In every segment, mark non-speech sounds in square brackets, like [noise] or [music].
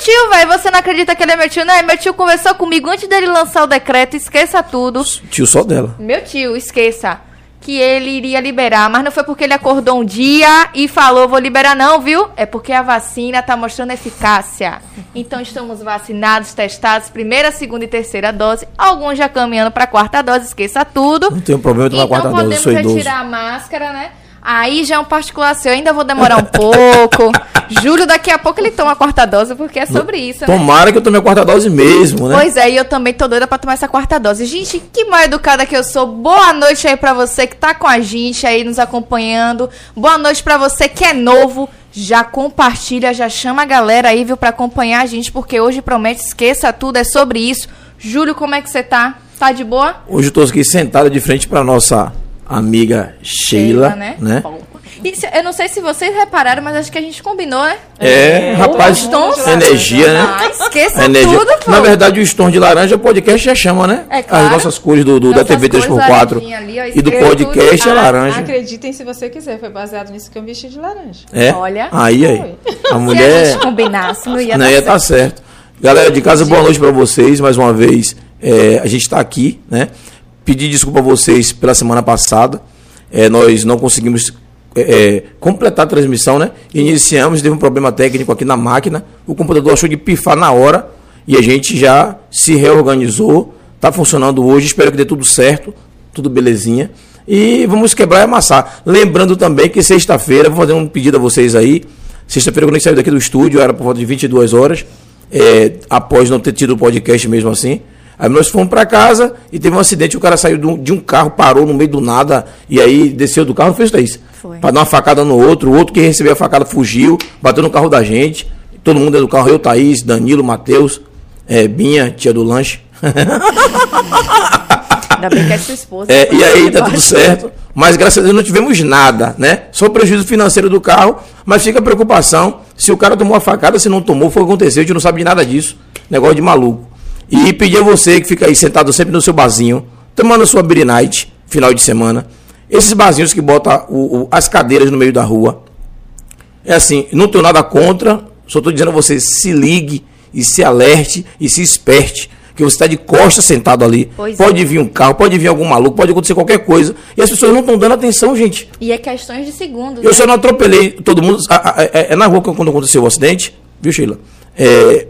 tio, velho. Você não acredita que ele é meu tio? Não, é meu tio conversou comigo antes dele lançar o decreto. Esqueça tudo. Tio só dela. Meu tio, esqueça. Que ele iria liberar, mas não foi porque ele acordou um dia e falou, vou liberar não, viu? É porque a vacina tá mostrando eficácia. Então estamos vacinados, testados, primeira, segunda e terceira dose. Alguns já caminhando pra quarta dose, esqueça tudo. Não tem problema tomar Então quarta dose, podemos sou idoso. retirar a máscara, né? Aí já é um particular seu, ainda vou demorar um pouco. [laughs] Júlio, daqui a pouco ele toma a quarta dose, porque é sobre isso, né? Tomara que eu tome a quarta dose mesmo, né? Pois é, e eu também tô doida pra tomar essa quarta dose. Gente, que mal educada que eu sou. Boa noite aí pra você que tá com a gente aí nos acompanhando. Boa noite pra você que é novo. Já compartilha, já chama a galera aí, viu, pra acompanhar a gente, porque hoje promete, esqueça tudo, é sobre isso. Júlio, como é que você tá? Tá de boa? Hoje eu tô aqui sentado de frente pra nossa amiga Sheila, né? Bom. E se- eu não sei se vocês repararam, mas acho que a gente combinou, né? É, rapaz, Os tons. energia, né? Ah, esqueça energia. tudo, pô. Na verdade, os tons de laranja, o podcast já chama, né? É claro. As nossas cores do, do- da Nossas TV cores 3x4 laranjinha ali, ó, e do podcast tudo. é Ah, laranja. Acreditem se você quiser, foi baseado nisso que eu vesti de laranja. É? Olha. Aí, aí. A [laughs] Se a mulher. gente combinasse, não ia Não dar ia certo. estar certo. Galera de casa, boa noite para vocês. Mais uma vez, é, a gente está aqui, né? Pedir desculpa a vocês pela semana passada. É, nós não conseguimos é, é, completar a transmissão, né? Iniciamos, teve um problema técnico aqui na máquina. O computador achou de pifar na hora e a gente já se reorganizou. Está funcionando hoje. Espero que dê tudo certo, tudo belezinha. E vamos quebrar e amassar. Lembrando também que sexta-feira, vou fazer um pedido a vocês aí. Sexta-feira, quando a gente saiu daqui do estúdio, era por volta de 22 horas, é, após não ter tido o podcast mesmo assim. Aí nós fomos para casa e teve um acidente, o cara saiu de um, de um carro, parou no meio do nada, e aí desceu do carro, não fez isso. Foi. Para dar uma facada no outro, o outro que recebeu a facada fugiu, bateu no carro da gente. Todo mundo é do carro, eu, Thaís, Danilo, Matheus, é, Binha, tia do lanche. [laughs] Ainda bem que é sua esposa. É, e aí tá tudo certo. Mas graças a Deus não tivemos nada, né? Só o prejuízo financeiro do carro, mas fica a preocupação se o cara tomou a facada, se não tomou, foi o que aconteceu, a gente não sabe de nada disso. Negócio de maluco. E pedir a você que fica aí sentado sempre no seu barzinho, tomando a sua beer night, final de semana. Esses barzinhos que botam o- o- as cadeiras no meio da rua. É assim, não tenho nada contra, só estou dizendo a você, se ligue e se alerte e se esperte. Que você está de costas sentado ali. Pois pode é. vir um carro, pode vir algum maluco, pode acontecer qualquer coisa. E as pessoas não estão dando atenção, gente. E é questões de segundos. Eu né? só não atropelei todo mundo. a- a- É, é na rua quando aconteceu o acidente, viu, Sheila? É,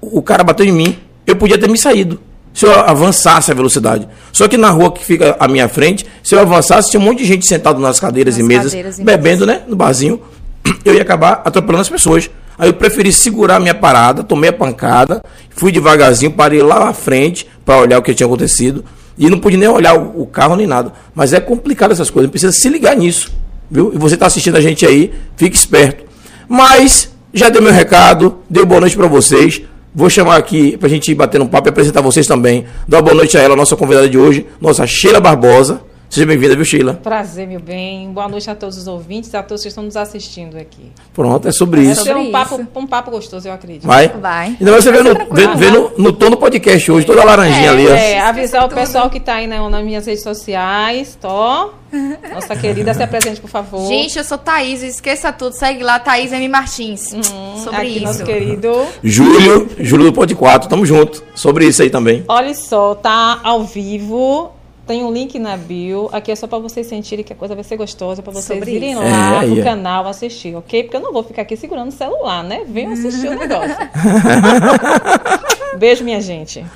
o cara bateu em mim, eu podia ter me saído. Se eu avançasse a velocidade. Só que na rua que fica à minha frente, se eu avançasse, tinha um monte de gente sentado nas cadeiras Nas e mesas, cadeiras e bebendo, né? No barzinho. [clears throat] Eu ia acabar atropelando as pessoas. Aí eu preferi segurar a minha parada, tomei a pancada, fui devagarzinho, parei lá à frente para olhar o que tinha acontecido. E não pude nem olhar o, o carro nem nada. Mas é complicado essas coisas, precisa se ligar nisso. Viu? E você está assistindo a gente aí, fique esperto. Mas já deu meu recado, deu boa noite para vocês. Vou chamar aqui para a gente bater um papo e apresentar vocês também. Dar uma boa noite a ela, nossa convidada de hoje, nossa Sheila Barbosa. Seja bem-vinda, viu, Sheila? Prazer, meu bem. Boa noite a todos os ouvintes, a todos que estão nos assistindo aqui. Pronto, é sobre Vai isso. ser um Sobre papo, um papo gostoso, eu acredito. Vai? Vai. Ainda mais você vê Vai no, vê, vê no, no tom do podcast hoje, toda a laranjinha ali, ó. É, avisar o tudo. pessoal que está aí na, nas minhas redes sociais, tô. Nossa querida, se apresente, por favor. Gente, eu sou Thaís, esqueça tudo. Segue lá, Thaís M. Martins. sobre aqui isso. nosso querido. Júlio, Júlio do Pod 4, tamo junto. Sobre isso aí também. Olha só, tá ao vivo. Tem um link na bio. Aqui é só para vocês sentirem que a coisa vai ser gostosa, para vocês Sobre irem isso. lá É, no é. canal assistir, ok? Porque eu não vou ficar aqui segurando o celular, né? Venham assistir o negócio. [laughs] Beijo, minha gente.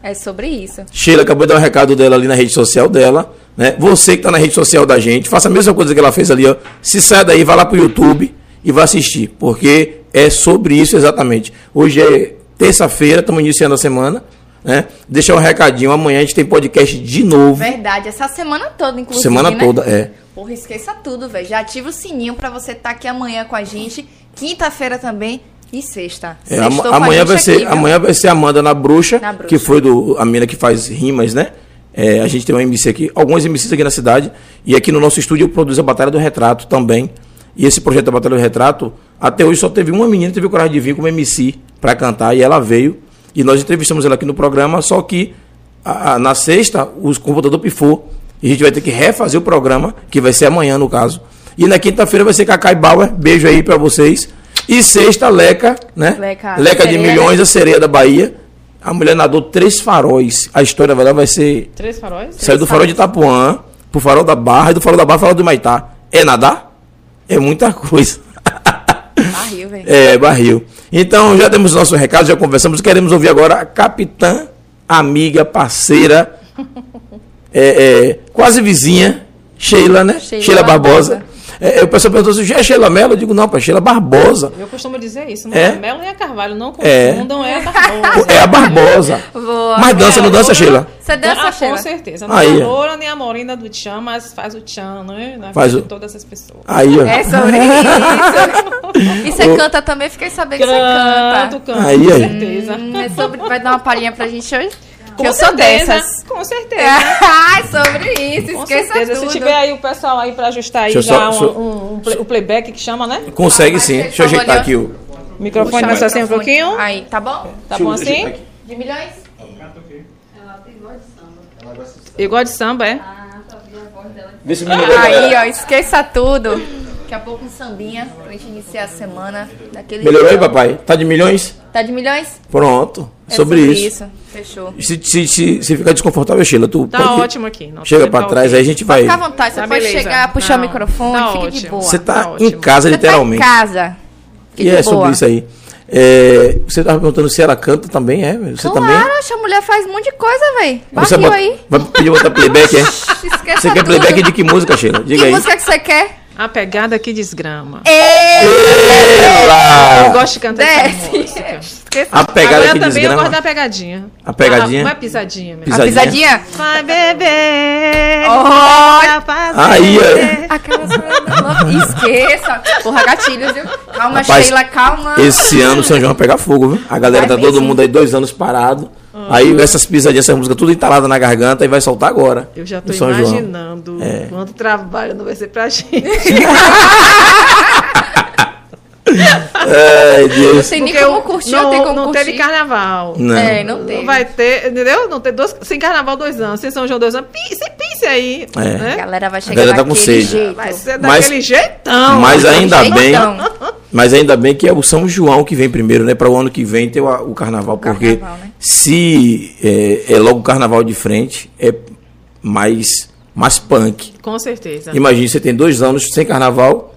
É sobre isso. Sheila acabou de dar um recado dela ali na rede social dela. Né? Você que está na rede social da gente, faça a mesma coisa que ela fez ali. Ó. Se sai daí, vai lá pro YouTube e vai assistir. Porque é sobre isso exatamente. Hoje é terça-feira, estamos iniciando a semana. Né? Deixar um recadinho. Amanhã a gente tem podcast de novo. Verdade, essa semana toda, inclusive. Semana né? toda, é. Porra, esqueça tudo, velho. Já ativa o sininho pra você estar aqui amanhã com a gente. Quinta-feira também e sexta. É, Sextou amanhã vai ser aqui, amanhã vai ser Amanda na bruxa, Na Bruxa. que foi do a mina que faz rimas, né? É, a gente tem uma MC aqui, algumas MCs aqui na cidade e aqui no nosso estúdio eu produzo a Batalha do Retrato também. E esse projeto da Batalha do Retrato, até hoje só teve uma menina que teve coragem de vir como MC para cantar e ela veio e nós entrevistamos ela aqui no programa, só que a- a- na sexta o computador pifou e a gente vai ter que refazer o programa, que vai ser amanhã no caso. E na quinta-feira vai ser Cacai Bauer, beijo aí para vocês. E sexta, Leca, né? Leca, Leca de sereia, milhões, né? a sereia da Bahia. A mulher nadou três faróis. A história dela vai ser. Três faróis? Saiu do farol de Itapuã pro farol da Barra e do farol da Barra pro farol do Maitá. É nadar? É muita coisa. Barril, velho. É, barril. Então, já temos nosso recado, já conversamos. Queremos ouvir agora a capitã, amiga, parceira, [laughs] é, é, quase vizinha, Sheila, né? Sheila Sheila, Barbosa. Barbosa. É, o pessoal perguntou se já é Sheila Mello. Eu digo, não, pai, Sheila Barbosa. Eu costumo dizer isso, não É? é? Melo e a Carvalho, não É. confundam, é, a Barbosa. É a Barbosa. Boa. Mas dança, não dança, Sheila? Você dança, ah, Sheila? com certeza. Não Aí, é loura nem a morena do Tchan, mas faz o Tchan, né? Na Faz vida o- de todas as pessoas. Aí, ó. É sobre isso. E você canta também? Fiquei sabendo que você Canto, canta. canto, Aí, com aí. certeza. Hum, é sobre... Vai dar uma palhinha pra gente hoje? Com eu sou certeza, dessas. Com certeza. [laughs] Ai, sobre isso. Com Esqueça certeza. tudo. Se tiver aí o pessoal aí pra ajustar aí Deixa já só- um, um- um play- o playback que chama, né? Consegue sim. Deixa eu ajeitar aqui o. O microfone mais assim um pouquinho. Aí, tá bom? Tá bom assim? De milhões? Igual de samba, é? Vê se o menino Aí, ó, esqueça tudo. Daqui a pouco um sambinha pra gente iniciar a semana daquele Melhorou aí, papai? Tá de milhões? Tá de milhões? Pronto. É sobre, isso. Fechou. Se, se, se, se ficar desconfortável, Sheila, tu Tá pode- ótimo aqui. Não, Chega tá pra trás, ok. aí a gente vai. Fica à vontade, você Tá, pode beleza. chegar, puxar o Não, microfone, tá de ótimo. boa. Você tá, Tá em ótimo. casa, Você literalmente. Tá em casa. Fique E de é sobre boa. isso aí. É, você tava perguntando se ela canta também, é? Você Claro, também? essa mulher faz um monte de coisa, velho. Barril aí. vai pedir botar playback, é? [laughs] Esqueça Você quer tudo. playback de que música, Sheila? Diga Que aí. música que você quer? A pegada que desgrama. Ei, Eu Ela! gosto de cantar essa desce. música. Esqueça. A pegada Agora que também eu desgrama. gosto da pegadinha. A pegadinha? Ah, não é pisadinha mesmo. A Pisadinha. Vai beber. Vai Aí, fazer. ó. Aquela Esqueça. Porra, gatilhos, viu? Calma, Rapaz, Sheila, calma. Esse ano o São João vai pegar fogo, viu? A galera Vai tá todo mesmo. mundo aí dois anos parado. Aí essas pisadinhas, essa música tudo entalada na garganta e vai soltar agora. Eu já João. imaginando É. quanto trabalho não vai ser pra gente. [laughs] Ai, Deus. Não tem nem Porque como curtir, não, tem como não curtir. teve carnaval. Não. É, não teve. Não vai ter, entendeu? Não tem dois, sem carnaval dois anos, sem São João dois anos. Pense, pense aí. É. A Né? galera vai chegar galera tá com daquele sede. jeito. Vai ser Mas- daquele jeitão. Mas ainda bem, Jeitão. [laughs] mas ainda bem que é o São João que vem primeiro, né? Para o ano que vem ter o, o carnaval, porque carnaval, né? se é, é logo o carnaval de frente, é mais mais punk. Com certeza. Imagina, você tem dois anos sem carnaval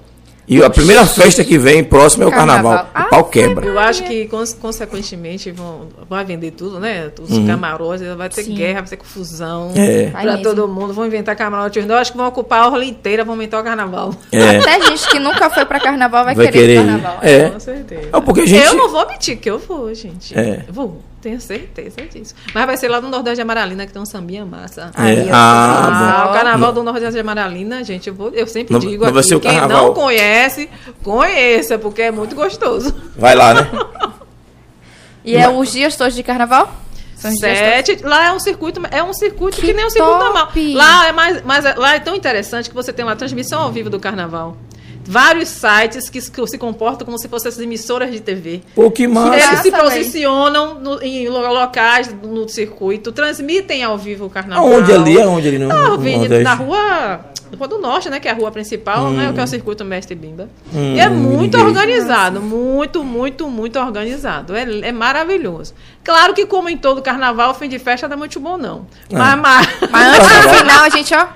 e a primeira festa que vem próximo é o carnaval. Carnaval. O pau Ah, quebra. Eu acho que, cons- consequentemente, vão, vai vender tudo, né? Os camarotes, vai ter Sim. guerra, vai ter confusão. Uhum. É. Vai Pra mesmo. todo mundo, vão inventar camarote. Eu acho que vão ocupar a orla inteira, vão aumentar o carnaval. É. [laughs] Até gente que nunca foi pra carnaval vai, Vai querer, querer carnaval. É. Com certeza. É porque a gente. Eu não vou mentir que eu vou, gente. É. Eu vou, tenho certeza disso. Mas vai ser lá no Nordeste de Amaralina, que tem um sambinha massa. É. Aí, Ah, Ah, o carnaval do Nordeste de Amaralina, gente, eu, vou, eu sempre Não- digo não aqui, quem não conhece, conheça, porque é muito gostoso. Vai lá, né? [laughs] E é os dias todos de carnaval? Sete, lá é um circuito, é um circuito que, Que nem um circuito top! normal. Lá é mais, mais, lá é tão interessante que você tem uma transmissão ao vivo do carnaval. Vários sites que se comportam como se fossem as emissoras de TV. Pô, que massa. Eles se posicionam no- em lo- locais no circuito, transmitem ao vivo o carnaval. Aonde ali? Aonde ali no, Ah, no Nordeste? na rua, rua do Norte, né? Que é a rua principal, né? Que é o circuito Mestre Bimba. Hum, e é muito organizado, muito, muito, muito organizado. É, é maravilhoso. Claro que, como em todo carnaval, o fim de festa não é muito bom, não. Mas, mas, Mas antes do [laughs] final, a gente, ó.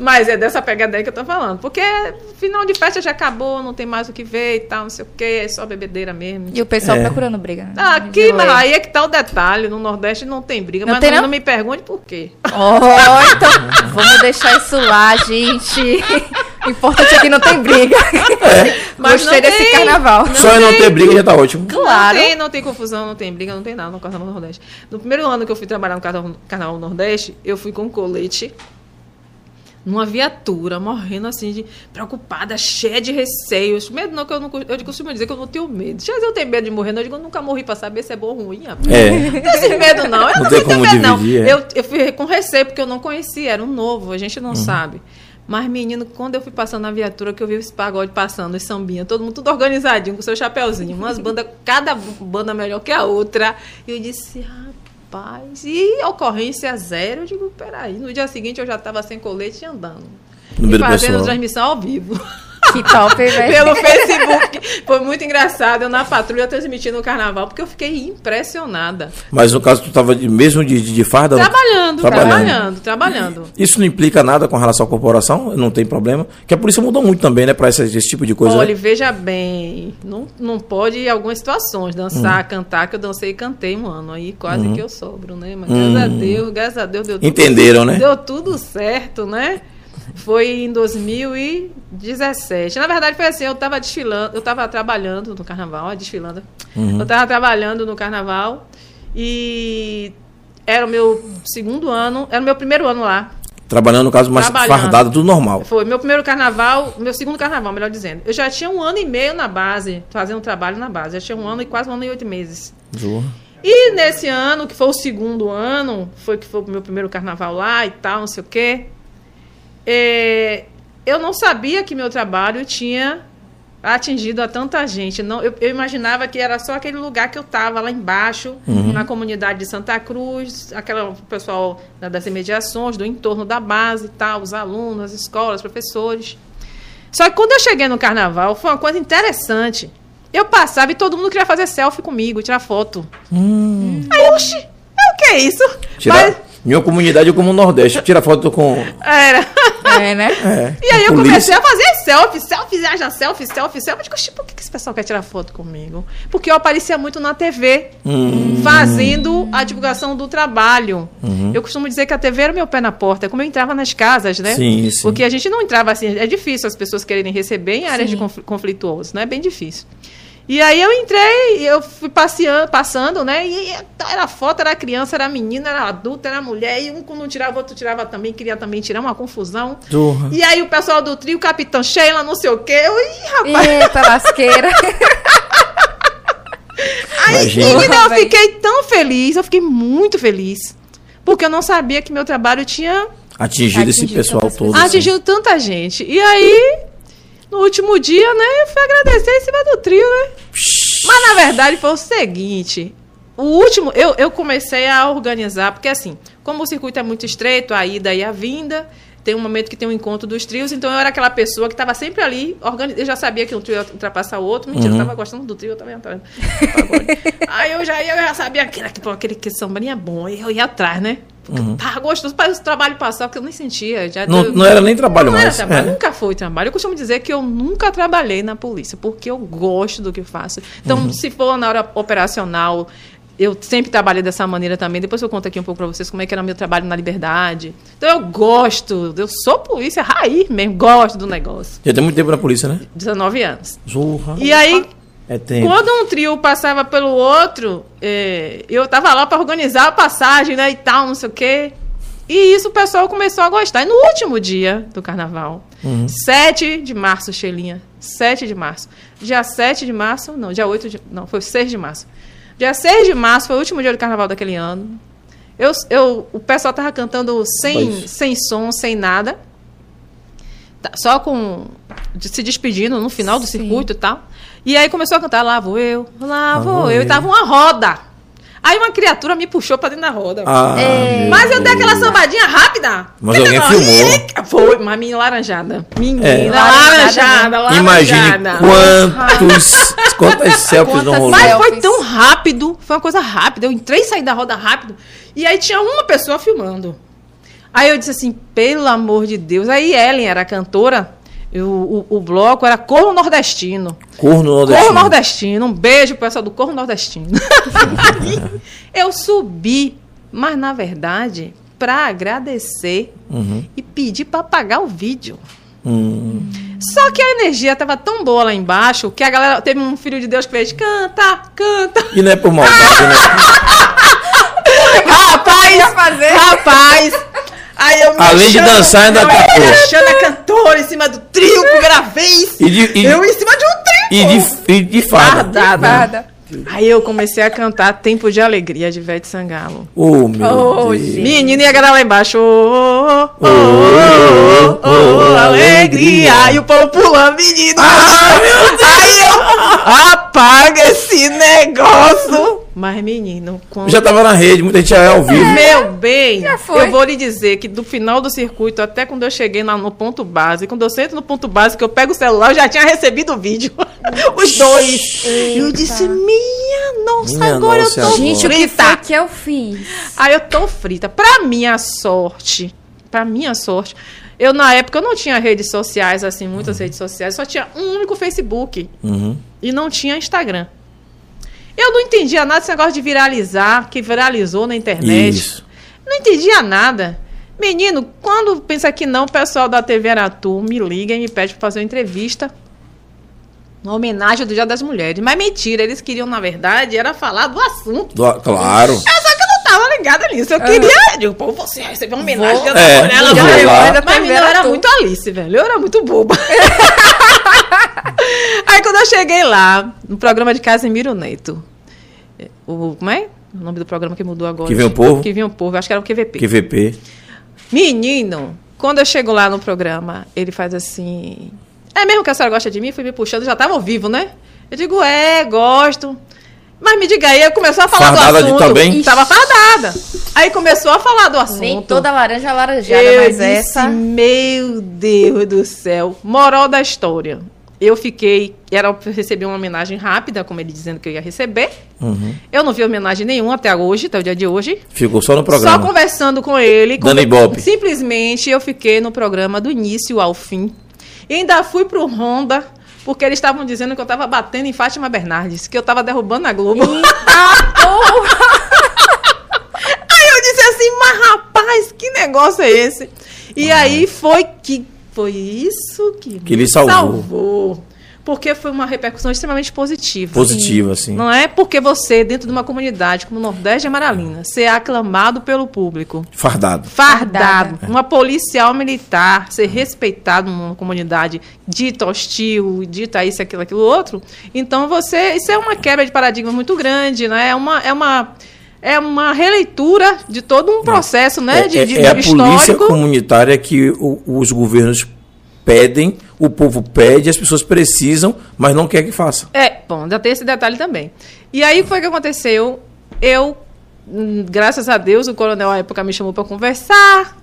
mas é dessa pegada aí que eu tô falando. Porque final de festa já acabou, não tem mais o que ver e tal, não sei o quê, é só bebedeira mesmo. E o pessoal É. procurando briga. né? Ah, Aqui, mas aí é que tá o detalhe. No Nordeste não tem briga. Não mas tem, não, não? não me pergunte por quê. Oh, então, vamos deixar isso lá, gente. O importante é que não tem briga. Mas Gostei não desse tem. carnaval. Só eu não ter briga já tá ótimo. Claro. Não tem, não tem confusão, não tem briga, não tem nada no Carnaval do Nordeste. No primeiro ano que eu fui trabalhar no Carnaval, Nordeste, eu fui com um colete numa viatura, morrendo assim, de, preocupada, cheia de receios. Medo não, que eu não eu costumo dizer que eu não tenho medo. Já eu tenho medo de morrer, não, eu digo, eu nunca morri pra saber se é bom ou ruim. rapaz. É. Não tem esse medo, não. Eu Não não, tem tenho medo, não. dividir, é. Eu, eu fui com receio, porque eu não conhecia, era um novo, a gente não sabe. Mas, menino, quando eu fui passando na viatura, que eu vi os pagode passando, os sambinha, todo mundo tudo organizadinho, com seu chapéuzinho, umas bandas, [laughs] cada banda melhor que a outra. E eu disse, rapaz, e ocorrência zero? Eu digo, peraí. No dia seguinte eu já estava sem colete e andando. No e fazendo pessoal. transmissão ao vivo. [laughs] Que top, velho. pelo Facebook. Foi muito engraçado. Eu na patrulha transmitindo o carnaval, porque eu fiquei impressionada. Mas no caso, tu tava de- mesmo de, de, de farda? Trabalhando, Trabalhando. trabalhando, trabalhando. Isso não implica nada com relação à corporação? Não tem problema? Que a polícia mudou muito também, né? Pra esse, esse tipo de coisa. Olha, né? veja bem, não, não pode em algumas situações dançar, Hum. cantar, que eu dancei e cantei um ano. Aí quase Uhum. que eu sobro, né? Mas graças a Deus, graças a Deus deu tudo, Entenderam, né? Deu tudo certo, né? Foi em 2017. Na verdade, foi assim, eu tava desfilando, eu tava trabalhando no carnaval, desfilando. Uhum. Eu tava trabalhando no carnaval e era o meu segundo ano, era o meu primeiro ano lá. Trabalhando, no caso, mais fardado, tudo normal. Foi meu primeiro carnaval, meu segundo carnaval, melhor dizendo. Eu já tinha um ano e meio na base, fazendo trabalho na base. Já tinha um ano e quase um ano e oito meses. E nesse ano, que foi o segundo ano, foi que foi o meu primeiro carnaval lá e tal, não sei o quê. É, eu não sabia que meu trabalho tinha atingido a tanta gente. Não, eu, eu imaginava que era só aquele lugar que eu estava lá embaixo, na comunidade de Santa Cruz, aquela o pessoal da- das imediações, do entorno da base e tal, os alunos, as escolas, os professores. Só que quando eu cheguei no carnaval, foi uma coisa interessante. Eu passava e todo mundo queria fazer selfie comigo, tirar foto. Aí, oxi, é o que é isso? Tirar, Minha comunidade é como o Nordeste. Tira foto com. Era. É, né? É, E aí eu polícia. comecei a fazer selfie, selfie, haja selfie, selfie, selfie. Eu digo, oxi, por que que esse pessoal quer tirar foto comigo? Porque eu aparecia muito na TV, Hum. fazendo a divulgação do trabalho. Uhum. Eu costumo dizer que a TV era o meu pé na porta, é como eu entrava nas casas, né? Sim, sim. Porque a gente não entrava assim, é difícil as pessoas quererem receber em áreas de confl- conflituosas, né? É bem difícil. E aí eu entrei, eu fui passeando, passando, né? E era foto, era criança, era menina, era adulta, era mulher, e um quando não tirava, o outro tirava também, queria também tirar uma confusão. Zorra. E aí o pessoal do trio, Capitão Sheila, não sei o quê. Eu, ih, rapaz. Eita, lasqueira. [laughs] Aí, menina, eu fiquei tão feliz, eu fiquei muito feliz. Porque eu não sabia que meu trabalho tinha Atingido esse Atingido pessoal tantas todo. pessoas. assim. atingido tanta gente. E aí, no último dia, né, eu fui agradecer em cima do trio, né? Mas na verdade foi o seguinte. O último, eu, eu comecei a organizar, porque assim, como o circuito é muito estreito, a ida e a vinda, tem um momento que tem um encontro dos trios, então eu era aquela pessoa que estava sempre ali, organiz... eu já sabia que um trio ia ultrapassar o outro, mentira, eu tava gostando do trio, eu também atrás. [laughs] Aí eu já, eu já sabia que era tipo, aquele que sombrinha bom, e eu ia atrás, né? Tava gostoso, para o trabalho passar, porque eu nem sentia. Já, Não, não era nem trabalho não era mais. trabalho, É. nunca foi trabalho. Eu costumo dizer que eu nunca trabalhei na polícia, porque eu gosto do que faço. Então, Uhum. se for na hora operacional, eu sempre trabalhei dessa maneira também. Depois eu conto aqui um pouco para vocês como é que era meu trabalho na liberdade. Então, eu gosto, eu sou polícia raiz mesmo, gosto do negócio. Já tem muito tempo na polícia, né? 19 anos. Zorra. E aí, É tempo. quando um trio passava pelo outro, eh, eu tava lá para organizar a passagem, né, e tal, não sei o quê. E isso o pessoal começou a gostar. E no último dia do carnaval, 7 de março, Xelinha, 7 de março. Dia 7 de março, não, dia 8 de, não, foi 6 de março. Dia 6 de março foi o último dia do carnaval daquele ano. Eu, eu, o pessoal tava cantando sem, sem som, sem nada. Tá, Só com. se despedindo no final do Sim. circuito e tal. E aí começou a cantar, lá vou eu, lá vou vou eu. eu. E tava uma roda. Aí uma criatura me puxou pra dentro da roda. Ah, É. Mas eu dei aquela sambadinha rápida. Mas alguém não, filmou. Foi, mas menina laranjada. Menina É. laranjada, laranjada. Imagine quantos, quantas selfies não rolou. Mas foi tão rápido, foi uma coisa rápida. Eu entrei e saí da roda rápido. E aí tinha uma pessoa filmando. Aí eu disse assim, pelo amor de Deus. Aí Ellen era a cantora, eu- o, o bloco era Corno Nordestino. Corno nordestino. Corno Nordestino, um beijo pro pessoal do Corno Nordestino. [laughs] Eu subi, mas na verdade, pra agradecer Uhum. e pedir pra apagar o vídeo. Hum. Só que a energia tava tão boa lá embaixo que a galera teve um filho de Deus que fez canta, canta. E não é por maldade, né? [laughs] Rapaz, rapaz. Aí eu me Além de achando- dançar, ainda eu cantou. me achando a cantora em cima do trio, primeira vez. E de, e, eu em cima de um trio. e de, e de farda. Fardada. Fada. Aí eu comecei a cantar Tempo de Alegria de Ivete Sangalo. Oh, meu Oh, Deus. Menina e a galera lá embaixo. Oh, oh, oh, oh, oh, oh, oh, alegria. E o povo pulando, menino. Ah, Aí eu apaga esse negócio. Mas, menino, quando. Já tava na rede, muita gente já é ao vivo. Meu bem, Já foi. eu vou lhe dizer que do final do circuito até quando eu cheguei lá no ponto base, quando eu sento no ponto base, que eu pego o celular, eu já tinha recebido o vídeo. [laughs] Os dois. Eu disse, minha nossa, Minha agora nossa, eu tô agora. Gente, o que frita. foi que eu fiz? Aí eu tô frita. Pra minha sorte, pra minha sorte, eu na época eu não tinha redes sociais, assim, muitas redes sociais, só tinha um único Facebook Uhum. e não tinha Instagram. Eu não entendia nada desse negócio de viralizar, que viralizou na internet. Isso. Não entendia nada. Menino, quando pensa que não, o pessoal da TV Aratu me liga e me pede para fazer uma entrevista. Uma homenagem do Dia das Mulheres. Mas mentira, eles queriam, na verdade, era falar do assunto. Do- claro. Só que eu não tava ligada nisso. Eu queria. Eu digo, pô, você recebeu uma homenagem do Dia das É, Mulheres. eu Ela vou vai- lá. Mas, menina, eu era muito Alice, velho. Eu era muito boba. [laughs] Aí quando eu cheguei lá, no programa de Casimiro Neto. O, como é? O nome do programa que mudou agora. Que Vem o Povo? Que vinha o povo, acho que era o QVP. QVP. Menino, quando eu chego lá no programa, ele faz assim. É mesmo que a senhora gosta de mim? Fui me puxando, já tava ao vivo, né? Eu digo, é, gosto. Mas me diga aí, começou a falar Fardada do de assunto. também? Tava fardada. Aí começou a falar do assunto. Nem toda laranja é laranjada, eu mas disse, essa. meu Deus do céu. Moral da história. Eu fiquei, era eu recebi uma homenagem rápida, como ele dizendo que eu ia receber. Uhum. Eu não vi homenagem nenhuma até hoje, até o dia de hoje. Ficou só no Só programa. conversando com ele. Dando ibope. Simplesmente eu fiquei no programa do início ao fim. E ainda fui pro Honda, porque eles estavam dizendo que eu estava batendo em Fátima Bernardes, que eu estava derrubando a Globo. [laughs] Aí eu disse assim, mas rapaz, que negócio é esse? E aí foi que foi isso que, Que lhe salvou. salvou. Porque foi uma repercussão extremamente positiva. Positiva, assim. Não é porque você, dentro de uma comunidade como o Nordeste de Amaralina, ser aclamado pelo público, Fardado. fardado, Fardada. uma policial militar, ser respeitado numa comunidade dita hostil, dita isso, aquilo, aquilo outro. Então você, isso é uma quebra de paradigma muito grande, né? É uma, é uma, é uma releitura de todo um processo, né? É, de, é- de- é a histórico. polícia comunitária que o- os governos pedem, o povo pede, as pessoas precisam, mas não quer que faça. É, bom, ainda tem esse detalhe também. E aí foi o que aconteceu. Eu, hum, graças a Deus, o coronel à época me chamou para conversar.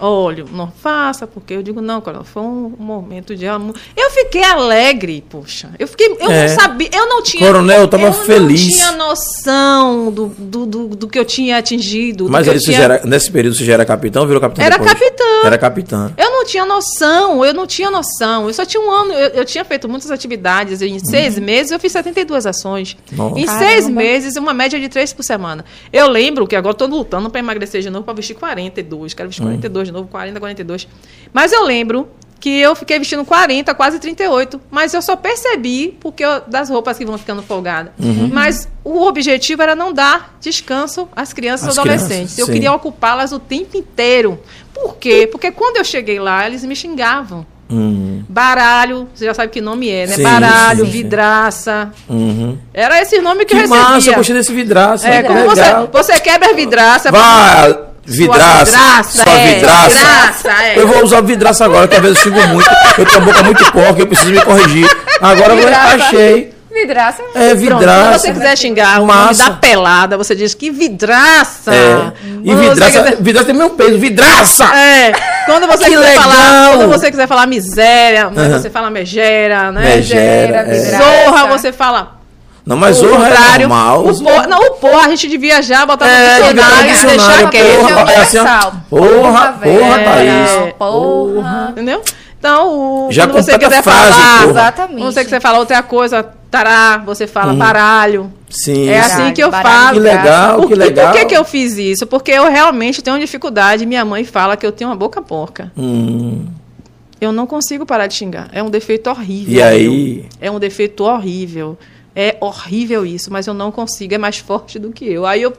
Olha, não faça, porque eu digo, não, coronel, foi um momento de amor. Eu fiquei alegre, poxa. Eu fiquei, eu É. não sabia, eu não tinha. Coronel, eu tava eu feliz. não tinha noção do, do, do, do que eu tinha atingido. do Mas eu você tinha- era, nesse período você já era capitão, virou capitão Era depois? capitã. Era capitã. Eu não tinha noção, eu não tinha noção. Eu só tinha um ano, eu, eu tinha feito muitas atividades. Em seis meses eu fiz 72 ações. Nossa. Em Caramba. seis meses, uma média de três por semana. Eu lembro que agora estou lutando para emagrecer de novo, para vestir 42. Quero vestir 42 de novo, 40, 42. Mas eu lembro que eu fiquei vestindo 40, quase 38. Mas eu só percebi porque eu- das roupas que vão ficando folgadas. Uhum. Mas o objetivo era não dar descanso às crianças e adolescentes. crianças, eu queria ocupá-las o tempo inteiro. Por quê? Porque quando eu cheguei lá, eles me xingavam. Hum, Baralho, você já sabe que nome é, né? Sim, Baralho, sim, vidraça. uhum. Era esse nome que, Que eu recebia. massa, eu gostei desse vidraça. É, como você, você quebra vidraça. Vá, vidraça. vidraça, sua é, vidraça. vidraça, é. Eu vou usar vidraça agora, que às vezes eu xingo muito. Eu tenho a boca muito porca, eu preciso me corrigir. Agora eu Vidraça. achei. Vidraça. É Pronto, vidraça. se você quiser xingar o nome Massa. da pelada, você diz que vidraça. É. E vidraça, quiser- vidraça tem mesmo peso. Vidraça! É, quando você Que quiser legal! falar, quando você quiser falar miséria, né, você fala megera, né? Megera, é. Zorra, você fala Não, mas o zorra é normal. O porra, não, o porra, a gente devia já botar no É, no dicionário, deixar dicionário, quieto. porra, é assim, ó. Porra, porra, velho, Thaís. Porra. Entendeu? Então, o, Já quando você quiser a frase, falar, porra. Exatamente. quando você quiser falar outra coisa, tará, você fala baralho. Sim. É sim. assim que eu baralho, falo. Que legal, Por, que e legal. por que, que eu fiz isso? Porque eu realmente tenho dificuldade. Minha mãe fala que eu tenho uma boca porca. Hum, Eu não consigo parar de xingar. É um defeito horrível. E aí? É um defeito horrível. É horrível isso, mas eu não consigo. É mais forte do que eu. Aí eu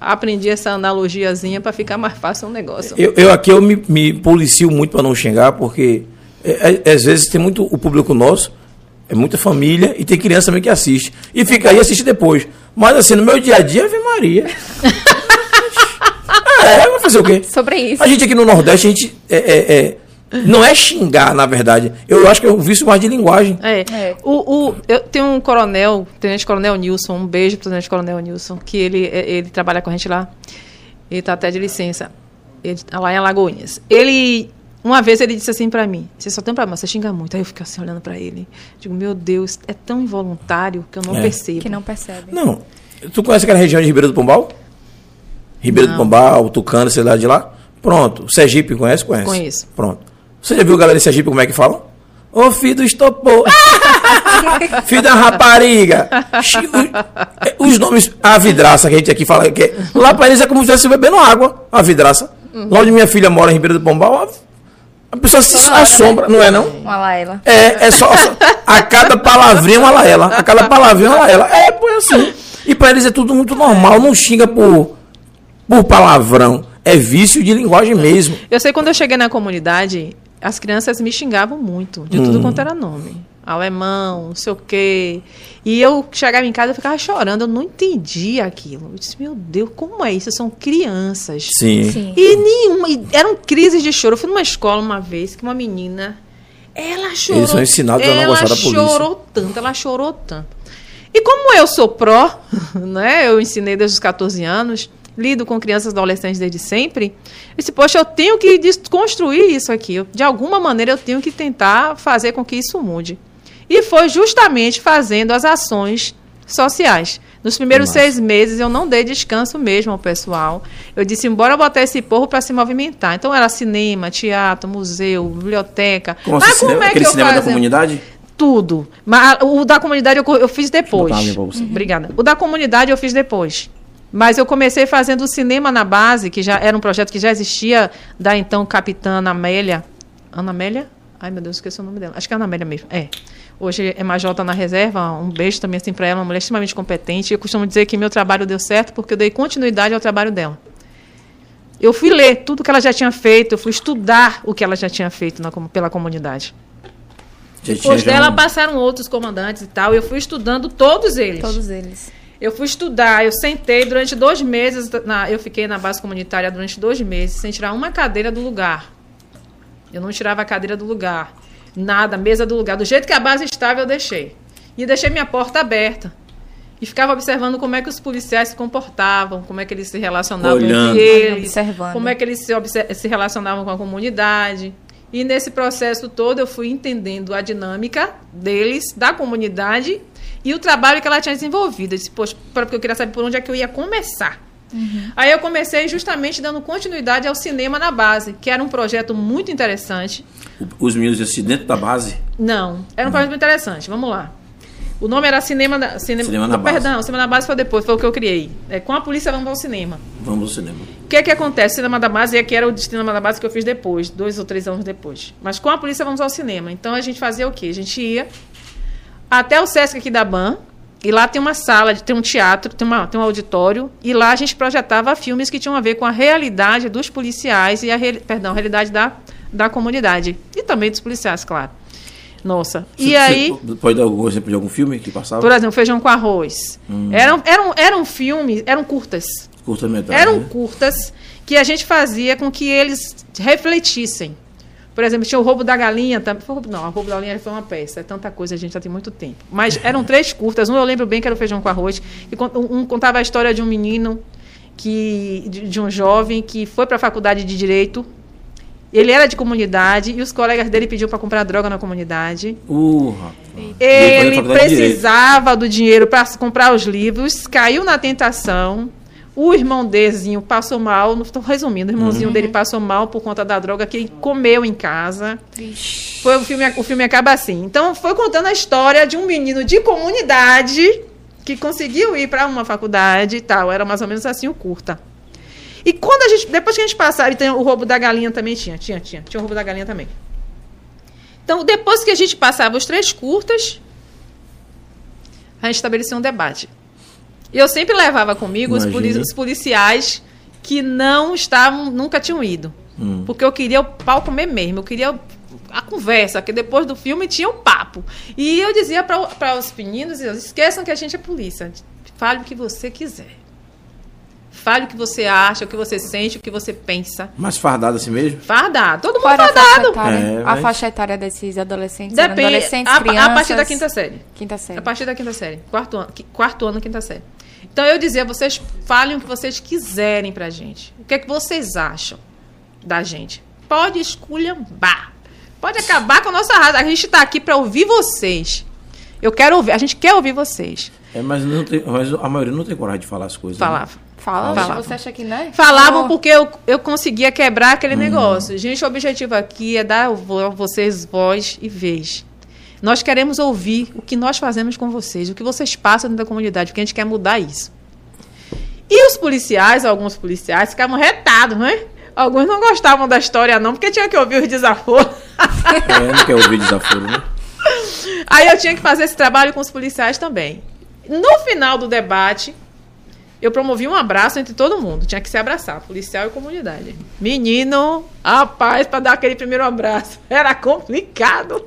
aprendi essa analogiazinha para ficar mais fácil o negócio. eu, eu aqui eu me, me policio muito para não xingar, porque é, é, às vezes tem muito o público nosso, é muita família e tem criança também que assiste. E fica aí e assiste depois. Mas assim, no meu dia a dia, Ave Maria. [laughs] é, vai fazer o quê? Sobre isso. A gente aqui no Nordeste, a gente é, é, é, Não é xingar, na verdade. Eu acho que é um vício mais de linguagem. É. É. O, o, eu tenho um coronel, Tenente Coronel Nilson, um beijo pro Tenente Coronel Nilson, que ele, é, ele trabalha com a gente lá. Ele tá até de licença. Ele, tá lá em Alagoinhas. Ele. Uma vez ele disse assim pra mim: Você só tem problema, você xinga muito. Aí eu fico assim olhando pra ele. Digo, meu Deus, é tão involuntário que eu não É. percebo. Que não percebe. Não. Tu conhece aquela região de Ribeiro do Pombal? Ribeiro do Não. Pombal, Tucano, sei lá de lá? Pronto. Sergipe, conhece? Conhece. Conheço. Pronto. Você já viu a galera de Sergipe como é que fala? Ô filho do estopor. [laughs] filho da rapariga. Xi- o- é, Os nomes, a vidraça que a gente aqui fala que é, lá pra eles é como se estivesse bebendo água, a vidraça. Lá onde minha filha mora em Ribeiro do Pombal, a, pessoa se hora, assombra, não é não? Uma Laela. É, é só, só- a cada palavrinha uma laela, a cada palavrinha uma laela. É, pô, é assim. E pra eles é tudo muito normal, não xinga por, por palavrão. É vício de linguagem mesmo. Eu sei quando eu cheguei na comunidade, as crianças me xingavam muito, de tudo quanto era nome. Alemão, não sei o quê. E eu chegava em casa e ficava chorando, eu não entendia aquilo. Eu disse, meu Deus, como é isso? São crianças. Sim. Sim. E nenhuma. e eram crises de choro. Eu fui numa escola uma vez que uma menina. Ela chorou. Eles são ensinados a não ela gostar da polícia. chorou tanto, ela chorou tanto. E como eu sou pró, [laughs] né? Eu ensinei desde os 14 anos, lido com crianças e adolescentes desde sempre. Eu disse, poxa, eu tenho que desconstruir isso aqui. Eu- De alguma maneira eu tenho que tentar fazer com que isso mude. E foi justamente fazendo as ações sociais. Nos primeiros Massa. seis meses eu não dei descanso mesmo ao pessoal. Eu disse, embora botar esse povo para se movimentar. Então era cinema, teatro, museu, biblioteca. Como Mas assim, como cinema, é que eu cinema da comunidade? Tudo. Mas o da comunidade eu, eu fiz depois. Obrigada. O da comunidade eu fiz depois. Mas eu comecei fazendo o cinema na base, que já era um projeto que já existia da então capitã Ana Amélia. Ana Amélia? Ai, meu Deus, esqueci o nome dela. Acho que é Ana Amélia mesmo. É. Hoje é Majota na reserva. Um beijo também assim para ela, uma mulher extremamente competente. Eu costumo dizer que meu trabalho deu certo porque eu dei continuidade ao trabalho dela. Eu fui ler tudo que ela já tinha feito, eu fui estudar o que ela já tinha feito na pela comunidade. Depois dela um- passaram outros comandantes e tal. e Eu fui estudando todos eles. Todos eles. Eu fui estudar, eu sentei durante dois meses, na- eu fiquei na base comunitária durante dois meses, sem tirar uma cadeira do lugar. Eu não tirava a cadeira do lugar. Nada, mesa do lugar. Do jeito que a base estava, eu deixei. E deixei minha porta aberta. E ficava observando como é que os policiais se comportavam, como é que eles se relacionavam Olhando. entre eles, Observando. como é que eles se, se relacionavam com a comunidade. E nesse processo todo eu fui entendendo a dinâmica deles, da comunidade e o trabalho que ela tinha desenvolvido. Eu disse, poxa, porque eu queria saber por onde é que eu ia começar. Aí eu comecei justamente dando continuidade ao cinema na base, que era um projeto muito interessante. Os meninos assim, dentro da base. Não, era um projeto muito interessante. Vamos lá. O nome era Cinema, na- cinema, Cinema na Base. Perdão, Cinema na Base foi depois, foi o que eu criei. É, com a polícia vamos ao cinema. Vamos ao cinema. O que é que acontece? O Cinema da Base é que era o Cinema da Base que eu fiz depois, dois ou três anos depois. Mas com a polícia vamos ao cinema. Então a gente fazia o quê? A gente ia até o Sesc aqui da Ban, e lá tem uma sala, tem um teatro, tem, uma, tem um auditório, e lá a gente projetava filmes que tinham a ver com a realidade dos policiais e a, perdão, a realidade da, da comunidade. E também dos policiais, claro. Nossa. E aí. pode dar algum exemplo de algum filme que passava? Por exemplo, feijão com arroz. Hum. Eram, eram, eram filmes, eram curtas. Curta metragem. Eram né? curtas que a gente fazia com que eles refletissem. Por exemplo, tinha o roubo da galinha. tam- foi o roubo- Não, o roubo da galinha foi uma peça. É tanta coisa, a gente já tem muito tempo. Mas eram três curtas. Um eu lembro bem que era o feijão com arroz. E um contava a história de um menino, que, de, de um jovem que foi para a faculdade de Direito. Ele era de comunidade e os colegas dele pediam para comprar droga na comunidade. Uh. Ele precisava do dinheiro para comprar os livros, caiu na tentação. O irmão dezinho passou mal, estou resumindo, o irmãozinho Uhum. dele passou mal por conta da droga que ele comeu em casa. Foi o filme, o filme acaba assim. Então foi contando a história de um menino de comunidade que conseguiu ir para uma faculdade e tal. Era mais ou menos assim o curta. E quando a gente, depois que a gente passava, e tem o roubo da galinha também tinha, tinha, tinha, tinha o roubo da galinha também. Então, depois que a gente passava os três curtas, a gente estabelecia um debate. E eu sempre levava comigo os, poli- os policiais que não estavam, nunca tinham ido. Hum. Porque eu queria o pau comer mesmo, eu queria a conversa, que depois do filme tinha o papo. E eu dizia para os meninos, esqueçam que a gente é polícia, fale o que você quiser. Fale o que você acha, o que você sente, o que você pensa. Mais fardado assim mesmo? Fardado, todo mundo Qual era a faixa fardado. etária? É, A mas- faixa etária desses adolescentes? Depende. Adolescentes, A, crianças? a partir da quinta série. Quinta série. A partir da quinta série. Quarto ano, quarto ano, quinta série. Então eu dizia, vocês falem o que vocês quiserem pra gente. O que é que vocês acham da gente? Pode esculhambar. Pode acabar com a nossa raça. A gente tá aqui pra ouvir vocês. Eu quero ouvir, a gente quer ouvir vocês. É, mas, não tem, mas a maioria não tem coragem de falar as coisas. né? Falava. Fala, Falavam. você acha que não é? Falavam Oh, porque eu, eu conseguia quebrar aquele negócio. Gente, o objetivo aqui é dar a vocês voz e vez. Nós queremos ouvir o que nós fazemos com vocês, o que vocês passam dentro da comunidade, porque a gente quer mudar isso. E os policiais, alguns policiais, ficavam retados, né? Alguns não gostavam da história, não, porque tinha que ouvir os desaforos. É, não quer ouvir desaforo, né? [laughs] Aí eu tinha que fazer esse trabalho com os policiais também. No final do debate, eu promovi um abraço entre todo mundo. Tinha que se abraçar, policial e comunidade. Menino, rapaz, para dar aquele primeiro abraço. Era complicado.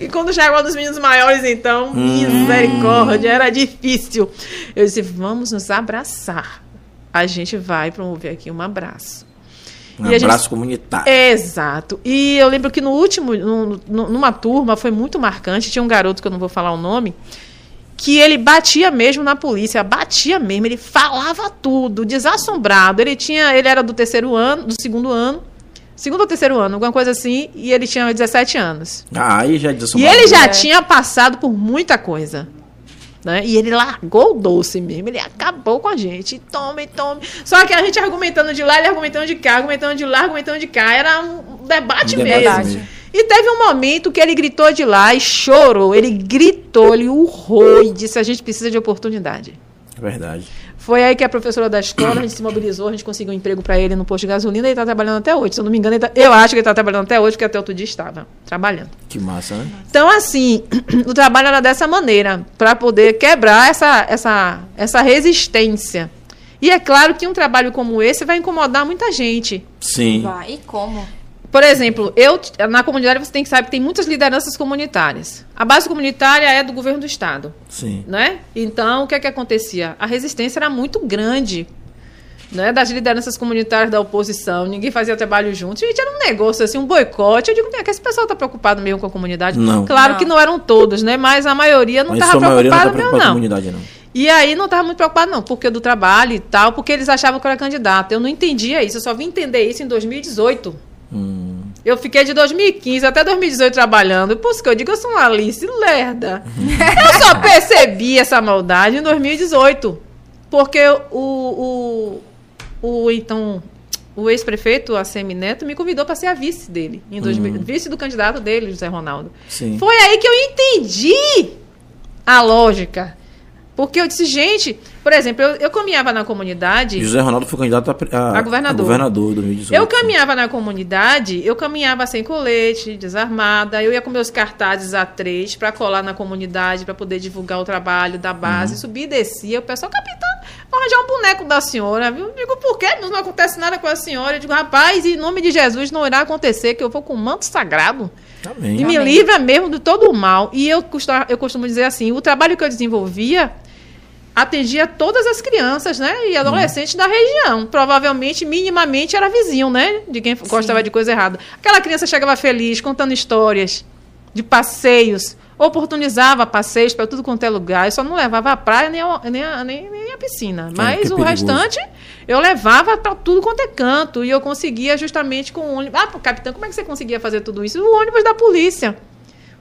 E quando chegou nos meninos maiores, então, misericórdia, era difícil. Eu disse, vamos nos abraçar. A gente vai promover aqui um abraço. Um E a gente- abraço comunitário. Exato. E eu lembro que no último, no- no- numa turma, foi muito marcante. Tinha um garoto que eu não vou falar o nome, que ele batia mesmo na polícia, batia mesmo. Ele falava tudo, desassombrado. Ele tinha, ele era do terceiro ano, do segundo ano, segundo ou terceiro ano, alguma coisa assim, e ele tinha 17 anos. Ah, aí já E desassombrado. ele já É. tinha passado por muita coisa. Né? E ele largou o doce mesmo, ele acabou com a gente. Tome, tome. Só que a gente argumentando de lá, ele argumentando de cá, argumentando de lá, argumentando de cá. Era um debate Um mesmo. debate mesmo. E teve um momento que ele gritou de lá e chorou. Ele gritou, ele urrou e disse: a gente precisa de oportunidade. É verdade. Foi aí que a professora da escola, a gente se mobilizou, a gente conseguiu um emprego para ele no posto de gasolina e ele está trabalhando até hoje. Se eu não me engano, ele tá- eu acho que ele está trabalhando até hoje, porque até outro dia estava trabalhando. Que massa, né? Então, assim, [clears throat] o trabalho era dessa maneira, para poder quebrar essa, essa, essa resistência. E é claro que um trabalho como esse vai incomodar muita gente. Sim. Vai. E como? Por exemplo, eu na comunidade você tem que saber que tem muitas lideranças comunitárias. A base comunitária é do governo do estado, Sim. né? Então, o que é que acontecia? A resistência era muito grande. Né, das lideranças comunitárias da oposição, ninguém fazia trabalho junto. Gente, era um negócio assim, um boicote. Eu digo, "Vem cá, esse pessoal está preocupado mesmo com a comunidade. Não. Claro Não. que não eram todos, né? Mas a maioria não estava não preocupada tá mesmo, preocupada com a não. comunidade, não. E aí não estava muito preocupado, não, porque do trabalho e tal, porque eles achavam que eu era candidata. Eu não entendia isso, eu só vim entender isso em 2018. Hum. Eu fiquei de 2015 até 2018 trabalhando. Por isso que eu digo, eu sou uma Alice lerda. eu só percebi essa maldade em 2018. Porque o, o, o então, o ex-prefeito, ACM Neto, me convidou para ser a vice dele, em 2000, vice do candidato dele, José Ronaldo. Sim. Foi aí que eu entendi a lógica. Porque eu disse, gente, por exemplo, eu, eu caminhava na comunidade. José Ronaldo foi candidato a, a, A governador. a governador em 2018. Eu caminhava na comunidade, eu caminhava sem colete, desarmada, eu ia com meus cartazes A3 para colar na comunidade, para poder divulgar o trabalho da base, Uhum. subia e descia, o pessoal, capitão, vou arranjar um boneco da senhora, viu? Eu digo, por quê? Não acontece nada com a senhora. Eu digo, rapaz, em nome de Jesus não irá acontecer, que eu vou com o manto sagrado. Amém. E me Amém. livra mesmo de todo o mal. E eu costumo, eu costumo dizer assim, o trabalho que eu desenvolvia atendia todas as crianças, né? E adolescentes da região. Provavelmente, minimamente, era vizinho, né? De quem gostava de coisa errada. Aquela criança chegava feliz, contando histórias de passeios, oportunizava passeios para tudo quanto é lugar. Eu só não levava a praia nem a, nem a, nem, nem a piscina. Mas que o perigoso. restante eu levava para tudo quanto é canto. E eu conseguia justamente com o ônibus. Ah, capitão, como é que você conseguia fazer tudo isso? O ônibus da polícia.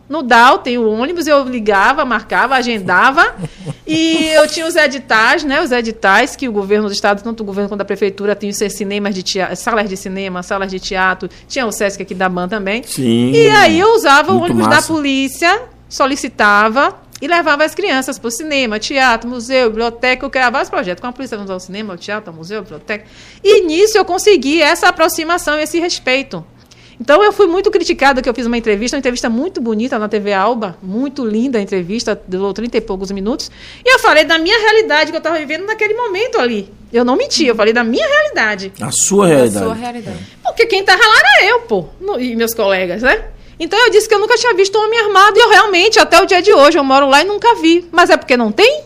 No DAO tem o ônibus, eu ligava, marcava, agendava. [laughs] e eu tinha os editais, né? Os editais que o governo do estado, tanto o governo quanto a prefeitura, seus cinemas de teatro, salas de cinema, salas de teatro. Tinha o Sesc aqui da BAN também. Sim. E aí eu usava o ônibus da massa. polícia, solicitava e levava as crianças para o cinema, teatro, museu, biblioteca. Eu criava vários projetos. Com a polícia vamos ao cinema, ao teatro, ao museu, à biblioteca. E nisso eu consegui essa aproximação, esse respeito. Então eu fui muito criticada que eu fiz uma entrevista, uma entrevista muito bonita na TV Alba, muito linda a entrevista, durou 30 e poucos minutos. E eu falei da minha realidade que eu estava vivendo naquele momento ali. Eu não menti, eu falei da minha realidade. A sua Da realidade. sua realidade. Porque quem tava lá era eu, pô, no- e meus colegas, né? Então eu disse que eu nunca tinha visto um homem armado e eu realmente, até o dia de hoje, eu moro lá e nunca vi. Mas é porque não tem?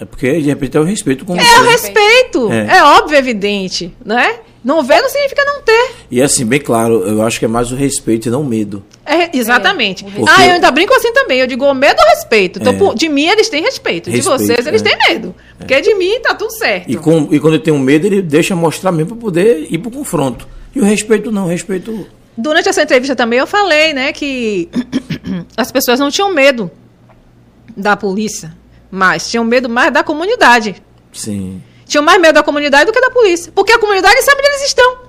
É porque, de repente, é o respeito com É o você. respeito. É. É. óbvio, evidente, né? Não ver não significa não ter. E assim, bem claro, eu acho que é mais o respeito e não o medo. É, exatamente. Porque- Ah, eu ainda brinco assim também. Eu digo o medo ou respeito. Então, É. por- de mim, eles têm respeito. Respeito, de vocês, eles é. têm medo. Porque de mim tá tudo certo. E, com, e quando ele tem um medo, ele deixa mostrar mesmo para poder ir pro confronto. E o respeito não, o respeito. Durante essa entrevista também eu falei, né, que [clears throat] as pessoas não tinham medo da polícia, mas tinham medo mais da comunidade. Sim. Tinham mais medo da comunidade do que da polícia. Porque a comunidade sabe onde eles estão.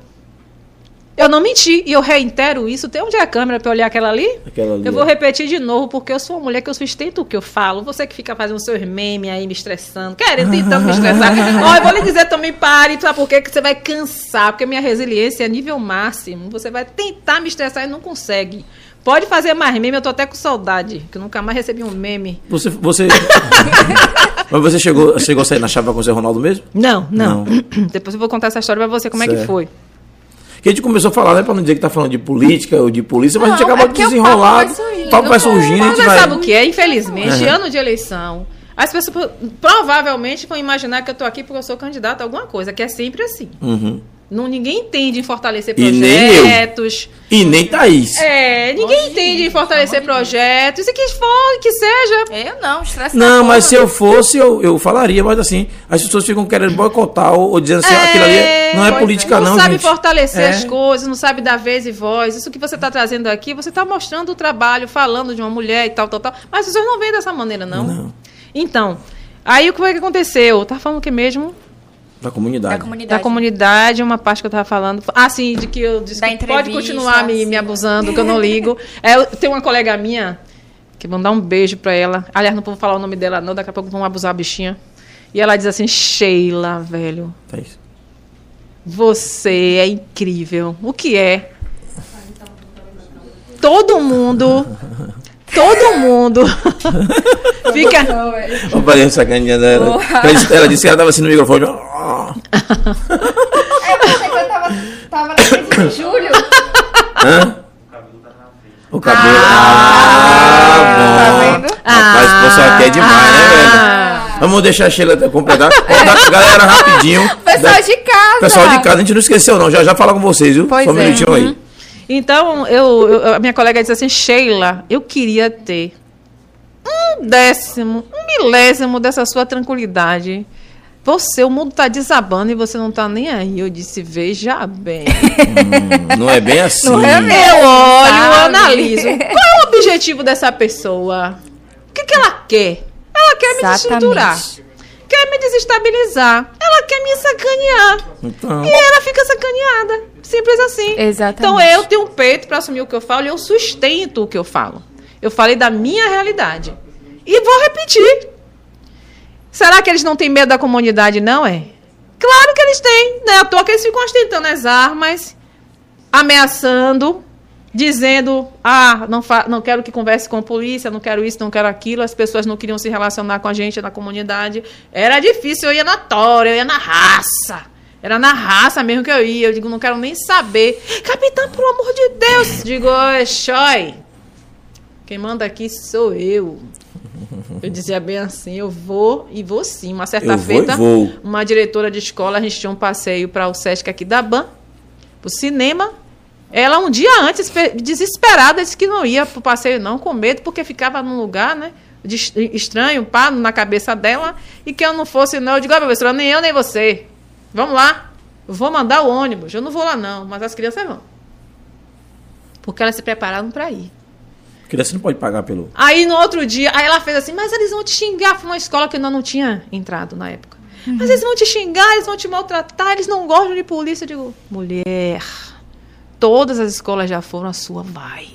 Eu não menti. E eu reitero isso. Tem onde é a câmera para olhar aquela ali? Aquela ali, eu vou é. repetir de novo, porque eu sou uma mulher que eu sustento o que eu falo. Você que fica fazendo seus memes aí, me estressando, querendo, tentando me estressar. [laughs] Ó, eu vou lhe dizer também, pare, sabe por quê? Que você vai cansar, porque minha resiliência é nível máximo. Você vai tentar me estressar e não consegue. Pode fazer mais meme, eu tô até com saudade, que eu nunca mais recebi um meme. Você. você... [laughs] Mas você chegou, chegou a sair na chapa com o Zé Ronaldo mesmo? Não, não. [clears throat] Depois eu vou contar essa história pra você, como é que Certo. foi. Que a gente começou a falar, né? Pra não dizer que tá falando de política ou de polícia, mas a gente Não, acabou é de porque o desenrolar. papo vai surgindo, Mas vai. sabe o que é? Infelizmente, Uhum. ano de eleição, as pessoas pro- provavelmente vão imaginar que eu tô aqui porque eu sou candidata a alguma coisa, que é sempre assim. Uhum. Não, ninguém entende em fortalecer E nem eu. projetos. E nem Thaís. É, ninguém entende em fortalecer projetos. E que for, que seja. Eu não, estresse Não, mas se eu fosse, eu, eu falaria, mas assim, as pessoas ficam querendo boicotar ou, ou dizendo assim, ah, aquilo ali é- não é política, não, não, sabe gente. fortalecer É. as coisas, não sabe dar vez e voz. Isso que você está trazendo aqui, você está mostrando o trabalho, falando de uma mulher e tal, tal, tal. Mas as pessoas não veem dessa maneira, não. Não. Então, aí o que foi que aconteceu? Tá falando o que mesmo? Da comunidade. Da comunidade. Da comunidade, uma parte que eu tava falando. Ah, sim, de que eu disse Da que pode continuar me, me abusando, que eu não [laughs] ligo. É, tem uma colega minha, que vou dar um beijo pra ela. Aliás, não vou falar o nome dela, não, daqui a pouco vão abusar a bichinha. E ela diz assim: Sheila, velho, Thaís. você é incrível. O que é? Todo mundo. Todo mundo [laughs] fica. Vamos fazer essa caninha dela. Ela disse, ela disse que ela tava assim no microfone. É, eu pensei que eu tava, tava na crise de julho. Hã? O cabelo. Ah, Ah, tá bom. vendo? Rapaz, o pessoal aqui é demais, né, velho? Vamos deixar a Sheila completar. Contar, galera, rapidinho. Pessoal Da- de casa. Pessoal de casa, a gente não esqueceu, não. Já já fala com vocês, viu? Pois Só um é. minutinho aí. Então, eu, eu- a minha colega disse assim, Sheila, eu queria ter um décimo, um milésimo dessa sua tranquilidade. Você, o mundo tá desabando e você não tá nem aí. Eu disse, veja bem. Hum, não é bem assim. Não é mesmo. Eu olho, eu analiso. Qual é o objetivo dessa pessoa? O que, que ela quer? Ela quer me Exatamente. desestruturar. Quer me desestabilizar. Ela quer me sacanear. Então, E ela fica sacaneada. Simples assim. Exatamente. Então eu tenho peito para assumir o que eu falo e eu sustento o que eu falo. Eu falei da minha realidade. E vou repetir. Será que eles não têm medo da comunidade, não é? Claro que eles têm. Não é à toa que eles ficam ostentando as armas, ameaçando, dizendo: ah, não, não quero que converse com a polícia, não quero isso, não quero aquilo. As pessoas não queriam se relacionar com a gente na comunidade. Era difícil, eu ia na tora, eu ia na raça. Era na raça mesmo que eu ia. Eu digo, não quero nem saber. Capitão, pelo amor de Deus. Digo, oi, Xói. Quem manda aqui sou eu. Eu dizia bem assim, eu vou e vou sim. Uma certa Eu feita, vou. uma diretora de escola, a gente tinha um passeio para o Sesc aqui da Ban, pro cinema. Ela um dia antes, desesperada, disse que não ia pro passeio não, com medo, porque ficava num lugar, né, de est- estranho, pá, na cabeça dela, e que eu não fosse não. Eu digo, ah, professora, nem eu nem você. Vamos lá. Eu vou mandar o ônibus. Eu não vou lá não, mas as crianças vão. Porque elas se prepararam para ir. criança não pode pagar pelo. Aí no outro dia, aí ela fez assim, mas eles vão te xingar. Foi uma escola que eu ainda não tinha entrado na época. Mas eles vão te xingar, eles vão te maltratar, eles não gostam de polícia. Eu digo, mulher, todas as escolas já foram, a sua vai.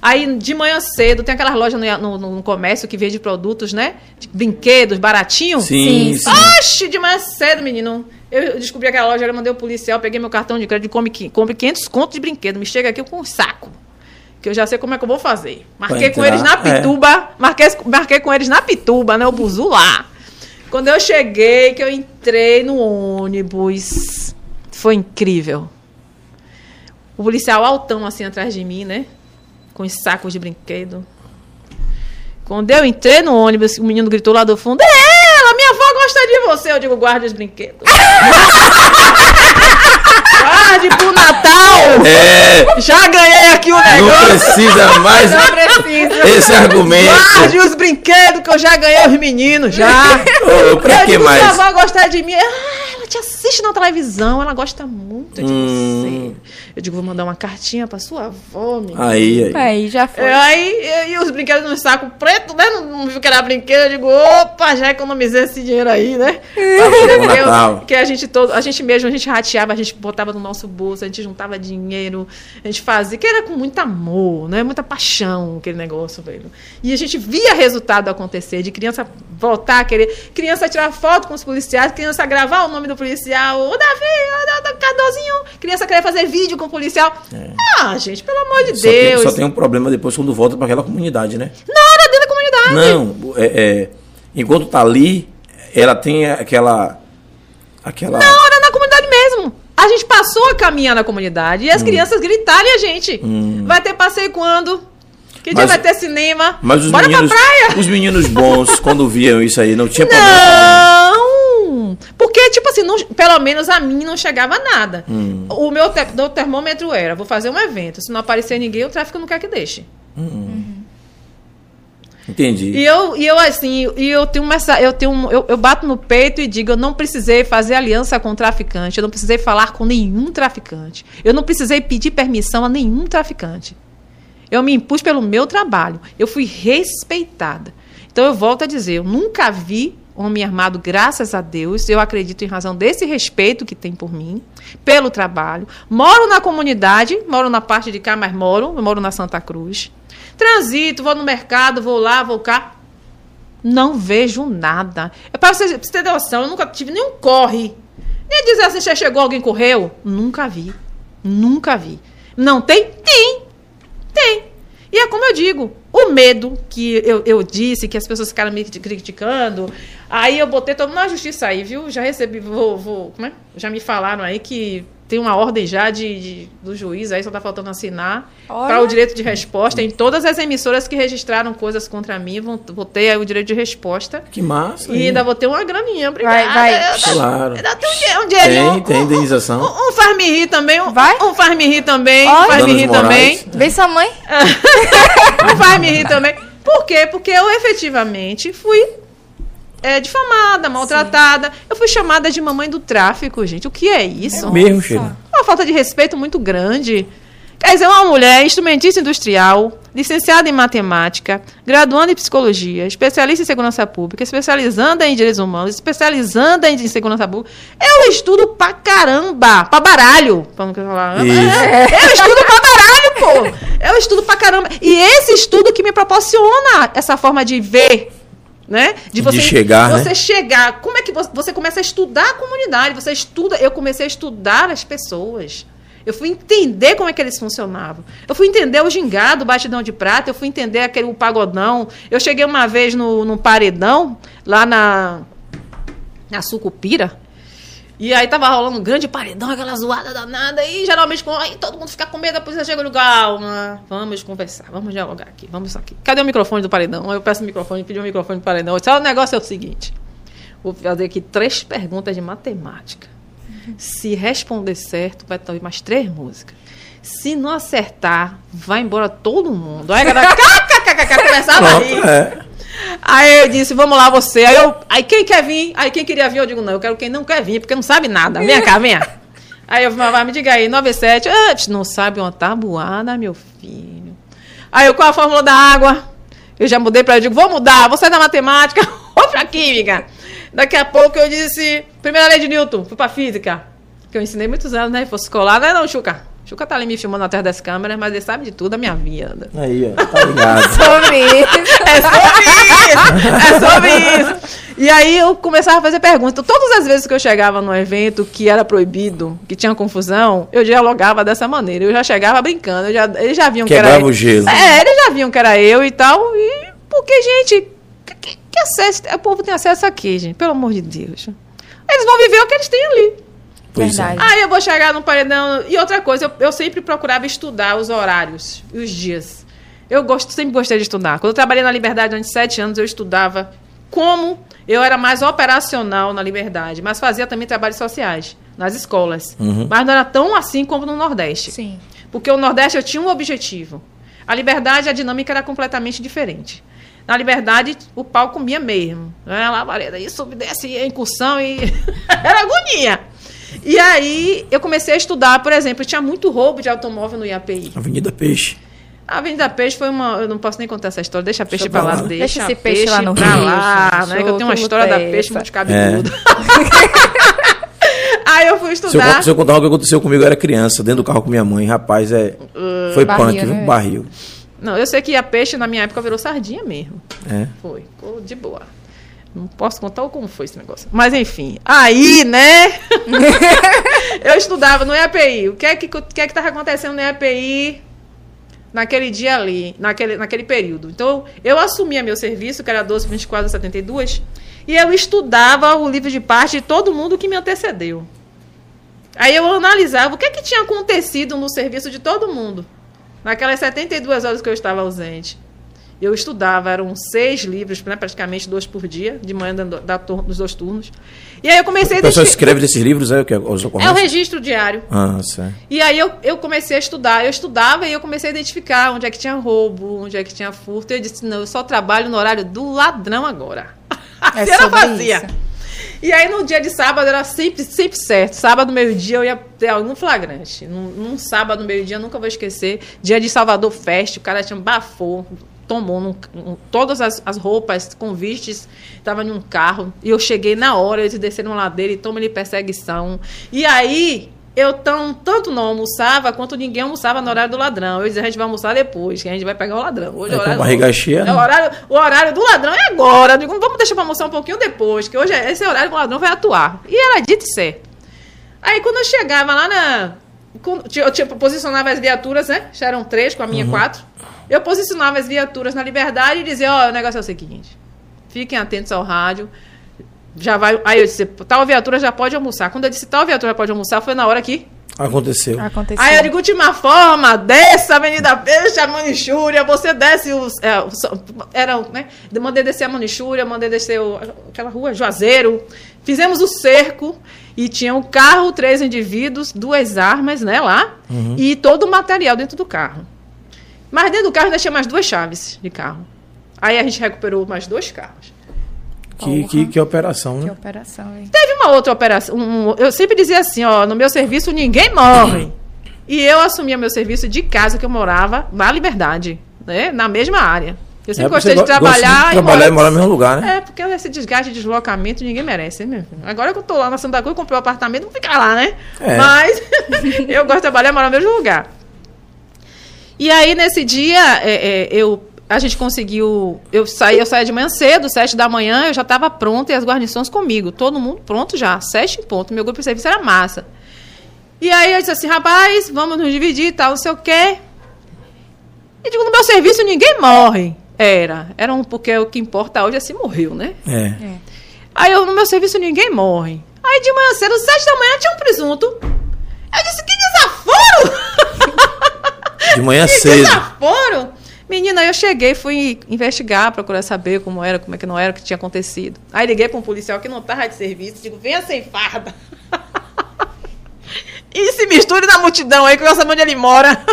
Aí de manhã cedo, tem aquelas lojas no, no- no comércio que vende produtos, né? De brinquedos, baratinho. Sim, Sim, sim. Oxe, de manhã cedo, menino. Eu descobri aquela loja, eu mandei o policial, peguei meu cartão de crédito, come, qui- compre 500 contos de brinquedo. Me chega aqui com um saco. Que eu já sei como é que eu vou fazer. Marquei com eles na é. Pituba. Marquei, marquei com eles na Pituba, né? O buzu lá. Quando eu cheguei, que eu entrei no ônibus. Foi incrível. O policial altão assim atrás de mim, né? Com os sacos de brinquedo. Quando eu entrei no ônibus, o menino gritou lá do fundo: É ela, gosta de você. Eu digo, guarde os brinquedos. [laughs] guarde pro Natal. É, Já ganhei aqui o não negócio. precisa mais Não precisa. esse argumento. Guarde os brinquedos que eu já ganhei os meninos, já. Ô, pra eu que digo, mais? sua avó gosta de mim. Ah, ela te assiste na televisão, ela gosta muito de Hum. você. Eu digo, vou mandar uma cartinha pra sua avó, menina. Aí, aí. Aí, já foi. É, Aí, e, e os brinquedos no saco preto, né? Não, não viu que era brinquedo. Eu digo, opa, já economizei esse dinheiro aí, né? Natal. que a gente todo, a gente mesmo, a gente rateava, a gente botava no nosso bolso, a gente juntava dinheiro, a gente fazia, que era com muito amor, né? Muita paixão, aquele negócio, velho. E a gente via resultado acontecer, de criança voltar a querer, criança tirar foto com os policiais, criança gravar o nome do policial, o Davi, o Cardozinho, criança querer fazer vídeo com o policial. Ah, gente, pelo amor de É. Só tem, Deus. só tem um problema depois quando volta para aquela comunidade, né? Na hora dentro da comunidade. Não, é, é, enquanto tá ali, ela tem aquela. aquela Na hora na comunidade mesmo. A gente passou a caminhar na comunidade e Hum. as crianças gritarem a gente. Vai ter passeio quando? Que dia Mas- vai ter cinema? mas os Bora meninos, pra praia! os meninos bons, quando viam isso aí, não tinha [laughs] problema. Não! Porque, tipo assim, não- pelo menos a mim não chegava nada. Hum. O meu, te- meu termômetro era: vou fazer um evento. Se não aparecer ninguém, o tráfico não quer que deixe. Entendi. E eu, e eu assim, e eu tenho uma, essa- eu tenho um- eu, eu bato no peito e digo, eu não precisei fazer aliança com traficante, eu não precisei falar com nenhum traficante. Eu não precisei pedir permissão a nenhum traficante. Eu me impus pelo meu trabalho. Eu fui respeitada. Então eu volto a dizer, eu nunca vi homem armado, graças a Deus. Eu acredito em razão desse respeito que tem por mim, pelo trabalho. Moro na comunidade, moro na parte de cá, mas moro, moro na Santa Cruz. Transito, vou no mercado, vou lá, vou cá. Não vejo nada. É para você, você ter noção, eu nunca tive nenhum corre. Nem dizer assim, já chegou, alguém correu. Nunca vi. Nunca vi. Não tem? Tem. Tem. E é como eu digo, o medo que eu, eu disse, que as pessoas ficaram me criticando, aí eu botei todo mundo na justiça aí, viu? Já recebi, vou, vou, como é? Já me falaram aí que tem uma ordem já de, de- do juiz, aí só tá faltando assinar, para o direito de resposta. Em todas as emissoras que registraram coisas contra mim, vão, vou ter aí o direito de resposta. Que massa. E hein? ainda vou ter uma graninha, obrigada. Vai, vai. Eu- Claro. Ainda tem um, um dinheirinho. Tem, tem um- indenização. Um, um faz me rir também. Um, Vai? um faz me rir também. Olha. Um faz me rir também. Vem sua mãe? Não [laughs] faz me rir também. Por quê? Porque eu efetivamente fui é, difamada, maltratada. Eu fui chamada de mamãe do tráfico, gente. O que é isso? Mesmo, Sheila. Uma falta de respeito muito grande. Quer dizer, uma mulher instrumentista industrial, licenciada em matemática, graduanda em psicologia, especialista em segurança pública, especializando em direitos humanos, especializando em segurança pública. Eu estudo pra caramba, pra baralho. Pra não falar. Isso. Eu estudo pra baralho, pô. Eu estudo pra caramba. E esse estudo que me proporciona essa forma de ver. Né? De chegar, né? você chegar. Como é que você, você começa a estudar a comunidade? Você estuda. Eu comecei a estudar as pessoas. Eu fui entender como é que eles funcionavam. Eu fui entender o gingado, o batidão de prata. Eu fui entender aquele o pagodão. Eu cheguei uma vez no, num paredão lá na na Sucupira. E aí tava rolando um grande paredão, aquela zoada danada. E geralmente quando- aí todo mundo fica com medo, a polícia chega e digo, calma, vamos conversar, vamos dialogar aqui, vamos isso aqui. Cadê o microfone do paredão? Aí eu peço o microfone, pedi o microfone do paredão. Eu disse, "Ah, o negócio é o seguinte, vou fazer aqui três perguntas de matemática. Se responder certo, vai ter mais três músicas. Se não acertar, vai embora todo mundo. Aí a galera começava a rir. É. Aí eu disse, vamos lá você. Aí, eu, aí quem quer vir? Aí quem queria vir, eu digo, não, eu quero quem não quer vir, porque não sabe nada. Vem cá, vem. [laughs] Aí eu falei, me diga aí, 97. Ah, pss, não sabe uma tabuada, meu filho. Aí eu, qual a fórmula da água? Eu já mudei para eu digo, vou mudar, vou sair da matemática, [laughs] vou pra química. Daqui a pouco eu disse, primeira lei de Newton, fui pra física. Que eu ensinei muitos anos, né? Fosse escolar, não é não, Chuca? Chuca tá ali me filmando atrás das câmeras, mas ele sabe de tudo da minha vida. Aí, ó, tá ligado. [laughs] Sobre isso. É sobre isso! É sobre isso! E aí eu começava a fazer perguntas. Todas as vezes que eu chegava num evento que era proibido, que tinha confusão, eu dialogava dessa maneira. Eu já chegava brincando. eu já- eles já viam que era Quebrava eu. o gelo. É, eles já viam que era eu e tal. E porque, gente, que, que acesso. O povo tem acesso aqui, gente, pelo amor de Deus. Eles vão viver o que eles têm ali. Pois é. Verdade. Aí eu vou chegar no paredão. E outra coisa, eu, eu sempre procurava estudar os horários e os dias. Eu gosto, sempre gostei de estudar. Quando eu trabalhei na Liberdade durante sete anos, eu estudava como Eu era mais operacional na Liberdade, mas fazia também trabalhos sociais nas escolas. Mas não era tão assim como no Nordeste. Sim. Porque o Nordeste eu tinha um objetivo. A Liberdade, a dinâmica era completamente diferente. Na Liberdade, o pau comia mesmo. Né? Lá, vareda, e sobe, desce, a incursão e... [laughs] era agonia. E aí, eu comecei a estudar, por exemplo, tinha muito roubo de automóvel no IAPI. Avenida Peixe. A Avenida Peixe foi uma. Eu não posso nem contar essa história. Deixa a peixe Deixa pra lá. lá. Deixa, Deixa esse peixe lá no pra rio, lá, né? Que eu tenho uma história da é peixe muito cabeluda. [laughs] Aí eu fui Se eu, estudar. se eu contar o que aconteceu comigo, eu era criança, dentro do carro com minha mãe. Rapaz, é. Foi Barril, punk, viu? né? Barril. Não, eu sei que a peixe na minha época virou sardinha mesmo. É. Foi. Ficou de boa. Não posso contar como foi esse negócio. Mas enfim. Aí, né? [laughs] eu estudava no EAPI. O que é que o que é que estava acontecendo no EAPI naquele dia ali, naquele, naquele período? Então, eu assumia meu serviço, que era 12, 24, 72, e eu estudava o livro de parte de todo mundo que me antecedeu. Aí eu analisava o que é que tinha acontecido no serviço de todo mundo. Naquelas 72 horas que eu estava ausente. Eu estudava, eram seis livros, né, praticamente dois por dia, de manhã da, da, dos dois turnos. E aí eu comecei a O pessoal identificar- escreve desses livros, é o que? Os É o registro diário. Ah, certo. E aí eu, eu comecei a estudar. Eu estudava e eu comecei a identificar onde é que tinha roubo, onde é que tinha furto. Eu disse, não, eu só trabalho no horário do ladrão agora. [laughs] É Assim eu sobre fazia. isso. E aí no dia de sábado era sempre, sempre certo. Sábado, meio-dia, eu ia ter algum flagrante. Num, num sábado, meio-dia, eu nunca vou esquecer. Dia de Salvador Fest, o cara tinha bafou, tomou num- um- todas as, as roupas, convites, estava em um carro. E eu cheguei na hora, eles desceram uma ladeira e toma-lhe perseguição. E aí, eu tão, tanto não almoçava, quanto ninguém almoçava no horário do ladrão. Eu dizia, a gente vai almoçar depois, que a gente vai pegar o ladrão. Hoje É, é horário barriga cheia, É né? o horário, o horário do ladrão é agora. Eu digo, vamos deixar pra almoçar um pouquinho depois, que hoje é esse horário que o ladrão vai atuar. E era dito e certo. Aí quando eu chegava lá na. quando- Eu, tipo, posicionava as viaturas, né? Já eram três, com a minha quatro. Eu posicionava as viaturas na liberdade e dizia, ó, o negócio é o seguinte. Fiquem atentos ao rádio. Já vai. Aí eu disse, tal viatura já pode almoçar. Quando eu disse tal viatura já pode almoçar, foi na hora que Aconteceu. Aconteceu. Aí eu digo, última forma, desce a Avenida Peixe, a Manichúria, você desce os. É, os era, né? Mandei descer a Manichúria, mandei descer o- aquela rua, Juazeiro. Fizemos o cerco e tinha um carro, três indivíduos, duas armas, né, lá, e todo o material dentro do carro. Mas dentro do carro ainda tinha mais duas chaves de carro. Aí a gente recuperou mais dois carros. Que, que, que operação, Que né? operação, hein? Teve uma outra operação. um- eu sempre dizia assim, ó, no meu serviço ninguém morre. E eu assumia meu serviço de casa que eu morava na Liberdade, né? Na mesma área. Eu sempre É, gostei de trabalhar. de trabalhar e morar no mesmo lugar, né? É, porque esse desgaste de deslocamento ninguém merece, né? Agora que eu tô lá na Santa Cruz, comprei um apartamento, vou ficar lá, né? É. Mas [laughs] eu gosto de trabalhar e morar no mesmo lugar. E aí, nesse dia, é, é, eu, a gente conseguiu. Eu saí, eu saía de manhã cedo, sete da manhã, eu já estava pronta e as guarnições comigo. Todo mundo pronto já, sete em ponto. Meu grupo de serviço era massa. E aí eu disse assim, rapaz, vamos nos dividir e tal, não sei o quê. E digo, no meu serviço ninguém morre. Era. Era um, porque o que importa hoje é se morreu, né? É. Aí eu, no meu serviço ninguém morre. Aí de manhã cedo, sete da manhã, tinha um presunto. Eu disse! De manhã cedo. desaforo! Menina, aí eu cheguei, fui investigar, procurar saber como era, como é que não era, o que tinha acontecido. Aí liguei para um policial que não estava de serviço, digo, venha sem farda. [laughs] e se misture na multidão aí, que eu saber onde ele mora.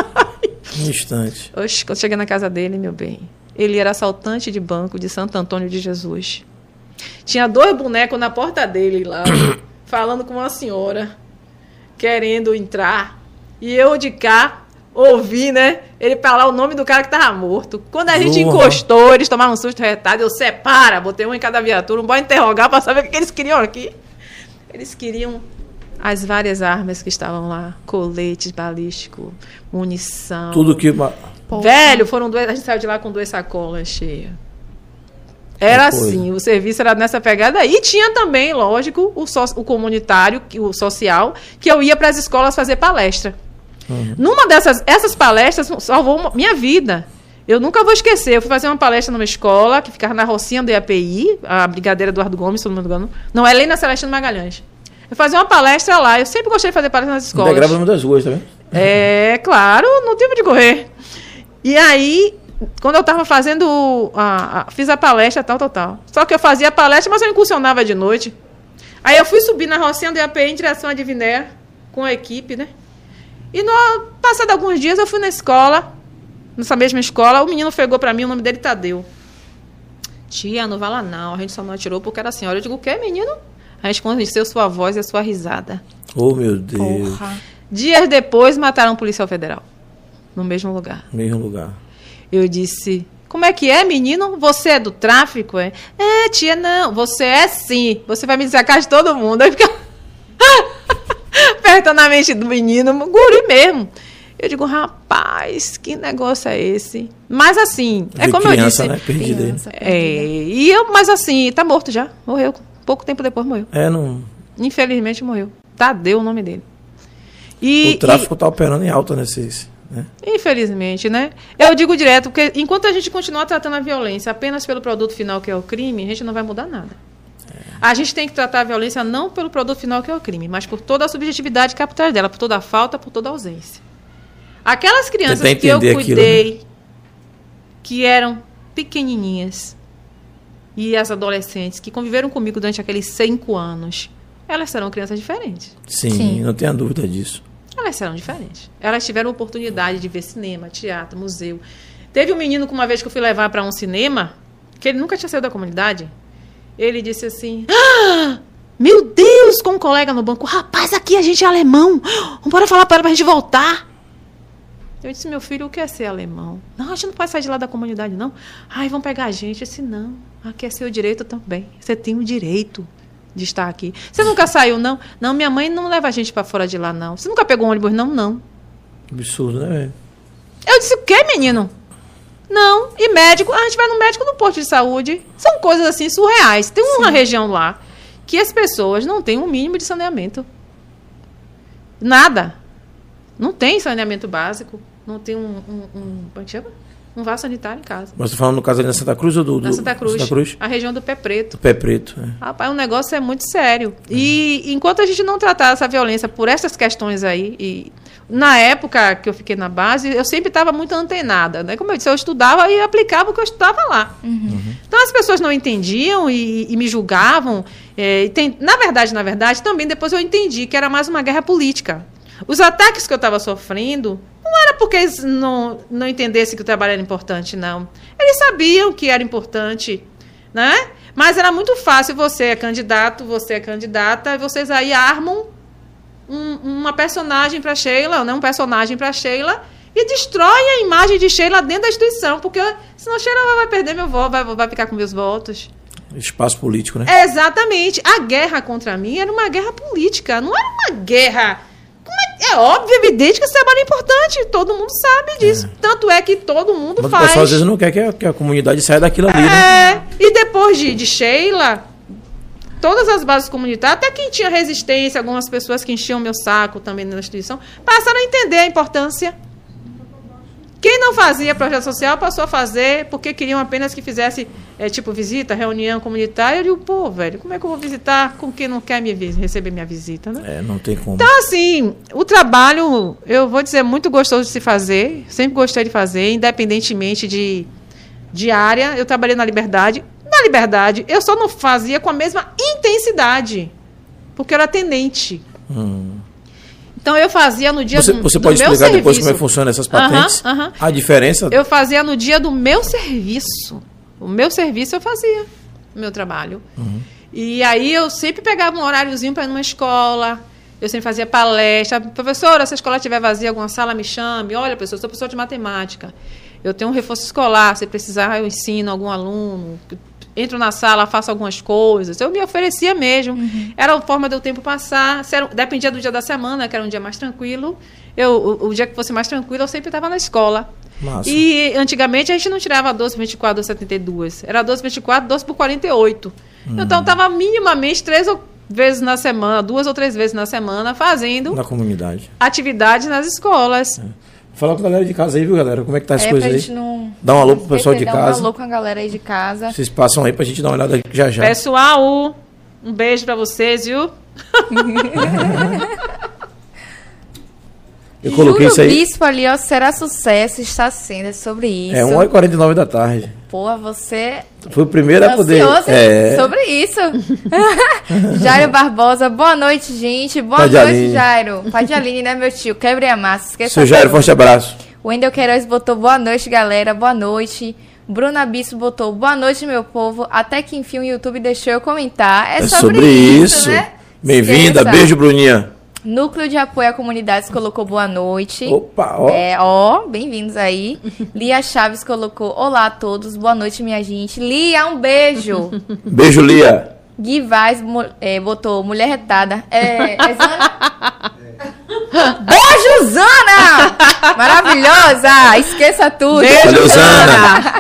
Um instante. [laughs] Oxe, quando cheguei na casa dele, meu bem, ele era assaltante de banco de Santo Antônio de Jesus. Tinha dois bonecos na porta dele lá, [coughs] falando com uma senhora, querendo entrar. E eu de cá, ouvi, né? Ele falar o nome do cara que tava morto. Quando a gente encostou, eles tomaram um susto retado. Eu separa, botei um em cada viatura, um bom interrogar pra saber o que eles queriam aqui. Eles queriam as várias armas que estavam lá: coletes balístico, munição. Tudo que. Velho, foram duas. A gente saiu de lá com duas sacolas cheias. Era assim, o serviço era nessa pegada. E tinha também, lógico, o, só- o comunitário, que- o social, que eu ia para as escolas fazer palestra. Numa dessas essas palestras salvou minha vida. Eu nunca vou esquecer. Eu fui fazer uma palestra numa escola que ficava na Rocinha do IAPI, a Brigadeira Eduardo Gomes, se não me engano. Não, é Helena Celestino Magalhães. Eu fazia uma palestra lá. Eu sempre gostei de fazer palestra nas escolas. Integrava numa das ruas, tá vendo? É, claro, no tempo de correr. E aí, quando eu estava fazendo. A, a, fiz a palestra, tal, tal, tal. Só que eu fazia a palestra, mas eu incursionava de noite. Aí eu fui subir na Rocinha do IAPI em direção a Diviné, com a equipe, né? E no passado alguns dias eu fui na escola, nessa mesma escola, o menino pegou para mim, o nome dele Tadeu. Tia, não vai lá não, a gente só não atirou porque era a senhora. Eu digo, o quê, menino? A gente conheceu sua voz e a sua risada. Oh, meu Deus. Porra. Dias depois, mataram um policial federal. No mesmo lugar. Mesmo lugar. Eu disse, como é que é, menino? Você é do tráfico? É, é tia, não. Você é sim. Você vai me sacar de todo mundo. [laughs] Aí fica [laughs] [laughs] apertando a mente do menino, guri mesmo. Eu digo, rapaz, que negócio é esse? Mas assim, é como criança, eu né? disse. Perdida aí. Criança É, perdida. e eu, mas assim, tá morto já. Morreu. Pouco tempo depois morreu. É, não. Infelizmente morreu. Tadeu o nome dele. E, o tráfico tá operando em alta nesses. Né? infelizmente, né? Eu digo direto, porque enquanto a gente continuar tratando a violência apenas pelo produto final que é o crime, a gente não vai mudar nada. A gente tem que tratar a violência não pelo produto final que é o crime, mas por toda a subjetividade que há por trás dela, por toda a falta, por toda a ausência. Aquelas crianças que eu entender aquilo, cuidei, que eram pequenininhas, e as adolescentes que conviveram comigo durante aqueles cinco anos, elas serão crianças diferentes. Sim, Sim. não tenha dúvida disso. Elas serão diferentes. Elas tiveram oportunidade de ver cinema, teatro, museu. Teve um menino que uma vez que eu fui levar para um cinema, que ele nunca tinha saído da comunidade, ele disse assim: "Ah, Meu Deus, com um colega no banco, rapaz, aqui a gente é alemão. Bora falar para ela pra gente voltar. Eu disse, meu filho, o que é ser alemão? Não, a gente não pode sair de lá da comunidade, não. Ai, vão pegar a gente. Eu disse, não, aqui é seu direito também. Você tem o direito de estar aqui. Você nunca saiu, não? Não, minha mãe não leva a gente para fora de lá, não. Você nunca pegou um ônibus, não? Não. Absurdo, né, velho? Eu disse, o quê, menino? Não. E médico? A gente vai no médico no posto de saúde. São coisas assim surreais. Tem uma região lá que as pessoas não têm um mínimo de saneamento. Nada. Não tem saneamento básico. Não tem um. um, um como é que chama? Um vaso sanitário em casa. Mas você falando no caso ali na Santa Cruz ou do. do Na Santa Cruz, Santa Cruz? A região do pé preto. Do pé preto. é. Rapaz, o negócio é muito sério. E enquanto a gente não tratar essa violência por essas questões aí, e na época que eu fiquei na base, eu sempre estava muito antenada, né? Como eu disse, eu estudava e aplicava o que eu estudava lá. Então as pessoas não entendiam e, e me julgavam. é, tem- na verdade, na verdade, também depois eu entendi que era mais uma guerra política. Os ataques que eu estava sofrendo não era porque eles não, não entendessem que o trabalho era importante, não. Eles sabiam que era importante, né? Mas era muito fácil, você é candidato, você é candidata, e vocês aí armam um- uma personagem para Sheila, né? um personagem para Sheila, e destrói a imagem de Sheila dentro da instituição, porque senão Sheila vai perder meu voto, vai, vai ficar com meus votos. Espaço político, né? Exatamente. A guerra contra mim era uma guerra política, não era uma guerra. É, é óbvio, evidente que esse trabalho é importante, todo mundo sabe disso. Tanto é que todo mundo Mas o faz. pessoal às vezes não quer que a, que a comunidade saia daquilo ali, né? É, e depois de, de Sheila, todas as bases comunitárias, até quem tinha resistência, algumas pessoas que enchiam meu saco também na instituição, passaram a entender a importância. Quem não fazia projeto social passou a fazer porque queriam apenas que fizesse, é, tipo, visita, reunião comunitária. Eu digo, pô, velho, como é que eu vou visitar com quem não quer me receber minha visita, né? É, não tem como. Então, assim, o trabalho, eu vou dizer, muito gostoso de se fazer. Sempre gostei de fazer, independentemente de, de área. Eu trabalhei na Liberdade. Na Liberdade, eu só não fazia com a mesma intensidade. Porque eu era tenente. Então, eu fazia no dia Você, do, você do pode meu explicar depois como é que funcionam essas patentes? A diferença? Eu fazia no dia do meu serviço. O meu serviço eu fazia, o meu trabalho. E aí eu sempre pegava um horáriozinho para ir numa escola. Eu sempre fazia palestra. Professora, se a escola estiver vazia, alguma sala, me chame. Olha, professor, eu sou professor de matemática. Eu tenho um reforço escolar. Se precisar, eu ensino algum aluno. Entro na sala, faço algumas coisas. Eu me oferecia mesmo. Era a forma do tempo passar. Era- dependia do dia da semana, que era um dia mais tranquilo. Eu, o, o dia que fosse mais tranquilo, eu sempre estava na escola. Massa. E antigamente a gente não tirava 12 por 24, 12 por 72. Era 12 por 24, 12 por 48. Então estava minimamente três ou- vezes na semana, duas ou três vezes na semana, fazendo Na comunidade. atividades nas escolas. Fala com a galera de casa aí, viu, galera? Como é que tá as É, coisas pra aí? não. Dá um alô pro pessoal de Dá casa. um alô com a galera aí de casa. Vocês passam aí pra gente dar uma olhada já já. Pessoal, um beijo para vocês, viu? [laughs] Eu coloquei Júlio isso aí. Bispo ali, ó, será sucesso, está sendo, é sobre isso. É 1h49 da tarde. Pô, você Foi o primeiro a poder. É, sobre isso. [laughs] Jairo Barbosa, boa noite, gente. Boa noite. Jairo. Pai de Aline, né, meu tio? Quebre a massa. Esqueça seu Jairo, forte abraço. Wendel Queiroz botou boa noite, galera. Boa noite. Bruna Bispo botou boa noite, meu povo. Até que enfim o YouTube deixou eu comentar. É, É sobre isso. né? Bem-vinda, beijo, Bruninha. Núcleo de Apoio a Comunidades colocou boa noite. Opa, ó. É, ó, bem-vindos aí. Lia Chaves colocou olá a todos, boa noite, minha gente. Lia, um beijo. [laughs] Beijo, Lia. Gui Vaz é, botou mulher retada. É, é Zana? [laughs] Beijo, Zana! Maravilhosa! Esqueça tudo. Valeu, Zana.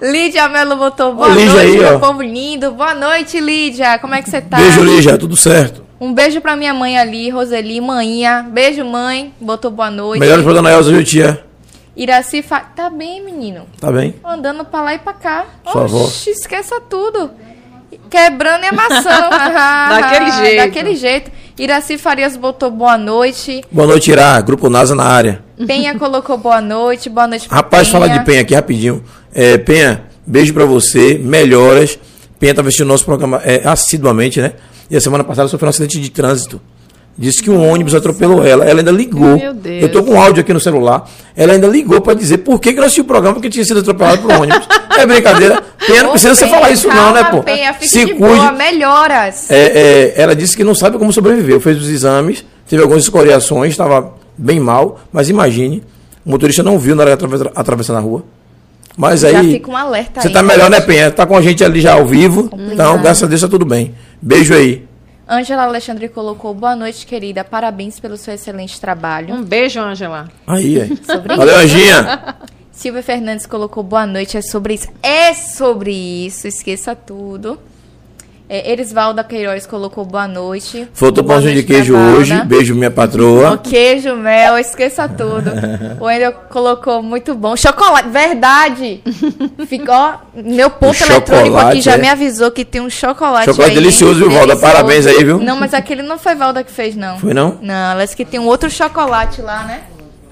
[laughs] Lídia Melo botou boa Ó, Lídia noite, aí, meu ó. povo lindo. Boa noite, Lídia. Como é que você tá? Beijo, Lígia, tudo certo. Um beijo pra minha mãe ali, Roseli, manhinha. Beijo, mãe. Botou boa noite. Melhores pra Dona Elza, viu, tia? Iraci fa... Tá bem, menino. Tá bem? Andando pra lá e pra cá. Sua avó. Oxi, esqueça tudo. Quebrando e amassando. [laughs] [laughs] Daquele jeito. Daquele jeito. Iraci Farias botou boa noite. Boa noite, Irá. Grupo NASA na área. Penha colocou boa noite. Boa noite pra Rapaz, Penha. fala de Penha aqui rapidinho. É, Penha, beijo pra você, melhoras. Penha tá assistindo nosso programa é, assiduamente, né? E a semana passada sofreu um acidente de trânsito. Disse que um ônibus atropelou ela. Ela ainda ligou. Meu Deus. Eu tô com um áudio aqui no celular. Ela ainda ligou pra dizer por que, que não assistiu o programa porque tinha sido atropelado por um ônibus. [laughs] É brincadeira. Penha, não precisa você Penha, falar isso, não, calma, né, pô? Penha, Se de cuide. boa, melhoras. É, é, ela disse que não sabe como sobreviveu. Fez os exames, teve algumas escoriações, estava bem mal. Mas imagine, o motorista não viu na hora de atravessar na rua. Mas Já aí. fica um alerta Você aí. tá melhor, né, Penha? Tá com a gente ali já ao vivo. Complicado. Então, graças a Deus, tá tudo bem. Beijo aí. Ângela Alexandre colocou boa noite, querida. Parabéns pelo seu excelente trabalho. Um beijo, Ângela. Aí, aí. [laughs] Sobre Valeu, Anjinha. Silvia Fernandes colocou boa noite, é sobre isso. É sobre isso, esqueça tudo. É, Erisvalda Queiroz colocou boa noite. Faltou pãozinho de queijo hoje. Beijo, minha patroa. Queijo, mel, esqueça tudo. o Wendel colocou muito bom. Chocolate, verdade! Ficou. Meu ponto O eletrônico aqui chocolate, já é. me avisou que tem um chocolate. Chocolate aí, delicioso, viu, Valda? Delicioso. Parabéns aí, viu? Não, mas aquele não foi Valda que fez, não. Foi não? Não, ela disse que tem um outro chocolate lá, né?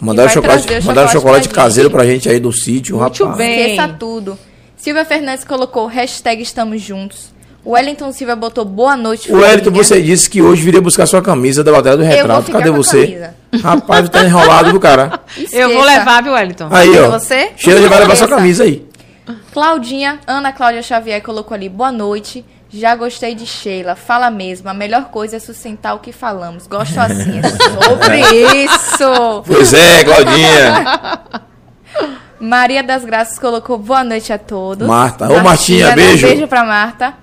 Mandaram chocolate, o mandaram chocolate chocolate pra caseiro gente. pra gente aí do sítio, Muito rapaz. bem. Esqueça tudo. Silvia Fernandes colocou hashtag estamos juntos. O Wellington Silva botou boa noite, O Wellington, você disse que hoje viria buscar sua camisa da batalha do vou retrato. ficar Cadê você? camisa. Rapaz, tá enrolado, viu, cara? Eu vou Esqueça. levar, viu, Wellington? Aí, Cadê ó. você? Sheila já vai levar sua Esqueça. camisa aí. Claudinha, Ana Cláudia Xavier colocou ali, boa noite. Já gostei de Sheila. Fala mesmo. A melhor coisa é sustentar o que falamos. Gosto assim. É [laughs] sobre isso. Pois é, Claudinha. Maria das Graças colocou boa noite a todos. Marta. Ô, Martinha, né? beijo. Beijo pra Marta.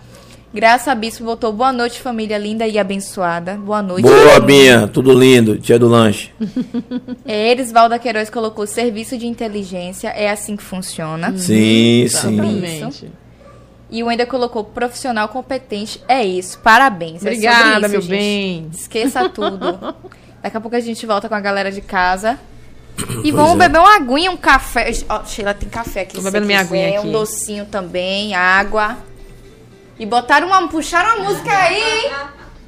Graça Bispo botou boa noite, família linda e abençoada. Boa noite. Boa, Binha. Tudo lindo. Tia do lanche. [laughs] É, Erisvalda Queiroz colocou serviço de inteligência. É assim que funciona. Sim, sim. Exatamente. E o ainda colocou profissional competente. É isso. Parabéns. É sobre Obrigada, isso, meu gente. bem. Esqueça [laughs] tudo. Daqui a pouco a gente volta com a galera de casa. E Pois vamos é. beber uma aguinha, um café. Ó, Sheila, tem café aqui. Tô bebendo minha quiser, aguinha aqui. Um docinho também, água. E botaram uma. Puxaram uma música aí, hein?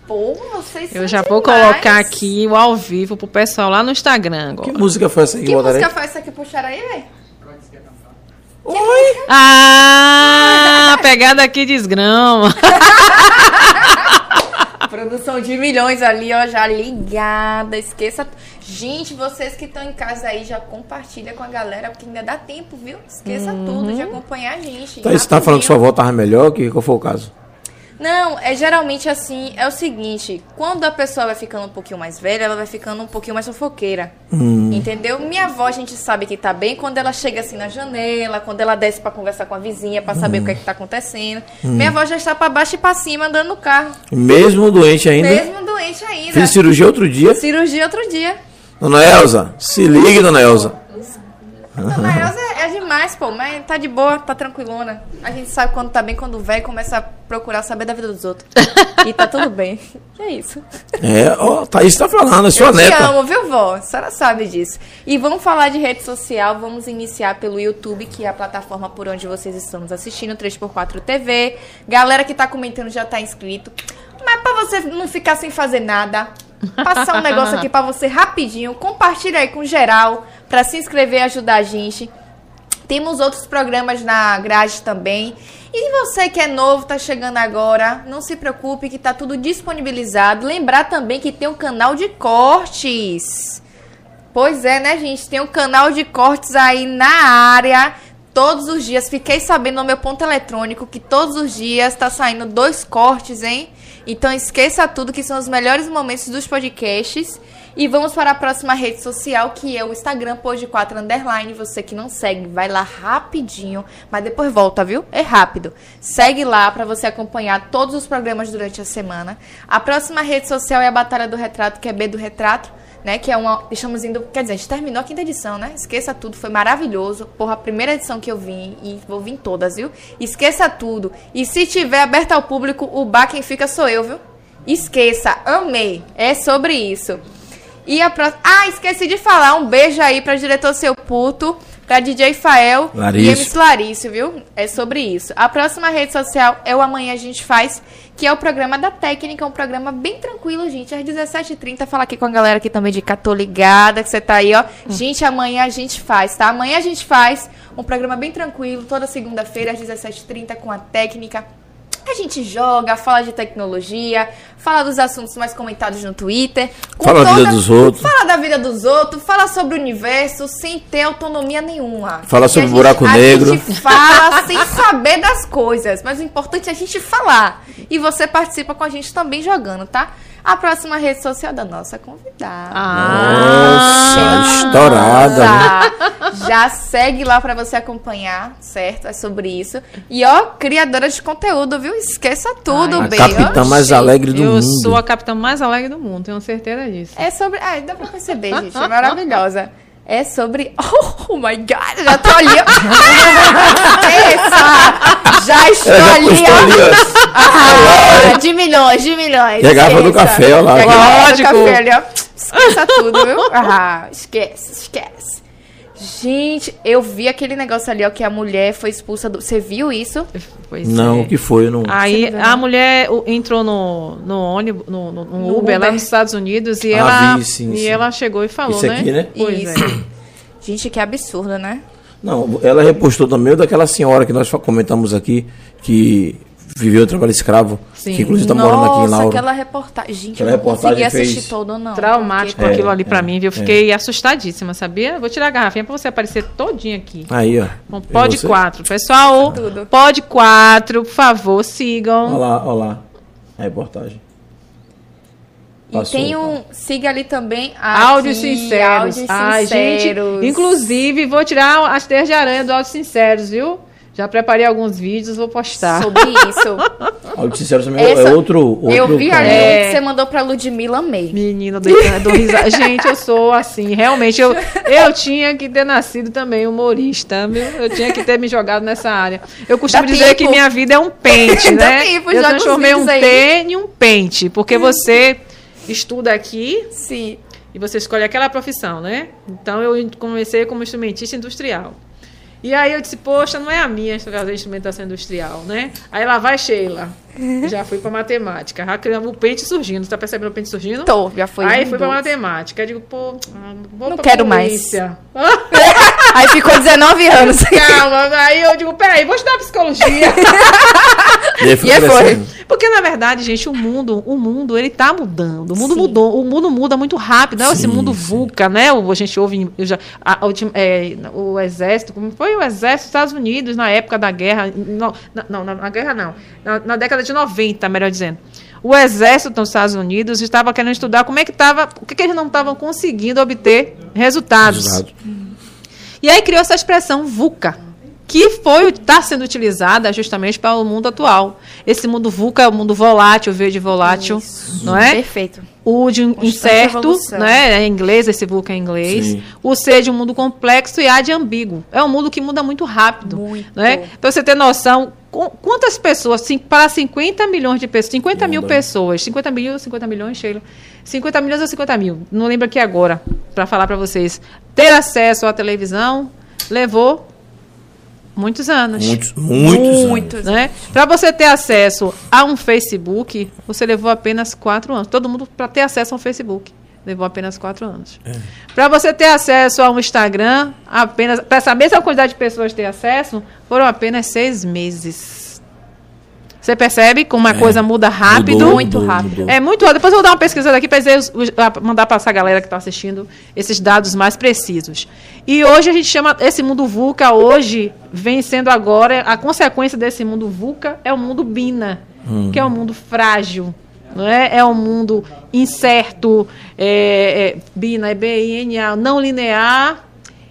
Pô, vocês Eu já vou demais. colocar aqui o ao vivo pro pessoal lá no Instagram Que agora. música foi essa aí que Que botaram aí? música foi essa que puxaram aí, velho? Oi! Ah, pegada aqui desgrama. [laughs] Produção de milhões ali, ó, já ligada. Esqueça. Gente, vocês que estão em casa aí, já compartilha com a galera, porque ainda dá tempo, viu? Esqueça tudo de acompanhar a gente. Tá, você tá falando que sua avó tava melhor? Que, qual foi o caso? Não, é geralmente assim, é o seguinte, quando a pessoa vai ficando um pouquinho mais velha, ela vai ficando um pouquinho mais fofoqueira. Entendeu? Minha avó, a gente sabe que tá bem quando ela chega assim na janela, quando ela desce pra conversar com a vizinha, pra saber o que é que tá acontecendo. Minha avó já está pra baixo e pra cima andando no carro, Mesmo doente ainda? mesmo doente ainda. Fiz cirurgia outro dia. Cirurgia outro dia. Dona Elza, se ligue, dona Elza. Dona Elza é, é demais, pô, mas tá de boa, tá tranquilona. A gente sabe quando tá bem, quando velho começa a procurar saber da vida dos outros. e tá tudo bem. Que é isso. É, ó, Thaís tá falando, é sua Eu te neta. amo, viu, vó? A senhora sabe disso. E vamos falar de rede social. Vamos iniciar pelo YouTube, que é a plataforma por onde vocês estão nos assistindo, 3x4 TV. Galera que tá comentando já tá inscrito. Mas pra você não ficar sem fazer nada, passar um negócio aqui pra você rapidinho. Compartilha aí com geral pra se inscrever e ajudar a gente. Temos outros programas na grade também. E você que é novo, tá chegando agora, não se preocupe que tá tudo disponibilizado. Lembrar também que tem um canal de cortes. Pois é, né, gente? Tem um canal de cortes aí na área. Todos os dias, fiquei sabendo no meu ponto eletrônico que todos os dias tá saindo dois cortes, hein? Então esqueça tudo que são os melhores momentos dos podcasts. E vamos para a próxima rede social, que é o Instagram Pod4 Underline. Você que não segue, vai lá rapidinho, mas depois volta, viu? É rápido. Segue lá para você acompanhar todos os programas durante a semana. A próxima rede social é a Batalha do Retrato, que é B do Retrato. Né, que é uma. Estamos indo. Quer dizer, a gente terminou a quinta edição, né? Esqueça tudo, foi maravilhoso. Porra, a primeira edição que eu vim e vou vir todas, viu? Esqueça tudo. E se tiver aberto ao público, o bar quem fica sou eu, viu? Esqueça, amei. É sobre isso. E a próxima. Ah, esqueci de falar. Um beijo aí pra diretor Seu Puto, pra DJ Fael Larício. e MC Larício, viu? É sobre isso. A próxima rede social é o Amanhã a gente faz, que é o programa da técnica, um programa bem tranquilo, gente. Às 17h30, falar aqui com a galera aqui também de cá, tô ligada, que você tá aí, ó. Gente, amanhã a gente faz, tá? Amanhã a gente faz um programa bem tranquilo, toda segunda-feira, às 17h30, com a técnica. A gente joga, fala de tecnologia, fala dos assuntos mais comentados no Twitter. com Fala da vida dos outros. Fala da vida dos outros, fala sobre o universo sem ter autonomia nenhuma. Fala sobre a buraco gente, negro. A gente fala sem saber das coisas, mas o importante é a gente falar. E você participa com a gente também jogando, tá? A próxima rede social da nossa convidada. Nossa, estourada. né? Tá. Já segue lá pra você acompanhar, certo? É sobre isso. E ó, criadora de conteúdo, viu? Esqueça tudo, A bem. capitã mais Oxi. alegre do Eu mundo. sou a capitã mais alegre do mundo, tenho certeza disso. É sobre. Ah, dá pra perceber, gente. É maravilhosa. É sobre. [laughs] Oh my god, já tô ali. ó. Esqueça! Já estou Ela já ali, ó. Ah, de milhões, de milhões. E a garrafa do café, ó lá. E a garrafa do Lógico. café ali, ó. Esqueça tudo, viu? Ah, esquece, esquece. Gente, eu vi aquele negócio ali, ó, que a mulher foi expulsa do. Você viu isso? Pois Não, é. o que foi? Eu não... Aí não a mulher o- entrou no, no ônibus, no, no- no No Uber, Uber. lá nos Estados Unidos e Ah, ela vi, sim, e sim. ela chegou e falou, Isso né? aqui, né? Pois isso. é. Gente, que absurdo, né? Não, ela repostou também daquela senhora que nós comentamos aqui, que viveu o trabalho escravo, Sim. que inclusive está morando aqui em Nossa, Laura. aquela reportagem. Gente, Aquela eu não consegui reportagem assistir fez- todo, não. Traumático porque- aquilo ali pra é, mim, viu? Eu é. fiquei assustadíssima, sabia? Vou tirar a garrafinha pra você aparecer todinha aqui. Aí, ó. Bom, Pode? 4. Pessoal, Tudo. pode 4, por favor, Olha sigam. lá, olha lá. A reportagem. E Passou, tem tá. um. Siga ali também. Aqui, Áudios sinceros. Áudios Ai, gente, sinceros. inclusive, vou tirar as teias de aranha do áudios sinceros, viu? Já preparei alguns vídeos, vou postar. Sobre isso. Áudio sincero também Essa- é outro, outro eu vi ali canal. É. que você mandou pra Ludmilla, amei. Menina, do, do risada. [laughs] Gente, eu sou assim, realmente, eu, eu tinha que ter nascido também humorista, viu? Eu tinha que ter me jogado nessa área. Eu costumo Dá dizer tempo. que minha vida é um pente, [laughs] né? tempo, eu transformei um vídeos aí. T em um pente, porque você estuda aqui Sim. e você escolhe aquela profissão, né? Então eu comecei como instrumentista industrial. E aí eu disse, poxa, não é a minha fazer instrumentação industrial, né? Aí lá vai Sheila. [laughs] Já fui para matemática. Já criamos o pente surgindo. Tá percebendo o pente surgindo? Tô, já foi. aí fui para matemática. Aí digo, pô, ah, vou Não quero mais. [laughs] [laughs] Aí ficou 19 anos. [laughs] Calma, aí eu digo, peraí, vou estudar psicologia. [laughs] E aí foi E aí foi. Porque, na verdade, gente, o mundo, o mundo, ele tá mudando. O mundo Sim. mudou, o mundo muda muito rápido, né? Esse Sim, mundo sim. VUCA, né? O- A gente ouve eu já, a- a é, o exército, como foi o exército dos Estados Unidos na época da guerra, não, na, não, na, na guerra não, na, na década de 90, melhor dizendo. O exército dos Estados Unidos estava querendo estudar como é que estava, o que, que eles não estavam conseguindo obter resultados. Resultado. E aí criou essa expressão VUCA, que foi está sendo utilizada justamente para o mundo atual. Esse mundo VUCA é o mundo volátil, verde volátil, não é? Perfeito. O de um Constante incerto, evolução. né? É em inglês, esse VUCA é em inglês. Sim. O C de um mundo complexo e A de ambíguo. É um mundo que muda muito rápido. Muito. Né? Para você ter noção, qu- quantas pessoas, para 50 milhões de pessoas, 50 mil pessoas, 50 mil ou 50 milhões, Sheila? 50 milhões ou 50 mil? Não lembro aqui agora, para falar para vocês. Ter acesso à televisão levou Muitos anos. Muitos, muitos, muitos anos. Né? Para você ter acesso a um Facebook, você levou apenas quatro anos. Todo mundo, para ter acesso a um Facebook, levou apenas quatro anos. É. Para você ter acesso a um Instagram, apenas para essa mesma quantidade de pessoas ter acesso, foram apenas seis meses. Você percebe como a é. coisa muda rápido? Mudou, muito mudou, rápido. Mudou. É muito rápido. Depois eu vou dar uma pesquisada aqui para mandar para essa galera que está assistindo esses dados mais precisos. E hoje a gente chama esse mundo VUCA, hoje vem sendo agora, a consequência desse mundo VUCA é o mundo BINA, hum. que é um mundo frágil. Não é? é um mundo incerto, é, é, BINA, é B-I-N-A, não linear,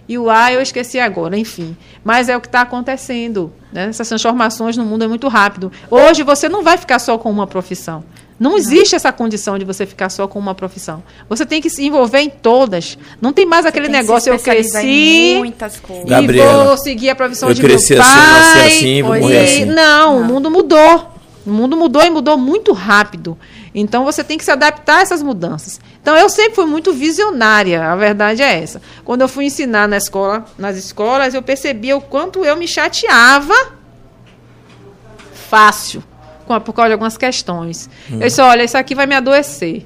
e o A eu esqueci agora, enfim. Mas é o que está acontecendo. Né? Essas transformações no mundo é muito rápido. Hoje você não vai ficar só com uma profissão. Não existe essa condição de você ficar só com uma profissão. Você tem que se envolver em todas. Não tem mais aquele negócio eu cresci muitas coisas. e Gabriela, vou seguir a profissão de meu pai. Assim, assim, vou morrer assim. Não, não, o mundo mudou. O mundo mudou e mudou muito rápido. Então você tem que se adaptar a essas mudanças. Então eu sempre fui muito visionária, a verdade é essa. Quando eu fui ensinar na escola, nas escolas, eu percebia o quanto eu me chateava fácil com, por causa de algumas questões. Hum. Eu disse, olha, isso aqui vai me adoecer.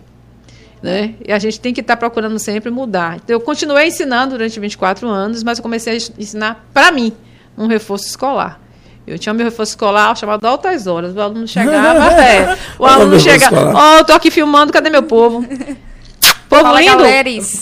Né? E a gente tem que estar tá procurando sempre mudar. Então, eu continuei ensinando durante 24 anos, mas eu comecei a ensinar para mim um reforço escolar. Eu tinha meu reforço escolar chamado Altas Horas. O aluno chegava, [laughs] é, o aluno chegava, ó, oh, tô aqui filmando, cadê meu povo? [laughs] Povo Fala, lindo.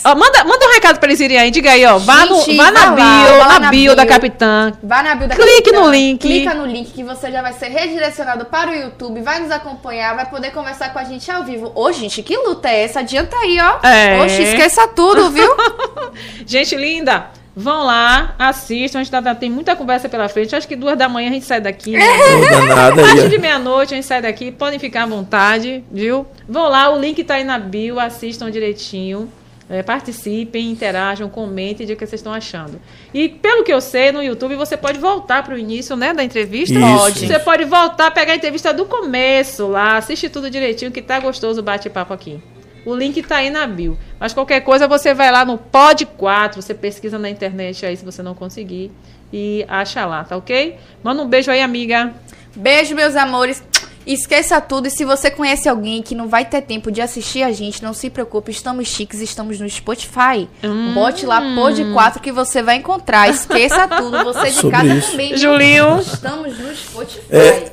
Ó, manda, manda um recado para eles irem aí. Diga aí, ó. Vá, Gente, no, vá na bio, lá, na, na bio, bio, da Capitã. Vá na bio da Clique Capitã. no link. Clica no link que você já vai ser redirecionado para o YouTube. Vai nos acompanhar, vai poder conversar com a gente ao vivo. Ô, gente, que luta é essa? Adianta aí, ó. É. Oxe, esqueça tudo, viu? [laughs] gente linda. Vão lá, assistam. A gente tá, tem muita conversa pela frente. Acho que duas da manhã a gente sai daqui. [laughs] Né? nada, Antes de meia-noite a gente sai daqui. Podem ficar à vontade, viu? Vão lá, o link tá aí na bio. Assistam direitinho. É, participem, interajam, comentem de o que vocês estão achando. E pelo que eu sei, no YouTube você pode voltar para o início né, da entrevista. Isso. Pode. Você pode voltar, pegar a entrevista do começo lá, assiste tudo direitinho, que tá gostoso o bate-papo aqui. O link está aí na bio. Mas qualquer coisa você vai lá no Pod 4, você pesquisa na internet aí se você não conseguir e acha lá, tá ok? Manda um beijo aí, amiga. Beijo, meus amores. Esqueça tudo e se você conhece alguém que não vai ter tempo de assistir a gente, não se preocupe, estamos chiques, estamos no Spotify. Hum. Bote lá Pod 4 que você vai encontrar. Esqueça tudo, você de Sobre casa isso. também. Julinho. Estamos no Spotify. É.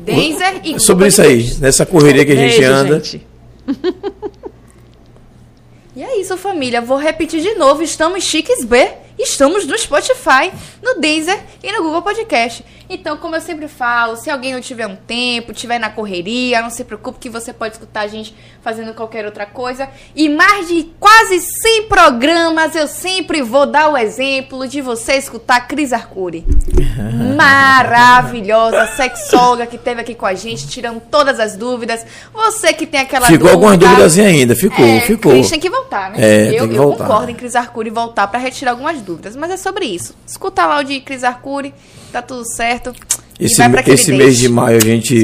Denzer e Sobre isso aí, nessa correria que a gente Beijo, anda. Gente. [laughs] e é isso, família. Vou repetir de novo. Estamos chiques B. Estamos no Spotify, no Deezer e no Google Podcast. Então, como eu sempre falo, se alguém não tiver um tempo, tiver na correria, não se preocupe que você pode escutar a gente fazendo qualquer outra coisa. E mais de quase 100 programas, eu sempre vou dar o exemplo de você escutar Cris Arcuri. [laughs] Maravilhosa, sexóloga que teve aqui com a gente, tirando todas as dúvidas. Você que tem aquela Ficou dúvida, algumas dúvidas ainda, ficou, é, ficou. Cris tem que voltar, né? É, eu, tem que eu voltar. concordo em Cris Arcuri voltar para retirar algumas dúvidas, mas é sobre isso. Escuta lá o de Cris Arcuri tá tudo certo. Esse, esse mês de maio a gente,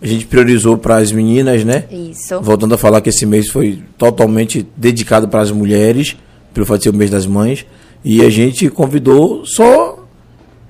a gente priorizou para as meninas, né? Isso. Voltando a falar que esse mês foi totalmente dedicado para as mulheres, pelo fato de ser o mês das mães. E a gente convidou só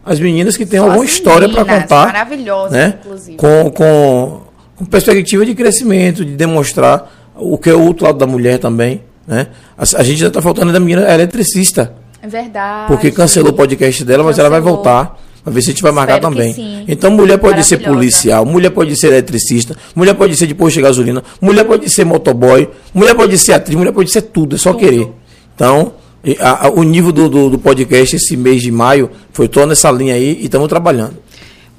as meninas que têm só alguma história para contar. Maravilhosas, né? inclusive. Com, com, com perspectiva de crescimento, de demonstrar o que é o outro lado da mulher também. Né? A, a gente já está faltando da menina eletricista. É verdade. Porque cancelou o podcast dela, mas ela vai voltar. Pra ver se a gente vai marcar Espero também. Então, mulher pode ser policial, mulher pode ser eletricista, mulher pode ser de posto de gasolina, mulher pode ser motoboy, mulher pode ser atriz, mulher pode ser tudo, é só tudo. querer. Então, a, a, o nível do, do, do, podcast esse mês de maio foi todo nessa linha aí e estamos trabalhando.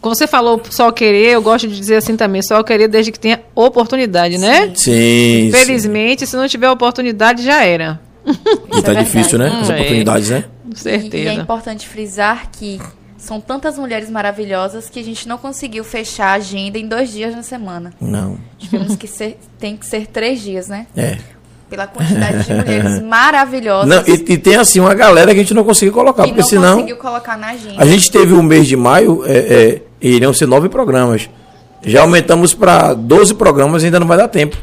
Quando você falou só querer, eu gosto de dizer assim também, só querer desde que tenha oportunidade, né? Sim. Felizmente, sim. se não tiver oportunidade, já era. E tá é difícil, né? As é. oportunidades, né? Com certeza. E, e é importante frisar que são tantas mulheres maravilhosas que a gente não conseguiu fechar a agenda em dois dias na semana. Não. Tivemos que ser, tem que ser três dias, né? É. Pela quantidade de mulheres [laughs] maravilhosas. Não, e, e, tem assim uma galera que a gente não conseguiu colocar, porque não senão. conseguiu colocar na agenda. A gente teve o um mês de maio, é, é, iriam ser nove programas. Já aumentamos para 12 programas e ainda não vai dar tempo.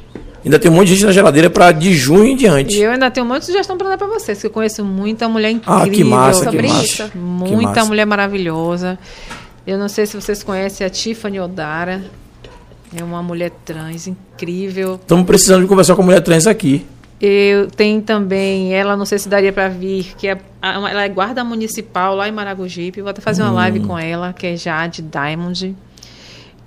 Ainda tem um monte de gente na geladeira para de junho em diante. E eu ainda tenho um monte de sugestão para dar para vocês, que eu conheço muita mulher incrível. Ah, que massa, Sobre que massa. isso. Muita massa. mulher maravilhosa. Eu não sei se vocês conhecem a Tiffany Odara. É uma mulher trans incrível. Estamos precisando de conversar com a mulher trans aqui. Eu tenho também, ela não sei se daria para vir, que é, ela é guarda municipal lá em Maragogipe. Vou até fazer uma live com ela, que é Jade Diamond.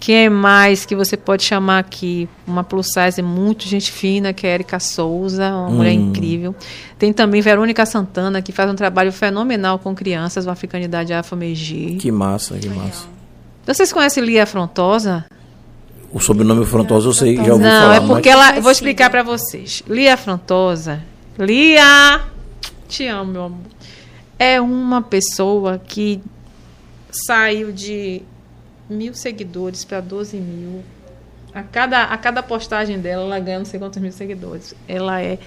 Quem é mais que você pode chamar aqui? Uma plus size muito gente fina, que é Erika Souza, uma mulher incrível. Tem também Verônica Santana, que faz um trabalho fenomenal com crianças, uma africanidade afro-megi. Que massa, que massa. Vocês conhecem Lia Afrontosa? O sobrenome Frontosa eu sei, já ouvi Não, falar. é porque mas- ela. Vou explicar pra vocês. Lia Afrontosa. Lia! Te amo, meu amor. É uma pessoa que saiu de mil seguidores para 12 mil. A cada, a cada postagem dela, ela ganha não sei quantos mil seguidores. Ela é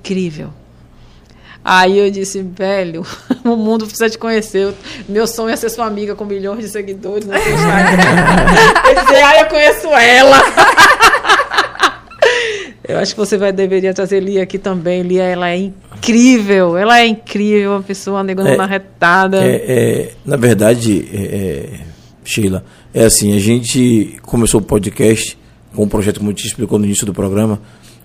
incrível. Aí eu disse, velho, [laughs] o mundo precisa te conhecer. Eu- Meu sonho é ser sua amiga com milhões de seguidores no seu Instagram. [laughs] eu disse, ah, eu conheço ela. [laughs] eu acho que você vai deveria trazer Lia aqui também. Lia, ela é incrível. Ela é incrível, uma pessoa negando É, retada. É, é, na verdade, é, é, Sheila, é assim, a gente começou o podcast com um projeto, como eu te explicou no início do programa,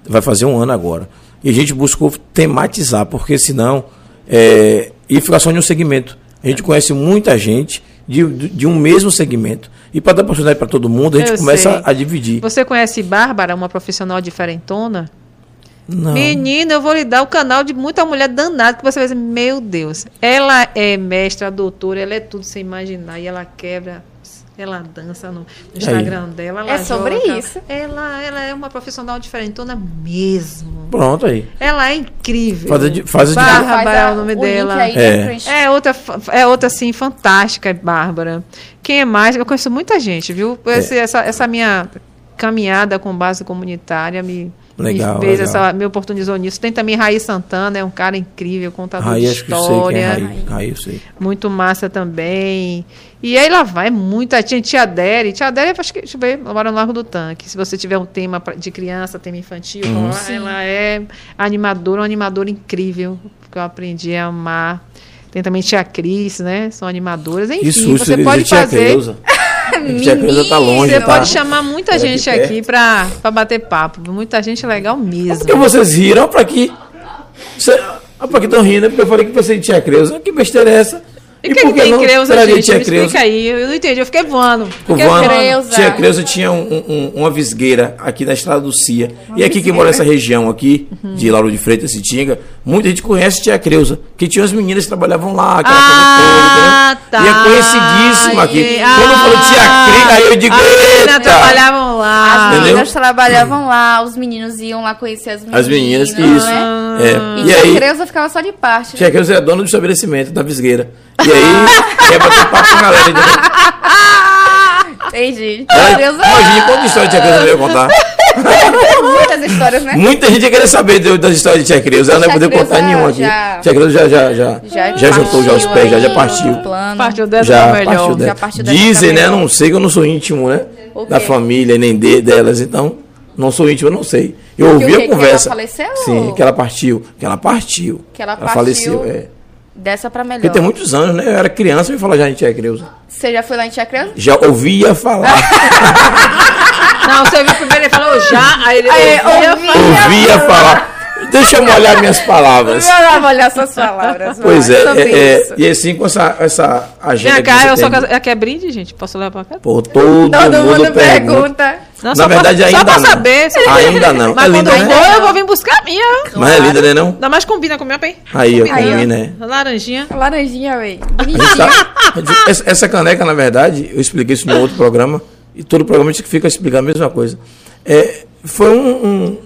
vai fazer um ano agora. E a gente buscou tematizar, porque senão é, ia ficar só em um segmento. A gente conhece muita gente de, de um mesmo segmento. E para dar oportunidade para todo mundo, a gente Eu começa sei. a dividir. Você conhece Bárbara, uma profissional diferentona? Não. Menina, eu vou lhe dar o canal de muita mulher danada que você vai dizer, meu Deus. Ela é mestra, doutora, ela é tudo sem imaginar. E ela quebra, ela dança no, Instagram dela. ela É sobre joga. isso. Ela, ela é uma profissional diferentona mesmo. Pronto aí. Ela é incrível. Faz faz a Bárbara. Faz é a- o nome link dela. aí, É. né, gente- É outra, é outra assim, fantástica, é Bárbara. Quem é mais? Eu conheço muita gente, viu? É. Esse- essa, essa minha caminhada com base comunitária me, Legal, me fez legal. essa, me oportunizou nisso. Tem também Raí Santana, é um cara incrível, contador Raí, de acho que eu sei quem é história. Raí. Raí, eu sei. muito massa também. E aí lá vai muita gente. Tia Dere. Tia Dere, acho que, deixa eu ver, mora no Largo do Tanque. Se você tiver um tema de criança, tema infantil, Uhum. ela, ela é animadora, uma animadora incrível, que eu aprendi a amar. Tem também Tia Cris, né? São animadoras. Enfim, Que susto, você pode fazer. [laughs] Tá longe, Você tá? pode chamar muita É aqui gente aqui pra, pra bater papo. Muita gente legal mesmo. Porque vocês riram pra que. Cê, ah, pra que estão rindo? É porque eu falei que pensei em tia Creuza. Que besteira é essa? E o que, que tem Creuza, gente? Me explica aí. Eu não entendi. Eu fiquei voando. Fiquei Vano, Creuza? Tia Creuza tinha um- um- uma visgueira aqui na estrada do Cia. e aqui que mora nessa região aqui, Uhum. de Lauro de Freitas e Tinga, muita gente conhece Tia Creuza. Que tinha as meninas que trabalhavam lá, aquela Ah, entendeu? E tá. é conhecidíssima aqui. Ah, Quando eu falo Tia Creuza, aí eu digo, As meninas trabalhavam lá. As Entendeu? meninas trabalhavam lá, os meninos iam lá conhecer as meninas. As meninas, isso. Né? É. E, E tia aí, Creuza ficava só de parte. né? Tia Creuza é dona do estabelecimento, da visgueira. E aí, quer bater papo com a galera, entendeu? Entendi. Ela- Creuza. Imagine quanta história Tia Creuza veio contar. Muitas histórias, né? Muita gente ia querer saber das histórias de Tia Creuza. Ela não Tia poder contar nenhuma aqui. já- Tia Creuza já, já, já, já, Já, juntou já os pés, já, já aí partiu. do Plano. Partiu dessa Já é melhor. partiu dela. Já partiu dessa Dizem, né? melhor. Não sei que eu não sou íntimo, né? Da família, nem de, delas, então. Não sou íntimo, eu não sei. Eu ouvi o quê? a Que ela conversa. faleceu? Sim, que ela partiu. Que ela partiu. Que ela faleceu, partiu. é. Dessa pra melhor. Porque tem muitos anos, né? Eu era criança e falar já em Tia Creuza. Você já foi lá em Tia Creuza? Já ouvia falar. [laughs] Não, você viu primeiro, ele falou já, aí ele Aí, ouvia ouvia. falar. ouvia falar. Deixa eu molhar minhas palavras. Vamos olhar suas palavras. Pois vai, é, é, é, e assim com essa, essa agenda. Vem que cá, você eu só tem- quero. Quer brinde, gente? Posso levar pra cá? Pô, todo, Todo mundo, mundo pergunta. pergunta. Não, Na só verdade, pra, ainda Só pra não. saber. Ainda não. Mas É quando linda, eu né? for, eu vou vir buscar a minha. Mas é linda, né não? Ainda mais combina com a minha bem. Aí, Aí, ó. combina, né? Laranjinha. Laranjinha, véi. Tá- essa, essa caneca, na verdade, eu expliquei isso no outro programa, e todo programa a gente fica explicando a mesma coisa. É, foi um, um-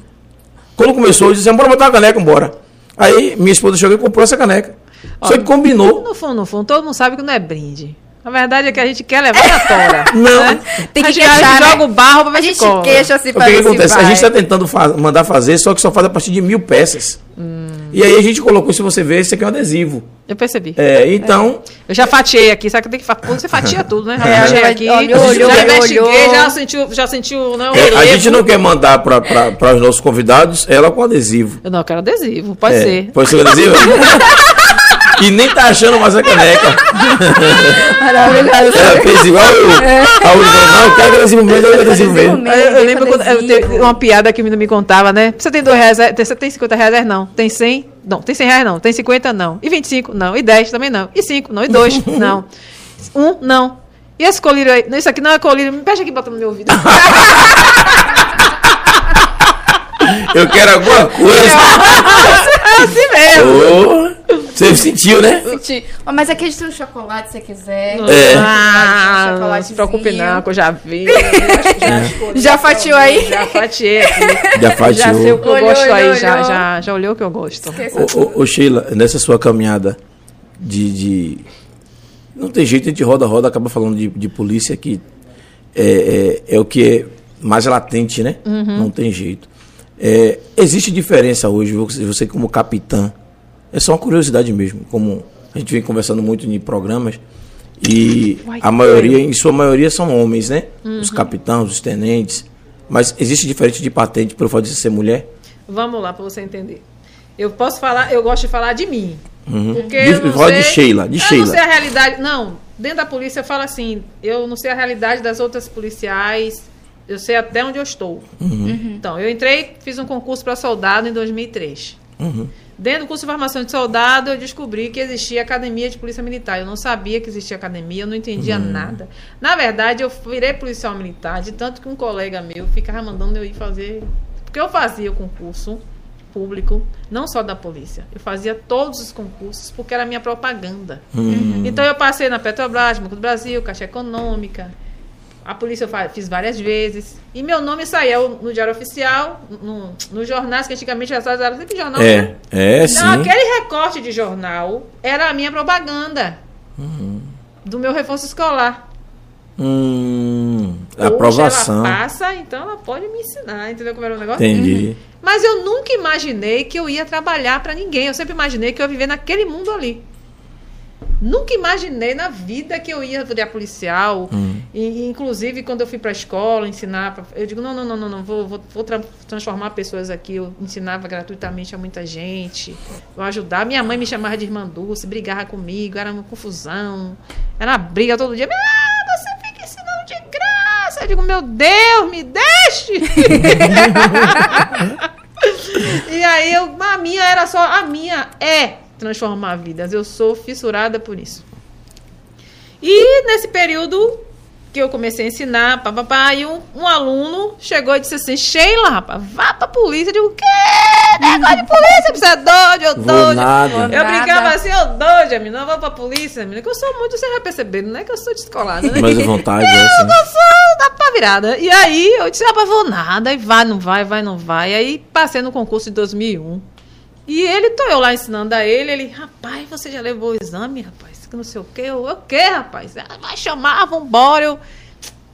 Quando começou, eu disse, bora botar uma caneca, bora. Aí minha esposa chegou e comprou essa caneca. Só que combinou. No fundo, no fundo, todo mundo sabe que não é brinde. A verdade é que a gente quer levar na tora. [laughs] Não. né? Tem que a gente, queixar, né? joga o barro pra ver A se gente queixa assim O pra que, se acontece? A gente está tentando fa- mandar fazer, só que só faz a partir de mil peças. Hum. E aí a gente colocou, se você ver, esse aqui é um adesivo. Eu percebi. É, então, Eu já fatiei aqui, sabe que tem que fa- você fatia [laughs] tudo, né? Já É, fatiei olhou, aqui, olhou, olhou, já olhou, investiguei, olhou. já sentiu, já sentiu, né, o é, a gente não quer mandar para os nossos convidados ela com adesivo. Eu não, eu quero adesivo, pode É, ser. Pode ser adesivo? [laughs] e nem tá achando mais a caneca. Maravilhoso. Ela fez igual eu. A Uri falou, não, eu quero adesivo mesmo, eu quero adesivo mesmo. Eu, eu lembro quando eu uma piada que o menino me contava, né? Você tem dois reais, é- você tem 50 reais? Não. Tem 100? Não. Tem 100 reais? Não. Tem 50? Não. E 25? Não. E 10 também não. E 5? Não. E 2? [laughs] Não. Um? Não. E esse colírio aí? Não, isso aqui não é colírio. Me fecha aqui e bota no meu ouvido. Eu quero alguma coisa. É assim mesmo. Ô, você sentiu, né? Senti. Ó, Mas aqui a gente tem um chocolate, se você quiser. É. Ah, não se preocupe não, que eu já vi. [laughs] Já fatiou aí? Já fatiei aqui. Já Já sei o fatiou. que eu Olhou, gosto aí. olhou, Já, olhou. já, já olhou o que eu gosto. Ô, ô, ô, Sheila, nessa sua caminhada de, de- Não tem jeito, a gente roda, roda, acaba falando de, de polícia que é, é, é o que é mais latente, né? Não tem jeito. É, existe diferença hoje, você, você como capitã, é só uma curiosidade mesmo, como a gente vem conversando muito em programas, e a maioria, em sua maioria, são homens, né? Os capitães, os tenentes. Mas existe diferença de patente pelo fato de você ser mulher? Vamos lá, para você entender. Eu posso falar, eu gosto de falar de mim. Porque De- eu não fala de sei- Sheila, de eu Sheila. não sei a realidade. Não, dentro da polícia eu falo assim, eu não sei a realidade das outras policiais, eu sei até onde eu estou. Então, eu entrei, fiz um concurso para soldado em 2003. Dentro do curso de formação de soldado, eu descobri que existia academia de polícia militar. Eu não sabia que existia academia, eu não entendia nada. Na verdade, eu virei policial militar, de tanto que um colega meu ficava mandando eu ir fazer. Porque eu fazia o concurso público, não só da polícia. Eu fazia todos os concursos, porque era minha propaganda. Então, eu passei na Petrobras, Banco do Brasil, Caixa Econômica. A polícia eu fiz várias vezes. E meu nome saiu no Diário Oficial, no, nos jornais, que antigamente as horas eram sempre jornal, né? É, é sim. Não, aquele recorte de jornal era a minha propaganda. Uhum. Do meu reforço escolar. Hum, Hoje aprovação. Ela passa, então ela pode me ensinar, entendeu como era o negócio? Entendi. Mas eu nunca imaginei que eu ia trabalhar para ninguém. Eu sempre imaginei que eu ia viver naquele mundo ali. Nunca imaginei na vida que eu ia virar policial. E, e, inclusive, quando eu fui para a escola ensinar, pra- eu digo: não, não, não, não, não vou, vou, vou tra- transformar pessoas aqui. Eu ensinava gratuitamente a muita gente. Eu ajudava. Minha mãe me chamava de irmã Dulce, brigava comigo, era uma confusão. Era uma briga todo dia. Ah, você fica ensinando de graça. Eu digo: meu Deus, me deixe. [laughs] [laughs] E aí eu, a minha era só, a minha é transformar vidas. Eu sou fissurada por isso. E nesse período que eu comecei a ensinar, papapá, e um, um aluno chegou e disse assim, Sheila, rapaz, vá pra polícia. Eu digo, o quê? Negócio de polícia, você é doido, eu doido. Eu nada. brincava assim, eu doido, menina, eu vou pra polícia, menina, que eu sou muito, você vai perceber, não é que eu sou descolada, né? Mas a vontade é [laughs] Eu assim. não sou da pá virada. E aí eu disse, mas vou nada. E vai, não vai, vai, não vai. E aí passei no concurso de 2001. E ele, tô eu lá ensinando a ele. Ele, rapaz, você já levou o exame, rapaz? Que não sei o quê. Eu, o quê, rapaz? Ah, vai chamar, vambora. Eu,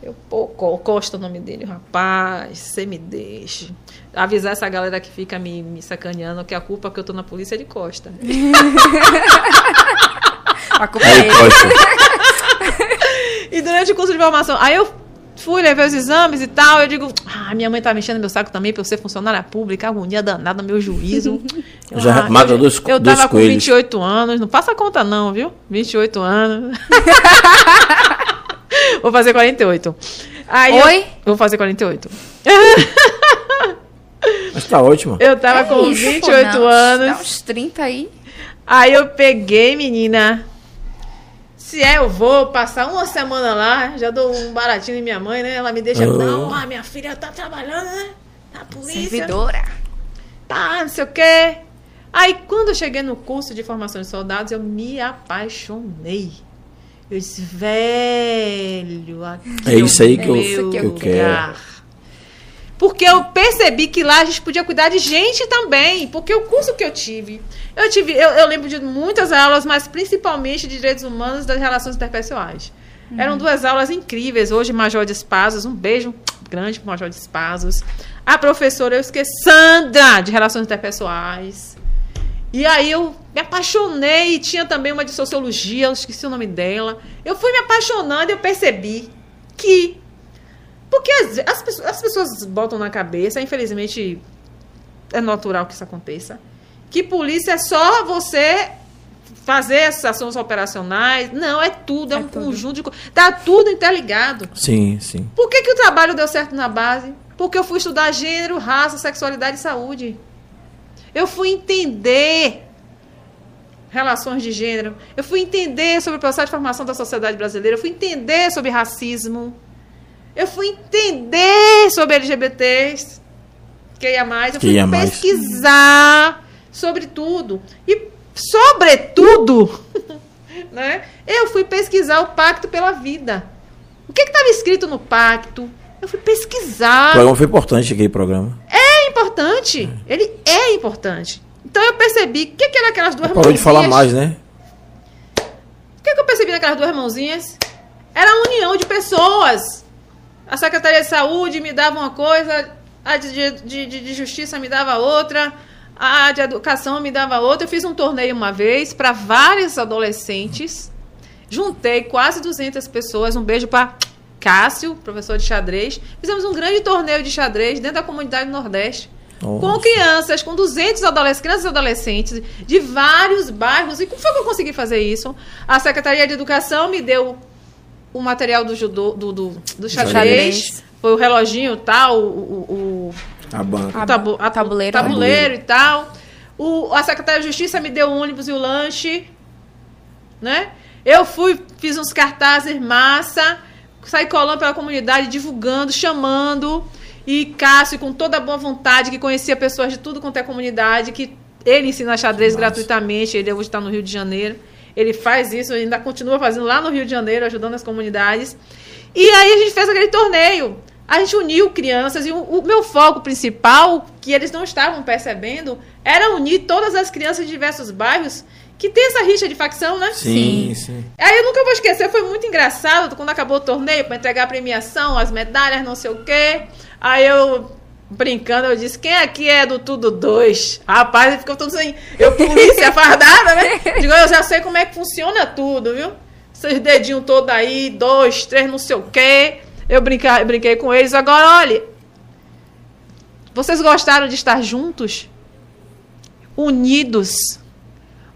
eu pô, Co- Costa o nome dele. Rapaz, você me deixe. Avisar essa galera que fica me, me sacaneando que a culpa que eu tô na polícia é de Costa. [laughs] A culpa é dele. Costa. [laughs] E durante o curso de formação, aí eu fui, levei os exames e tal. Eu digo, ah, minha mãe tá mexendo meu saco também pra eu ser funcionária pública, agonia danada, meu juízo. [laughs] Eu, Já mata eu, dois- Eu dois tava com coelhos. 28 anos, não passa conta não, viu? 28 anos. [laughs] Vou fazer 48. Aí eu- Oi? vou fazer 48. [laughs] Mas tá ótimo. Eu tava com É isso, pô, 28 não, anos. Dá uns 30 aí. Aí eu peguei, menina. Se é, eu vou passar uma semana lá, já dou um baratinho em minha mãe, né? Ela me deixa. Oh. Não, ah, minha filha tá trabalhando, né? Na polícia. Servidora. Tá, não sei o quê. Aí quando eu cheguei no curso de formação de soldados, eu me apaixonei. Eu disse, velho, aqui É isso aí que eu- que eu lugar. Porque eu percebi que lá a gente podia cuidar de gente também. Porque o curso que eu tive, eu tive, eu, eu lembro de muitas aulas, mas principalmente de direitos humanos das relações interpessoais. Eram duas aulas incríveis. Hoje, Major de Espazos, um beijo grande pro Major de Espazos. A professora, eu esqueci, Sandra, de Relações Interpessoais. E aí eu me apaixonei. Tinha também uma de Sociologia, eu esqueci o nome dela. Eu fui me apaixonando e eu percebi que... Porque as, as, pessoas, as pessoas botam na cabeça, infelizmente é natural que isso aconteça, que polícia é só você fazer essas ações operacionais. Não, é tudo, é, É um tudo. conjunto de coisas. Tá tudo interligado. Sim, sim. Por que, que o trabalho deu certo na base? Porque eu fui estudar gênero, raça, sexualidade e saúde. Eu fui entender relações de gênero. Eu fui entender sobre o processo de formação da sociedade brasileira. Eu fui entender sobre racismo. Eu fui entender sobre LGBTs. QIA+. Eu fui QIA+. pesquisar sobre tudo. E, sobretudo, [laughs] né, eu fui pesquisar o Pacto pela Vida. O que estava escrito no pacto? Eu fui O pesquisar. programa foi importante aquele programa. É importante. Ele é importante. Então eu percebi o que, que eram aquelas duas Parou de falar mãozinhas. mais, né? O que, que eu percebi naquelas duas mãozinhas? Era a união de pessoas. A Secretaria de Saúde me dava uma coisa, a de, de, de, Justiça me dava outra, a de Educação me dava outra. Eu fiz um torneio uma vez para vários adolescentes. Juntei quase 200 pessoas. Um beijo para Cássio, professor de xadrez. Fizemos um grande torneio de xadrez dentro da comunidade do Nordeste. Com Nossa. crianças, com 200 adolescentes, crianças e adolescentes de vários bairros. E como foi que eu consegui fazer isso? A Secretaria de Educação me deu o material do judô, do, do, do xadrez. Xadrez. Foi o reloginho tal, o, o, o, A banca. o tabu, a, tabuleiro. o tabuleiro e tal. O, a Secretaria de Justiça me deu o ônibus e o lanche. Né? Eu fui, fiz uns cartazes massa, saí colando pela comunidade, divulgando, chamando. E Cássio, com toda a boa vontade, que conhecia pessoas de tudo quanto é comunidade, que ele ensina xadrez Massa. gratuitamente, ele hoje está no Rio de Janeiro. Ele faz isso, ainda continua fazendo lá no Rio de Janeiro, ajudando as comunidades. E aí a gente fez aquele torneio. A gente uniu crianças e o, o meu foco principal, que eles não estavam percebendo, era unir todas as crianças de diversos bairros que tem essa rixa de facção, né? Sim, sim. Aí eu nunca vou esquecer, foi muito engraçado quando acabou o torneio para entregar a premiação, as medalhas, não sei o quê. Aí eu, brincando, eu disse: quem aqui é do Tudo Dois? Rapaz, ele ficou todo assim, eu polícia fardada, né? [laughs] Digo, eu já sei como é que funciona tudo, viu? Seus dedinhos todos aí, dois, três, não sei o quê. Eu brinca, brinquei com eles. Agora, olha, vocês gostaram de estar juntos? Unidos?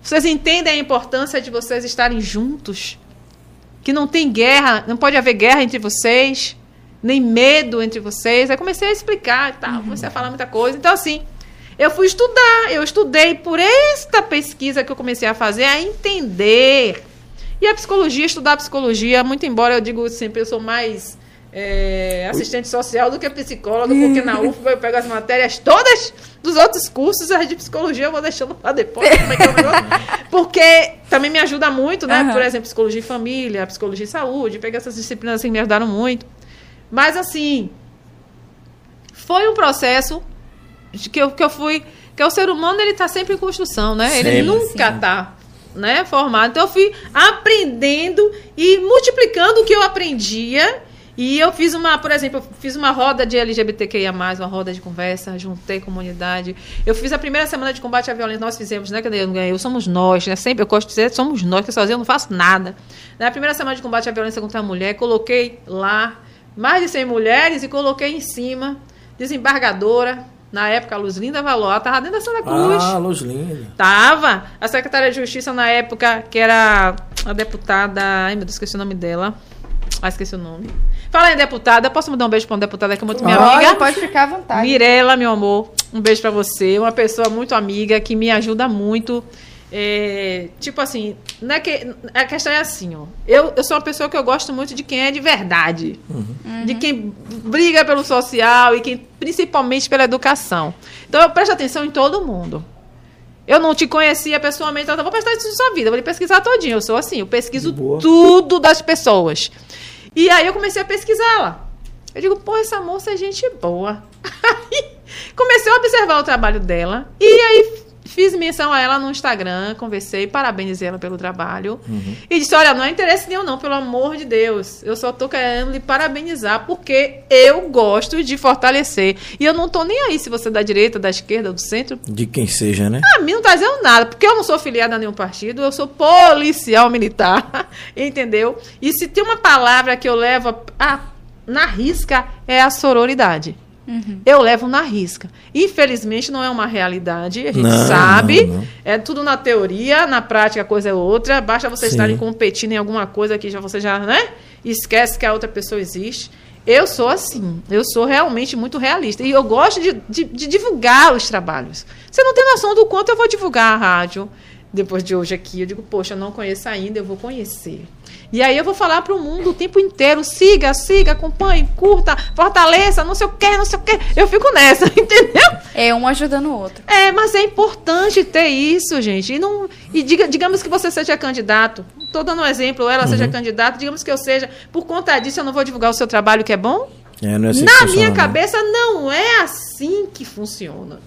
Vocês entendem a importância de vocês estarem juntos? Que não tem guerra, não pode haver guerra entre vocês, nem medo entre vocês. Aí comecei a explicar e tal, comecei a falar muita coisa. Então, assim, eu fui estudar, eu estudei por esta pesquisa que eu comecei a fazer, a entender. E a psicologia, estudar a psicologia, muito embora eu digo sempre, eu sou mais é, assistente social do que psicóloga, porque na [laughs] UFBA eu pego as matérias todas dos outros cursos, as de psicologia eu vou deixando para depois, como é que é [laughs] porque também me ajuda muito, né? Aham. Por exemplo, psicologia e família, psicologia e saúde, pegar essas disciplinas assim me ajudaram muito. Mas assim, foi um processo que eu, que eu fui. Que o ser humano ele está sempre em construção, né? ele Sempre, nunca sim. está né, formado. Então eu fui aprendendo e multiplicando o que eu aprendia. E eu fiz uma, por exemplo, eu fiz uma roda de LGBTQIA, uma roda de conversa, juntei comunidade. Eu fiz a primeira semana de combate à violência, nós fizemos, né? Eu, eu somos nós, né? Sempre eu gosto de dizer, somos nós, que sozinho eu não faço nada. Na primeira semana de combate à violência contra a mulher, coloquei lá mais de 100 mulheres e coloquei em cima, desembargadora, na época, a Luz Linda Valor, ela estava dentro da Santa Cruz. Ah, luz linda. Tava. A secretária de Justiça na época, que era a deputada. Ai, meu Deus, esqueci o nome dela. Ah, esqueci o nome. Fala aí, deputada. Posso mandar um beijo pra uma deputada que é muito minha Olha, amiga? pode ficar à vontade. Mirela, meu amor. Um beijo pra você. Uma pessoa muito amiga que me ajuda muito. É, tipo assim, não é que, a questão é assim, ó. Eu, eu sou uma pessoa que eu gosto muito de quem é de verdade. De quem briga pelo social e quem, principalmente pela educação. Então eu presto atenção em todo mundo. Eu não te conhecia pessoalmente, então eu vou prestar atenção na sua vida, vou lhe pesquisar todinho. Eu sou assim, eu pesquiso tudo das pessoas. E aí eu comecei a pesquisá-la. Eu digo, pô, essa moça é gente boa. [laughs] Aí comecei a observar o trabalho dela. E aí fiz menção a ela no Instagram, conversei, parabenizei ela pelo trabalho. Uhum. E disse: Olha, não é interesse nenhum, não, pelo amor de Deus. Eu só tô querendo lhe parabenizar, porque eu gosto de fortalecer. E eu não tô nem aí se você é da direita, da esquerda, do centro. De quem seja, né? A mim não tá dizendo nada, porque eu não sou filiada a nenhum partido, eu sou policial militar, [laughs] entendeu? E se tem uma palavra que eu levo a- a- na risca, é a sororidade. Eu levo na risca. Infelizmente, não é uma realidade, a gente Não, sabe. não, não. É tudo na teoria, na prática a coisa é outra. Basta vocês Sim. estarem competindo em alguma coisa que já você já, né? Esquece que a outra pessoa existe. Eu sou assim, eu sou realmente muito realista. E eu gosto de, de- de divulgar os trabalhos. Você não tem noção do quanto eu vou divulgar a rádio depois de hoje aqui. Eu digo, poxa, eu não conheço ainda, eu vou conhecer. E aí eu vou falar para o mundo o tempo inteiro: siga, siga, acompanhe, curta, fortaleça, não sei o quê, não sei o quê. Eu fico nessa, [laughs] entendeu? É um ajudando o outro. É, mas é importante ter isso, gente. E, não, e diga, digamos que você seja candidato. Estou dando um exemplo, ela seja candidata, digamos que eu seja. Por conta disso, eu não vou divulgar o seu trabalho que é bom? É, não é assim que Na funciona, minha cabeça, não é assim que funciona.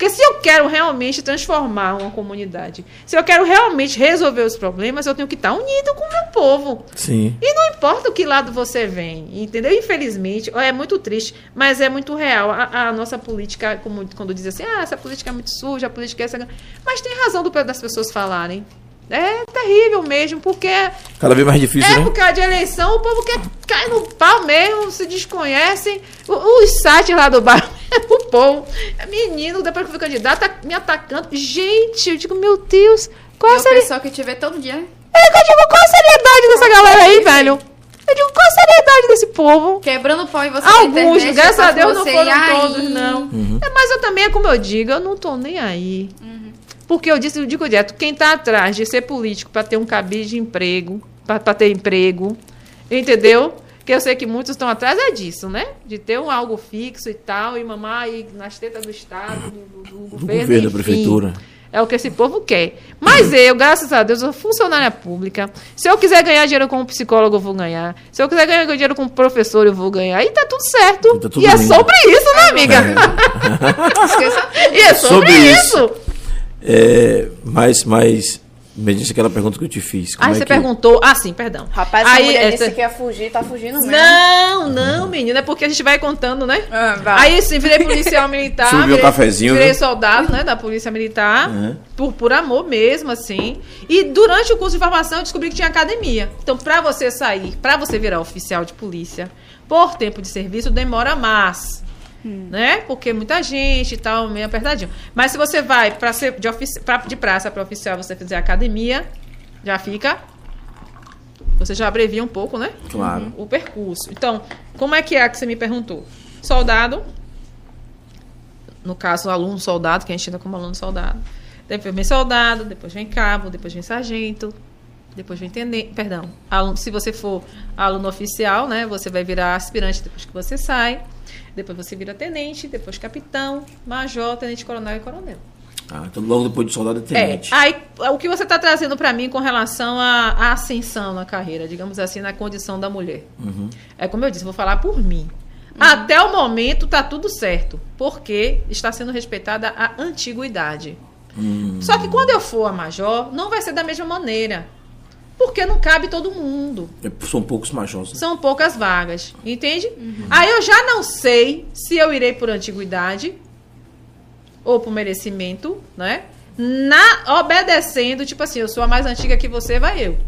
Porque se eu quero realmente transformar uma comunidade, se eu quero realmente resolver os problemas, eu tenho que estar unido com o meu povo. Sim. E não importa o que lado você vem, entendeu? Infelizmente, é muito triste, mas é muito real. A, a nossa política, como quando diz assim, ah, essa política é muito suja, a política é essa. Mas tem razão do, das pessoas falarem. É terrível mesmo, porque Cada vez mais difícil, né? época de eleição, o povo quer cair no pau mesmo, se desconhecem. Os sites lá do bairro, povo, é menino, depois que eu fui candidato, tá me atacando. Gente, eu digo, meu Deus, qual É a pessoal que te vê todo dia? Eu digo, qual a seriedade dessa galera aí, velho? Eu digo, qual a seriedade desse povo? Quebrando pau em você Alguns, internet, graças a Deus, não foram ir aí. todos, não. É, mas eu também, como eu digo, eu não tô nem aí. Porque eu disse, eu digo direto, quem tá atrás de ser político para ter um cabide de emprego, para ter emprego, entendeu? Que eu sei que muitos estão atrás é disso, né? De ter um algo fixo e tal, e mamar aí nas tetas do Estado, do, do- do governo, governo, da prefeitura. É o que esse povo quer. Mas eu, graças a Deus, sou funcionária pública. Se eu quiser ganhar dinheiro como psicólogo, eu vou ganhar. Se eu quiser ganhar dinheiro como professor, eu vou ganhar. E tá tudo certo. E tá tudo e é sobre isso, né, amiga? [laughs] Tudo. e é sobre, Sobre isso. É, mas, mas, me disse aquela pergunta que eu te fiz. Como Aí é você que- perguntou. Ah, sim, perdão. Rapaz, Aí, mulher essa- disse que ia fugir, tá fugindo mesmo. Não, não, menina, é porque a gente vai contando, né? Ah, vai. Aí sim, virei policial militar. Subiu um virei, cafezinho, Virei viu? soldado, né, da polícia militar. Uhum. Por, por amor mesmo, assim. E durante o curso de formação eu descobri que tinha academia. Então, pra você sair, pra você virar oficial de polícia, por tempo de serviço, demora mais. Né? Porque muita gente e tal, meio apertadinho. Mas se você vai pra ser de, ofici- pra- de praça para oficial, você fizer academia, já fica. Você já abrevia um pouco, né? Claro. o percurso. Então, como é que é que você me perguntou? Soldado, no caso, aluno soldado, que a gente ainda como aluno soldado. Depois vem soldado, depois vem cabo, depois vem sargento, depois vem tenente. Perdão, aluno, se você for aluno oficial, né, você vai virar aspirante depois que você sai. Depois você vira tenente, depois capitão, major, tenente coronel e coronel. Ah, então logo depois de soldado é É, tenente. aí o que você está trazendo para mim com relação à à ascensão na carreira, digamos assim, na condição da mulher. É como eu disse, vou falar por mim. Até o momento tá tudo certo, porque está sendo respeitada a antiguidade. Só que quando eu for a major, não vai ser da mesma maneira. Porque não cabe todo mundo. É, São poucos majores. né? São poucas vagas, entende? Aí eu já não sei se eu irei por antiguidade ou por merecimento, né? Na obedecendo, tipo assim, eu sou a mais antiga que você, vai eu.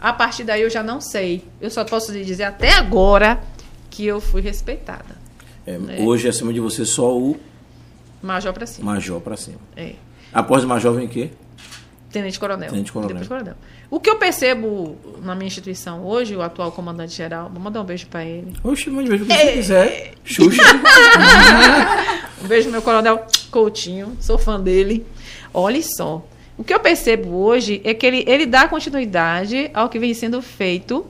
A partir daí eu já não sei. Eu só posso lhe dizer até agora que eu fui respeitada. É, Hoje, acima de você, só o Major pra cima. major pra cima. É. Após o major vem o quê? Tenente coronel. Tenente coronel. Depois coronel. O que eu percebo na minha instituição hoje, o atual comandante geral, vou mandar um beijo pra ele. Oxe, mande beijo o que É. você quiser. [laughs] Xuxa. Um beijo, meu coronel Coutinho, sou fã dele. Olha só. O que eu percebo hoje é que ele, ele dá continuidade ao que vem sendo feito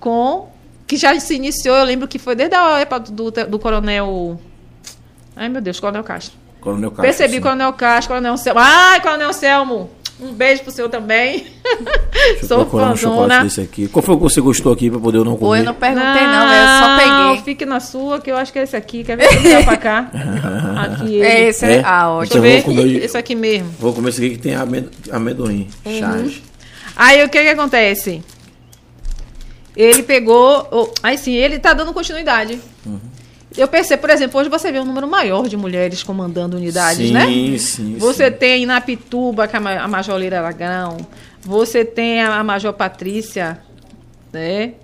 com. que já se iniciou, eu lembro que foi desde a época do, do coronel. Ai, meu Deus, coronel Castro. Coronel Castro. Percebi, sim. Coronel Castro, Coronel Selmo. Ai, Coronel Selmo! Um beijo pro senhor também. Deixa eu [laughs] Sou procurar um chocolate fãzona. desse aqui. Qual foi o que você gostou aqui pra poder eu não Oi, comer? eu não perguntei não, velho. Eu só peguei. Fique na sua, que eu acho que é esse aqui. Quer ver se eu pra cá? [laughs] Aqui ele. É esse, É? né? Ah, Deixa ótimo. eu Então ver. vou comer- Esse aqui mesmo. Vou comer esse aqui que tem amendo- amendoim. Uhum. Charge. Aí o que que acontece? Ele pegou. oh, aí sim, ele tá dando continuidade. Uhum. Eu percebo, por exemplo, hoje você vê um número maior de mulheres comandando unidades, sim, né? Sim, Você sim. tem na Pituba, que é a ma- a Major Leira Aragão. Você tem a Major Patrícia, né?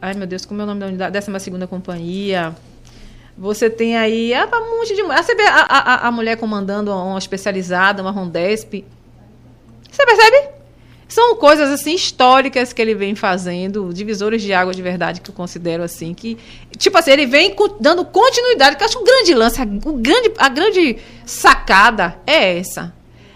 Ai, meu Deus, como é o nome da unidade? 12 Companhia. Você tem aí ah, um monte de... Ah, você vê a, a, a mulher comandando uma especializada, uma Rondesp. Você percebe? São coisas assim históricas que ele vem fazendo, divisores de água de verdade que eu considero assim que tipo assim, ele vem dando continuidade, que eu acho que o grande lance, a, o grande, a grande sacada é essa.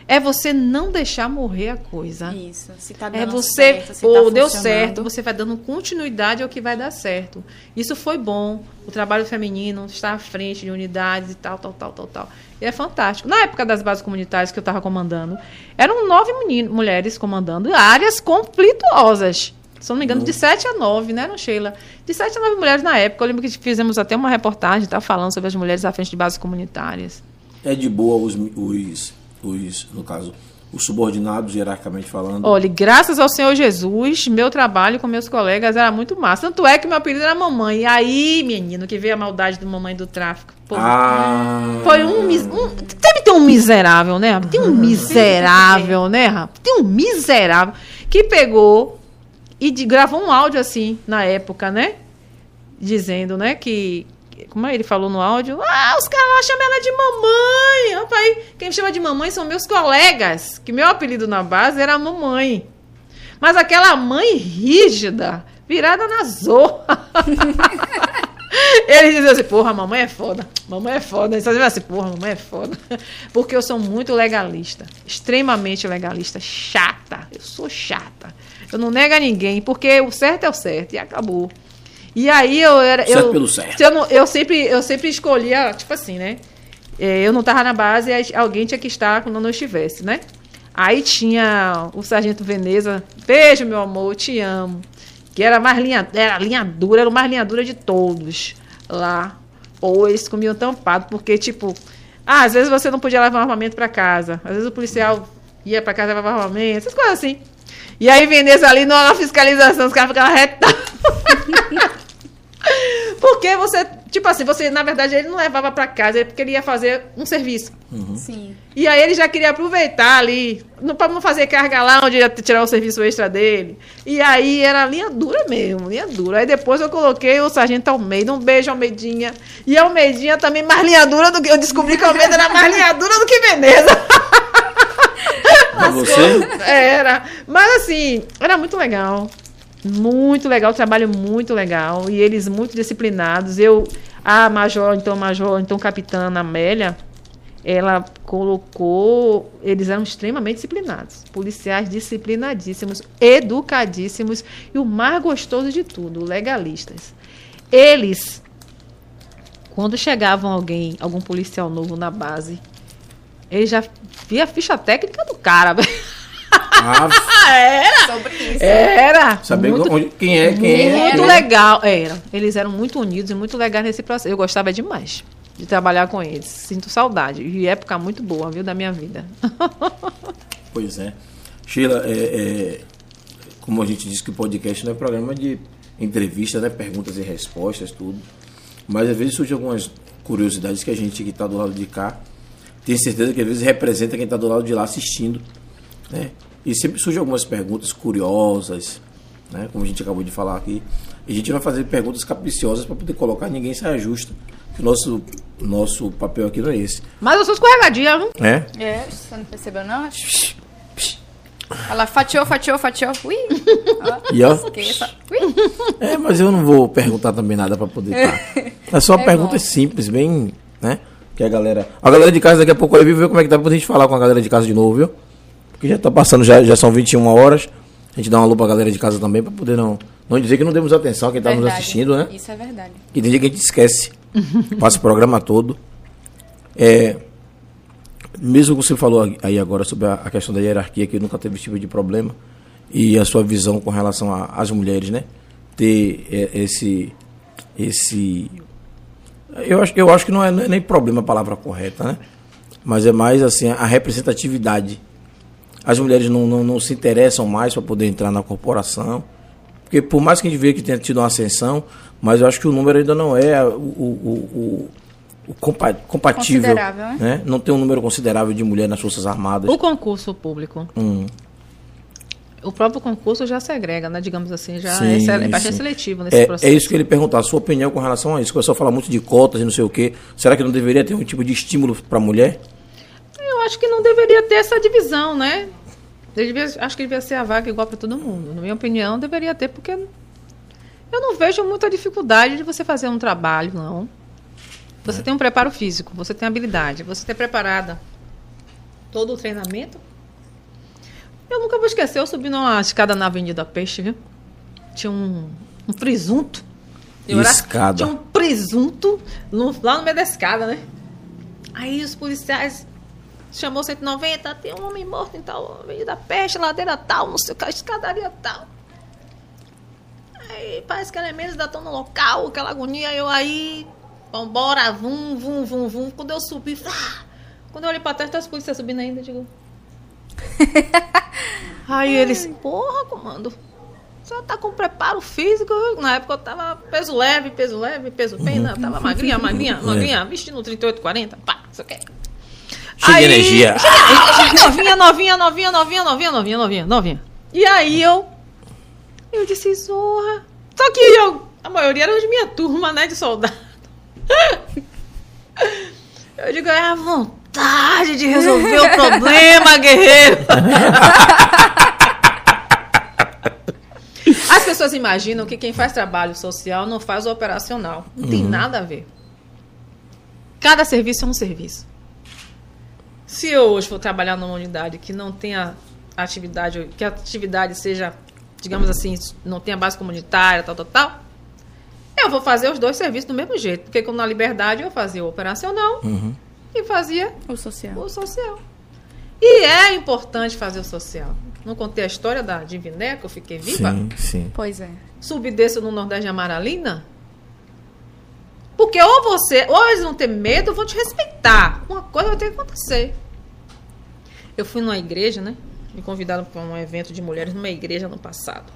É você não deixar morrer a coisa. Isso. Se tá É dando você, certo, se pô, tá deu certo, você vai dando continuidade ao que vai dar certo. Isso foi bom. O trabalho feminino está à frente de unidades e tal, tal, tal, tal, tal. E é fantástico. Na época das bases comunitárias que eu estava comandando, eram nove menino- mulheres comandando áreas conflituosas. Se não me engano, de sete a nove, né, não, Sheila? De sete a nove mulheres na época. Eu lembro que fizemos até uma reportagem, tá, falando sobre as mulheres à frente de bases comunitárias. É de boa os, os, os, no caso, os subordinados, hierarquicamente falando. Olha, graças ao Senhor Jesus, meu trabalho com meus colegas era muito massa. Tanto é que meu apelido era mamãe. E aí, menino, que veio a maldade do mamãe do tráfico. Pô, Ah. Foi um, um. Deve ter um miserável, né? Tem um miserável, né, rapaz? Tem um miserável que pegou e de- gravou um áudio assim, na época, né? Dizendo, né, que. Como é ele falou no áudio? Ah, os caras lá chamam ela de mamãe. Rapaz, quem me chama de mamãe são meus colegas. Que meu apelido na base era mamãe. Mas aquela mãe rígida, virada na zorra. [laughs] Eles diziam assim, porra, mamãe é foda. Mamãe é foda. Eles faziam assim, porra, mamãe é foda. [laughs] Porque eu sou muito legalista. Extremamente legalista. Chata. Eu sou chata. Eu não nego a ninguém, porque o certo é o certo. E acabou. E aí eu era. Certo eu, pelo certo. Eu, não- eu sempre, eu sempre escolhia, tipo assim, né? É, eu não tava na base e alguém tinha que estar quando eu não estivesse, né? Aí tinha o Sargento Veneza. Beijo, meu amor, te amo. Que era mais linha, era linha dura, era o mais linha dura de todos lá. Ou eles comiam tampado, porque, tipo, ah, às vezes você não podia levar um armamento para casa. Às vezes o policial ia para casa levar armamento, essas coisas assim. E aí Veneza ali na fiscalização, os caras ficavam retados. [laughs] Porque você, tipo assim, você, na verdade, ele não levava para casa, ele porque ele ia fazer um serviço. Sim. E aí ele já queria aproveitar ali, para não fazer carga lá onde ia tirar o serviço extra dele. E aí era linha dura mesmo, linha dura. Aí depois eu coloquei o Sargento Almeida, um beijo Almeidinha. E Almeidinha também mais linha dura do que. Eu descobri que Almeida era mais linha dura do que Veneza. Pra você? Era. Mas assim, era muito legal. Muito legal, trabalho muito legal. E eles muito disciplinados. Eu, a Major, então Major, então Capitã Amélia, ela colocou. Eles eram extremamente disciplinados. Policiais disciplinadíssimos, educadíssimos. E o mais gostoso de tudo, legalistas. Eles, quando chegavam alguém, algum policial novo na base, ele já via a ficha técnica do cara. [laughs] Ah, era! Sobre isso. Era! saber muito, onde- quem é, quem é. muito é. legal. Era. Eles eram muito unidos e muito legais nesse processo. Eu gostava demais de trabalhar com eles. Sinto saudade. E época muito boa, viu, da minha vida. [laughs] Pois é. Sheila, é, é, como a gente disse que o podcast não é programa de entrevista, né? Perguntas e respostas, tudo. Mas às vezes surgem algumas curiosidades que a gente que está do lado de cá tem certeza que às vezes representa quem está do lado de lá assistindo. Né? E sempre surgem algumas perguntas curiosas, né? como a gente acabou de falar aqui. E a gente vai fazer perguntas capiciosas para poder colocar ninguém saia justa. Que o nosso, nosso papel aqui não é esse. Mas eu sou escorregadia, viu? É? É, você não percebeu, não? Ela fatiou, fatiou, fatiou. Ui! Ó, E ó, esqueça. Ui! É, mas eu não vou perguntar também nada pra poder estar. [laughs] É só É perguntas bom. simples, bem, né? Que a galera. A galera de casa daqui a pouco vai ver como é que tá pra gente falar com a galera de casa de novo, viu? Porque já tá passando, já, já são 21 horas. A gente dá uma lupa pra galera de casa também pra poder não, não dizer que não demos atenção a quem tá nos assistindo, né? Isso é verdade. E tem dia que a gente esquece. [laughs] Passa o programa todo. É, mesmo que você falou aí agora sobre a, a questão da hierarquia, que nunca teve esse tipo de problema, e a sua visão com relação a- às mulheres, né? Ter é, esse. esse eu acho, eu acho que não é, não é nem problema a palavra correta, né? Mas é mais assim, a representatividade. As mulheres não, não, não se interessam mais para poder entrar na corporação. Porque por mais que a gente veja que tenha tido uma ascensão, mas eu acho que o número ainda não é o, o, o, o- o compa- compatível. Considerável, né? né? Não tem um número considerável de mulher nas Forças Armadas. O concurso público. Hum. O próprio concurso já segrega, né? Digamos assim, já Sim, é, é bastante sim. seletivo nesse É, processo. é isso que ele perguntar, a sua opinião com relação a isso. Começou a falar muito de cotas e não sei o quê. Será que não deveria ter um tipo de estímulo para a mulher? Eu acho que não deveria ter essa divisão, né? Devia- acho que devia ser a vaga igual para todo mundo. Na minha opinião, deveria ter, porque eu não vejo muita dificuldade de você fazer um trabalho, não. Você tem um preparo físico, você tem habilidade, você tem preparada todo o treinamento. Eu nunca vou esquecer, eu subi numa escada na Avenida Peixe, viu? Tinha um, um presunto. Eu era- Escada. tinha um presunto no- lá no meio da escada, né? Aí os policiais chamou 190, tem um homem morto em tal avenida peste, ladeira tal, não sei o que, escadaria tal. Aí parece que elementos ainda estão no local, aquela agonia, eu aí, vambora, vum, vum, vum, vum. Quando eu subi, ah, quando eu olhei pra trás, tá os policiais subindo ainda, digo. [laughs] aí eles, porra, comando. Senhor tá com preparo físico? Na época eu tava peso leve, peso leve, peso pena, eu tava magrinha, magrinha, magrinha, vestindo 38, 40, pá, não sei Cheio de energia. Novinha, novinha, novinha, novinha, novinha, novinha, novinha, novinha. E aí eu. Eu disse, zorra. Só que eu. A maioria era de minha turma, né? De soldado. [laughs] Eu digo, é a vontade de resolver o problema, guerreiro. [laughs] As pessoas imaginam que quem faz trabalho social não faz o operacional. Não tem nada a ver. Cada serviço é um serviço. Se eu hoje for trabalhar numa unidade que não tenha atividade, que a atividade seja, digamos assim, não tenha base comunitária, tal, tal, tal, eu vou fazer os dois serviços do mesmo jeito. Porque como na liberdade eu fazia o operacional e fazia O social. o social. E é importante fazer o social. Não contei a história da Diviné, que eu fiquei viva? Sim, sim. Pois é. Subi desço no Nordeste de Amaralina? Porque ou você, ou eles vão ter medo, ou vão te respeitar. Uma coisa vai ter que acontecer. Eu fui numa igreja, né? Me convidaram para um evento de mulheres numa igreja no passado.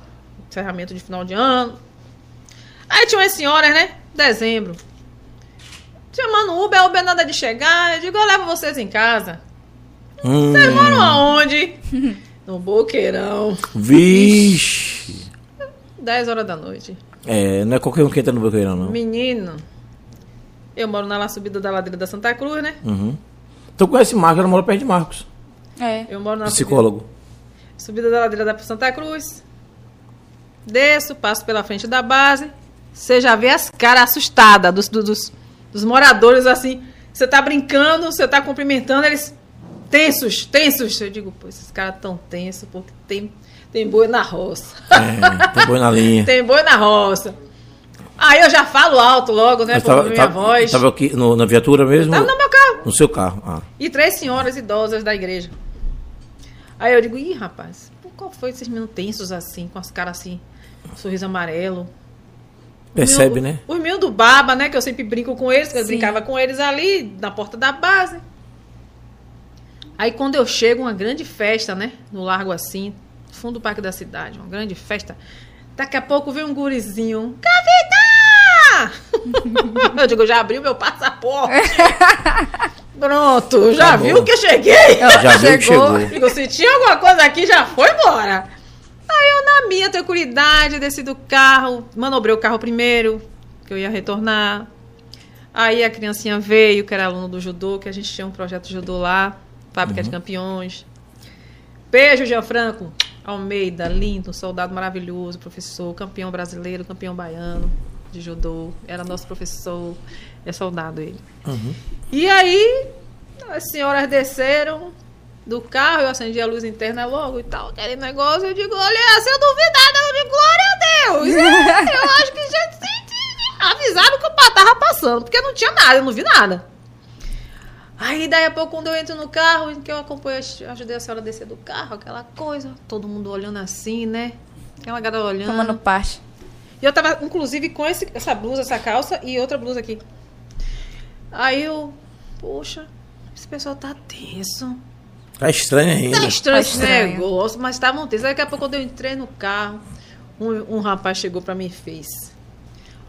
Encerramento de final de ano. Aí tinha umas senhoras, né? Dezembro. Chamando Uber, Uber nada de chegar. Eu digo, eu levo vocês em casa. Hum, Vocês moram aonde? [laughs] no Boqueirão. vixe. 10 horas da noite. É, não é qualquer um que entra no boqueirão, não. Menino, eu moro na subida da ladeira da Santa Cruz, né? Uhum. Então conhece Marcos, ela mora perto de Marcos. É. Eu moro na subida, Psicólogo. subida da ladeira da Santa Cruz. Desço, passo pela frente da base. Você já vê as caras assustadas dos, dos, dos- dos moradores assim. Você tá brincando, você tá cumprimentando, eles tensos, tensos. Eu digo, pô, esses caras tão tensos porque tem, tem boi na roça. É, tem boi na linha. [laughs] tem boi na roça. Aí eu já falo alto logo, né? Mas Por tava, minha tava- voz. tava aqui no- na viatura mesmo? Tava no meu carro. No seu carro. Ah. E três senhoras idosas da igreja. Aí eu digo, ih, rapaz, por qual foi esses meninos tensos assim, com as caras assim, sorriso amarelo? Percebe, Os né? Os meninos do Baba, né? Que eu sempre brinco com eles, que eu Sim. brincava com eles ali, na porta da base. Aí quando eu chego, uma grande festa, né? No Largo assim, fundo do Parque da Cidade, uma grande festa. Daqui a pouco vem um gurizinho. [laughs] Eu digo, já abriu meu passaporte. Pronto, já Tá viu que eu cheguei. Já viu que Chegou. Digo, se tinha alguma coisa aqui, já foi embora. Aí eu, na minha tranquilidade, desci do carro, manobrei o carro primeiro, que eu ia retornar. Aí a criancinha veio, que era aluno do judô, que a gente tinha um projeto de judô lá, Fábrica de Campeões. Beijo, Gianfranco. Almeida, lindo, soldado maravilhoso, professor, campeão brasileiro, campeão baiano de judô. Era nosso professor, é soldado ele. E aí, as senhoras desceram do carro, eu acendi a luz interna logo e tal, aquele negócio, eu digo, olha, se eu duvidar, eu digo, glória a Deus! [laughs] eu acho que já avisaram que o pá tava passando, porque não tinha nada, eu não vi nada. Aí daí a pouco, quando eu entro no carro, que eu acompanho, ajudei a senhora a descer do carro, aquela coisa, todo mundo olhando assim, né? Aquela galera olhando. Tomando parte. E eu tava, inclusive, com esse, essa blusa, essa calça e outra blusa aqui. Aí eu, poxa, esse pessoal tá tenso. Tá estranho ainda. Tá estranho Tá esse estranho. negócio, mas estavam tensos. Aí daqui a pouco, quando eu entrei no carro, um, um rapaz chegou pra mim e fez.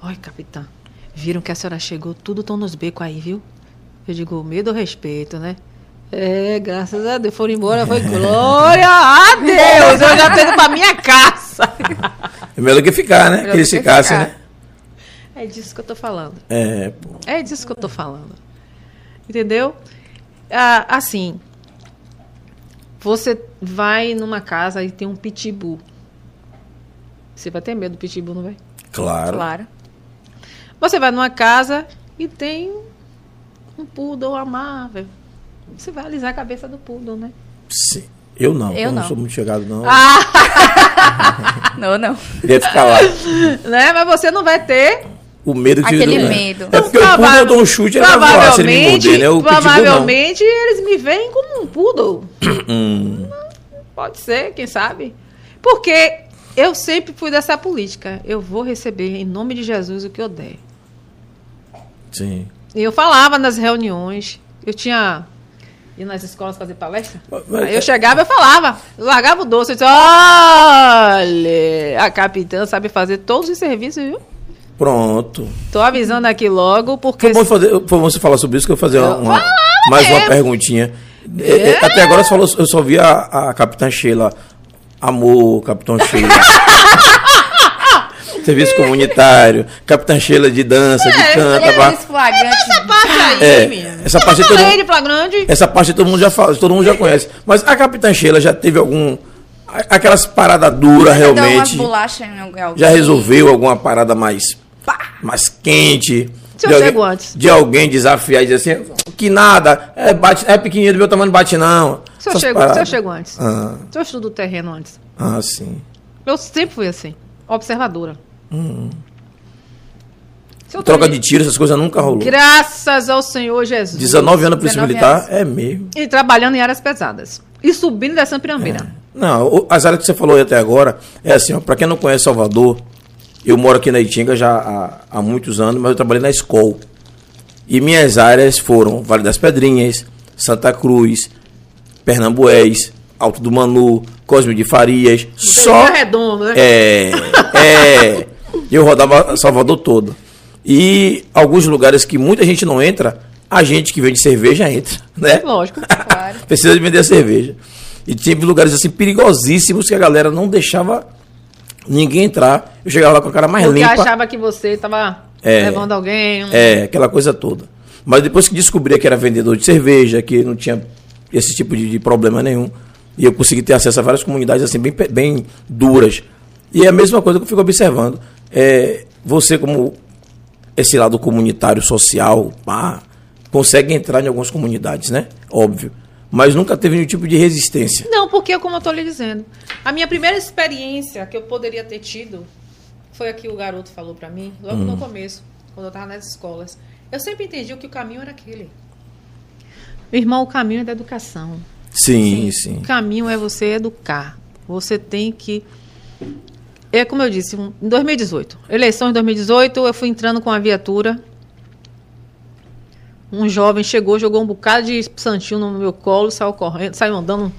Oi, capitã, viram que a senhora chegou, tudo tão nos becos aí, viu? Eu digo, medo ou respeito, né? É, graças a Deus, foram embora, foi [laughs] glória a Deus, eu já tô indo pra minha casa. [laughs] É melhor que ficar, né? Melhor Que eles do ficassem, né? É disso que eu tô falando. É, pô. É disso que eu tô falando. Entendeu? Ah, assim, você vai numa casa e tem um pitbull. Você vai ter medo do pitbull, não vai? Claro. Claro. Você vai numa casa e tem um poodle amável. Você vai alisar a cabeça do poodle, né? Sim. Eu não, Eu eu não não. sou muito chegado, não. [laughs] Não, não. Queria ficar lá. [laughs] né? Mas você não vai ter O medo de Aquele é. medo. É porque o poodle eu dou um chute e ele vai voar se ele me morder, né? O pitbull não. provavelmente eles me veem como um poodle. [clears throat] Hum, Pode ser, quem sabe? Porque eu sempre fui dessa política. Eu vou receber, em nome de Jesus, o que eu der. sim. E eu falava nas reuniões. Eu tinha. Ir nas escolas fazer palestra. Mas- Aí eu chegava e falava. Eu largava o doce. Eu disse: olha, a capitã sabe fazer todos os serviços, viu? Pronto. Tô avisando aqui logo, porque. Foi bom, fazer, foi bom você falar sobre isso, que eu vou fazer uma, mais uma perguntinha. É, é, Até agora você falou, eu só vi a, a Capitã Sheila. Amor, Capitão Sheila. [laughs] Serviço comunitário, Capitã Sheila de dança, É, de canta. Pá. esse flagrante. Essa parte aí, É, minha. essa parte eu todo mundo- de flagrante. Essa parte todo mundo já fala, todo mundo já conhece. Mas a Capitã Sheila já teve algum. Aquelas paradas duras realmente. Já resolveu alguma parada mais, mais quente? Se de alguém, antes. De alguém desafiar e dizer assim, que nada, é, bate, é pequenininho do meu tamanho, não bate não. Se eu, chego, se eu chego antes. Ah, Se eu estudo o terreno antes. ah, sim. Eu sempre fui assim. Observadora. Hum. Troca de tiro, essas coisas nunca rolou. Graças ao Senhor Jesus. 19 anos Polícia 19 Militar, é mesmo. E trabalhando em áreas pesadas. E subindo dessa pirambeira. Não, o- as áreas que você falou aí até agora, é assim, ó, pra quem não conhece Salvador, eu moro aqui na Itinga já há, há muitos anos, mas eu trabalhei na escola. E minhas áreas foram Vale das Pedrinhas, Santa Cruz, Pernambués, Alto do Manu, Cosme de Farias, só... É redondo, né? É, é. [laughs] Eu rodava Salvador todo. E alguns lugares que muita gente não entra, a gente que vende cerveja entra, né? Lógico. [laughs] Claro. Precisa de vender a cerveja. E tinha lugares assim perigosíssimos que a galera não deixava ninguém entrar. Eu chegava lá com a cara mais Porque limpa. achava que você estava É. levando alguém. um- É, aquela coisa toda. Mas depois que descobri que era vendedor de cerveja, que não tinha esse tipo de, de problema nenhum, e eu consegui ter acesso a várias comunidades assim bem, bem duras. E é a mesma coisa que eu fico observando. É, você como esse lado comunitário, social, pá, consegue entrar em algumas comunidades, né? Óbvio. Mas nunca teve nenhum tipo de resistência. Não, porque como eu estou lhe dizendo, a minha primeira experiência que eu poderia ter tido foi a que o garoto falou para mim, logo Hum. no começo, quando eu estava nas escolas. Eu sempre entendi que o caminho era aquele. Meu irmão, o caminho é da educação. Sim, sim. O caminho é você educar. Você tem que. É como eu disse, em 2018, eleições de 2018, eu fui entrando com a viatura. Um jovem chegou, jogou um bocado de santinho no meu colo, saiu correndo, saiu andando.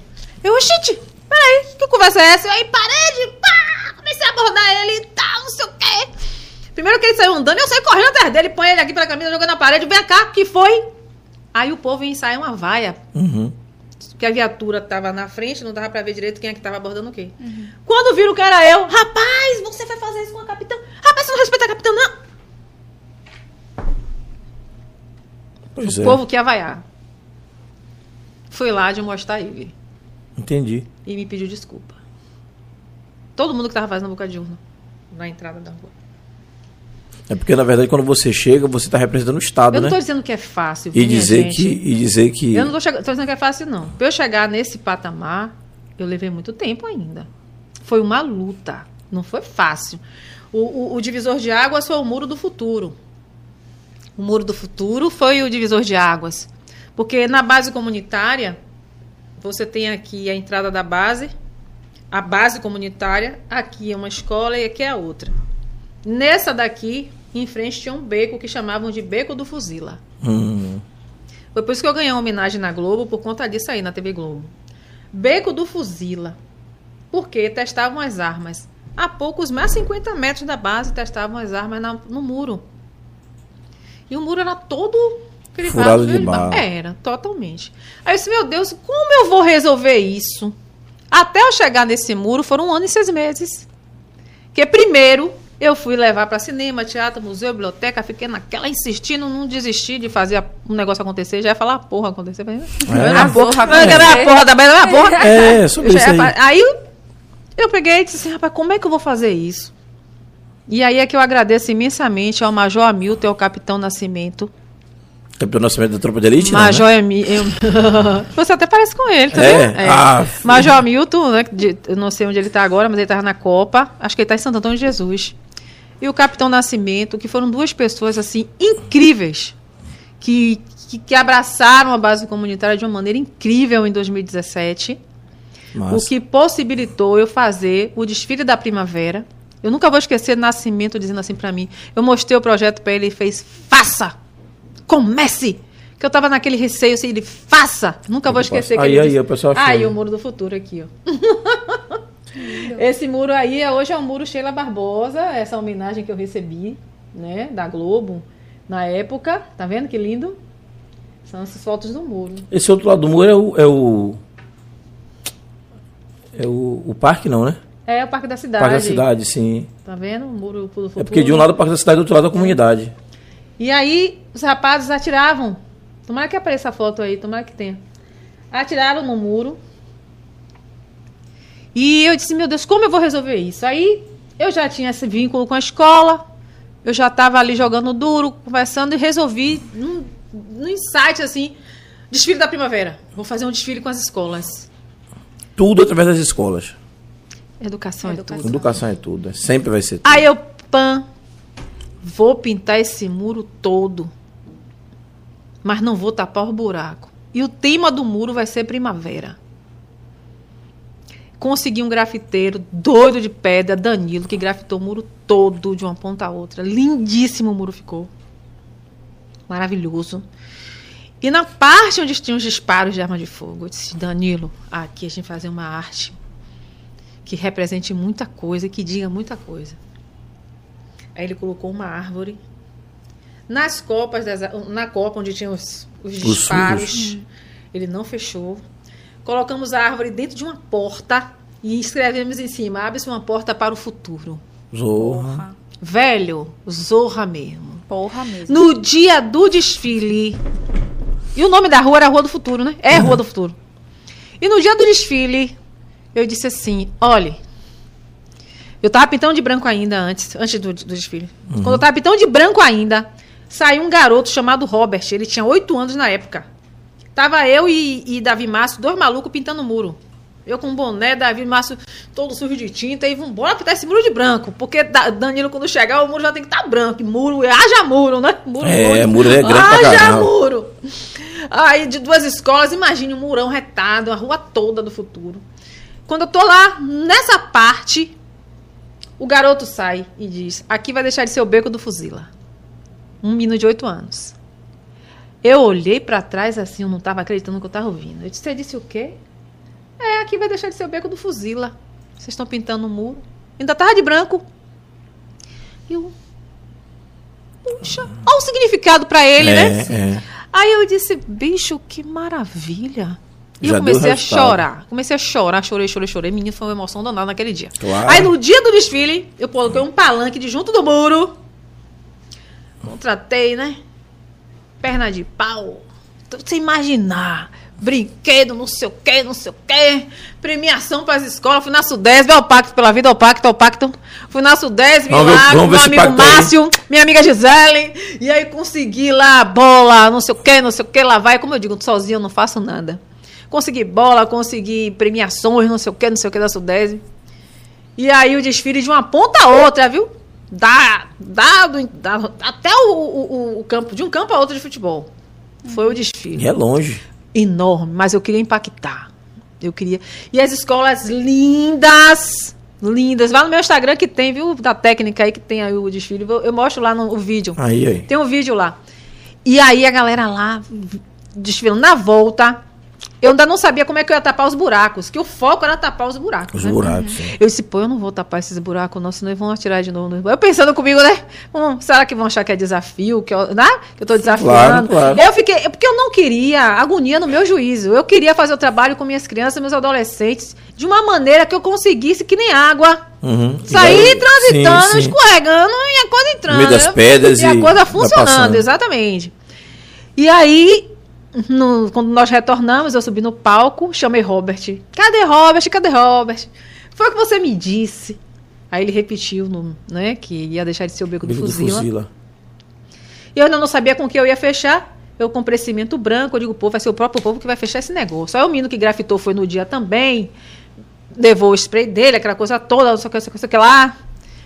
Eu, gente, peraí, que conversa é essa? Eu, aí, parede, pá! Comecei a abordar ele e tal, não sei o quê. Primeiro que ele saiu andando, eu saí correndo atrás dele, põe ele aqui pela camisa, jogando na parede, vem cá, que foi? Aí o povo ensaiou uma vaia Uhum. Que a viatura tava na frente, não dava pra ver direito quem é que tava abordando o quê. Quando viram que era eu, rapaz, você vai fazer isso com a capitã? Rapaz, você não respeita a capitã, não. Pois o é. povo quer vaiar. Fui lá de mostrar ele Entendi. e me pediu desculpa. Todo mundo que tava fazendo boca de urna na entrada da rua. É porque, na verdade, quando você chega, você está representando o Estado, Eu não né? tô dizendo que é fácil. E dizer, gente. que, e dizer que. Eu não tô dizendo que é fácil, não. Pra eu chegar nesse patamar, eu levei muito tempo ainda. Foi uma luta. Não foi fácil. O, o- o divisor de águas foi o muro do futuro. O muro do futuro foi o divisor de águas. Porque na base comunitária, você tem aqui a entrada da base, a base comunitária, aqui é uma escola e aqui é a outra. Nessa daqui, em frente tinha um beco que chamavam de Beco do Fuzila. Hum. Foi por isso que eu ganhei uma homenagem na Globo, por conta disso aí, na TV Globo. Beco do Fuzila. Porque testavam as armas. A poucos mais 50 metros da base testavam as armas na- no muro. E o muro era todo crivado Furado de bala. Era, totalmente. Aí eu disse, meu Deus, como eu vou resolver isso? Até eu chegar nesse muro foram um ano e seis meses. Que primeiro eu fui levar para cinema, teatro, museu, biblioteca, fiquei naquela insistindo, não desisti de fazer a- um negócio acontecer. Já ia falar, porra, acontecer. É. A porra a porra da merda, a porra. [laughs] É, sobre isso aí. aí eu, peguei e disse assim, rapaz, como é que eu vou fazer isso? E aí é que eu agradeço imensamente ao Major Hamilton e ao Capitão Nascimento. Campeão Nascimento da Tropa de Elite, não, Major né? Hamilton. [laughs] Você até parece com ele, tá É? vendo? Ah, Major Hamilton, né? de- eu não sei onde ele está agora, mas ele estava na Copa. Acho que ele está em Santo Antônio de Jesus. E o Capitão Nascimento, que foram duas pessoas assim incríveis, que, que, que abraçaram a base comunitária de uma maneira incrível em 2017. Massa. O que possibilitou eu fazer o desfile da primavera. Eu nunca vou esquecer Nascimento dizendo assim pra mim. Eu mostrei o projeto pra ele e fez: faça! Comece! Que eu tava naquele receio assim, ele faça! Nunca vou esquecer que Aí, ele aí, disse, o pessoal Aí, né? o muro do futuro aqui, ó. [laughs] Esse muro aí é, hoje é o muro Sheila Barbosa, essa homenagem que eu recebi, né, da Globo, na época. Tá vendo que lindo? São essas fotos do muro. Esse outro lado do muro é o. É o, é o, o parque, não, né? É o Parque da Cidade. Parque da cidade, sim. Tá vendo? O muro do futuro. É porque de um lado é o parque da cidade, do outro lado é a comunidade. E aí, os rapazes atiravam. Tomara que apareça a foto aí, tomara que tenha. Atiraram no muro. E eu disse, meu Deus, como eu vou resolver isso? Aí, eu já tinha esse vínculo com a escola. Eu já estava ali jogando duro, conversando e resolvi, num, num insight assim, desfile da primavera. Vou fazer um desfile com as escolas. Tudo através das escolas. Educação, é Educação. tudo. Educação é tudo. é- Sempre vai ser tudo. Aí eu, pã, vou pintar esse muro todo. Mas não vou tapar o buraco. E o tema do muro vai ser primavera. Consegui um grafiteiro doido de pedra, Danilo, que grafitou o muro todo de uma ponta a outra. Lindíssimo o muro ficou. Maravilhoso. E na parte onde tinha os disparos de arma de fogo, eu disse, Danilo, aqui a gente fazer uma arte que represente muita coisa que diga muita coisa. Aí ele colocou uma árvore. Nas copas, das, na copa onde tinha os, os Os disparos, ele não fechou. Colocamos a árvore dentro de uma porta e escrevemos em cima: abre-se uma porta para o futuro. Zorra. Velho, zorra mesmo. Porra mesmo. No dia do desfile. E o nome da rua era Rua do Futuro, né? É Rua do Futuro. E no dia do desfile, eu disse assim: olhe. Eu tava pintando de branco ainda antes, antes do, do desfile. Quando eu tava pintando de branco ainda, saiu um garoto chamado Robert. Ele tinha oito anos na época. Tava eu e, e Davi Márcio, dois malucos pintando o muro. Eu com um boné, Davi Márcio todo sujo de tinta, e vambora pintar esse muro de branco. Porque Da- Danilo, quando chegar, o muro já tem que estar branco. E muro, haja muro, né? Muro É, muro é grande pra Haja caramba. muro. Aí, de duas escolas, imagine um murão retado, a rua toda do futuro. Quando eu tô lá, nessa parte, o garoto sai e diz: Aqui vai deixar de ser o beco do fuzila. Um menino de oito anos. Eu olhei pra trás assim, eu não tava acreditando no que eu tava ouvindo. Eu disse: Você disse o quê? É, aqui vai deixar de ser o beco do fuzila. Vocês estão pintando o muro. Ainda tava de branco. E eu. Puxa, olha o significado pra ele, é, né? é. Aí eu disse, bicho, que maravilha. E Já eu comecei a chorar. Comecei a chorar, chorei, chorei, chorei. Menina, foi uma emoção danada naquele dia. Claro. Aí no dia do desfile, eu coloquei um palanque de junto do muro. Contratei, né? Perna de pau. Então, Você imaginar. Brinquedo, não sei o quê, não sei o quê. Premiação para as escolas. Fui na Sudesb, ao Pacto pela Vida, ao Pacto, ao Pacto. Fui na Sudesb Vamos lá com meu amigo pacto aí. Márcio, minha amiga Gisele. E aí consegui lá bola, não sei o quê, não sei o quê. Lá vai, como eu digo, sozinha eu não faço nada. Consegui bola, consegui premiações, não sei o quê, não sei o quê da Sudesb. E aí o desfile de uma ponta a outra, viu? Da, da, da- até o, o- o- o campo, de um campo a outro de futebol. Foi o desfile. E é longe. Enorme, mas eu queria impactar. Eu queria. E as escolas lindas, lindas. Vá no meu Instagram que tem, viu? Da técnica aí que tem aí o desfile. Eu, eu mostro lá no o vídeo. Aí, aí. Tem um vídeo lá. E aí a galera lá desfilando na volta. Eu ainda não sabia como é que eu ia tapar os buracos, que o foco era tapar os buracos. Os né? buracos. sim. Eu disse, pô, eu não vou tapar esses buracos, não, senão eles vão atirar de novo. Eu pensando comigo, né? Hum, será que vão achar que é desafio? Que eu, né? que eu tô desafiando? claro. Eu fiquei. Porque eu não queria agonia no meu juízo. Eu queria fazer o trabalho com minhas crianças, meus adolescentes, de uma maneira que eu conseguisse, que nem água. Uhum. Sair Sim, transitando, sim. escorregando e a coisa entrando. No meio das né? pedras e a e coisa vai funcionando, exatamente. E aí, no- quando nós retornamos, eu subi no palco, chamei Robert. Cadê Robert? Cadê Robert? Foi o que você me disse. Aí ele repetiu, no, né, que ia deixar de ser o beco, Bico do do fuzila. fuzila. E eu ainda não sabia com que eu ia fechar. Eu comprei cimento branco, eu digo, pô, vai ser o próprio povo que vai fechar esse negócio. Aí o menino que grafitou foi no dia também, levou o spray dele, aquela coisa toda, não sei o que, não sei o que, lá,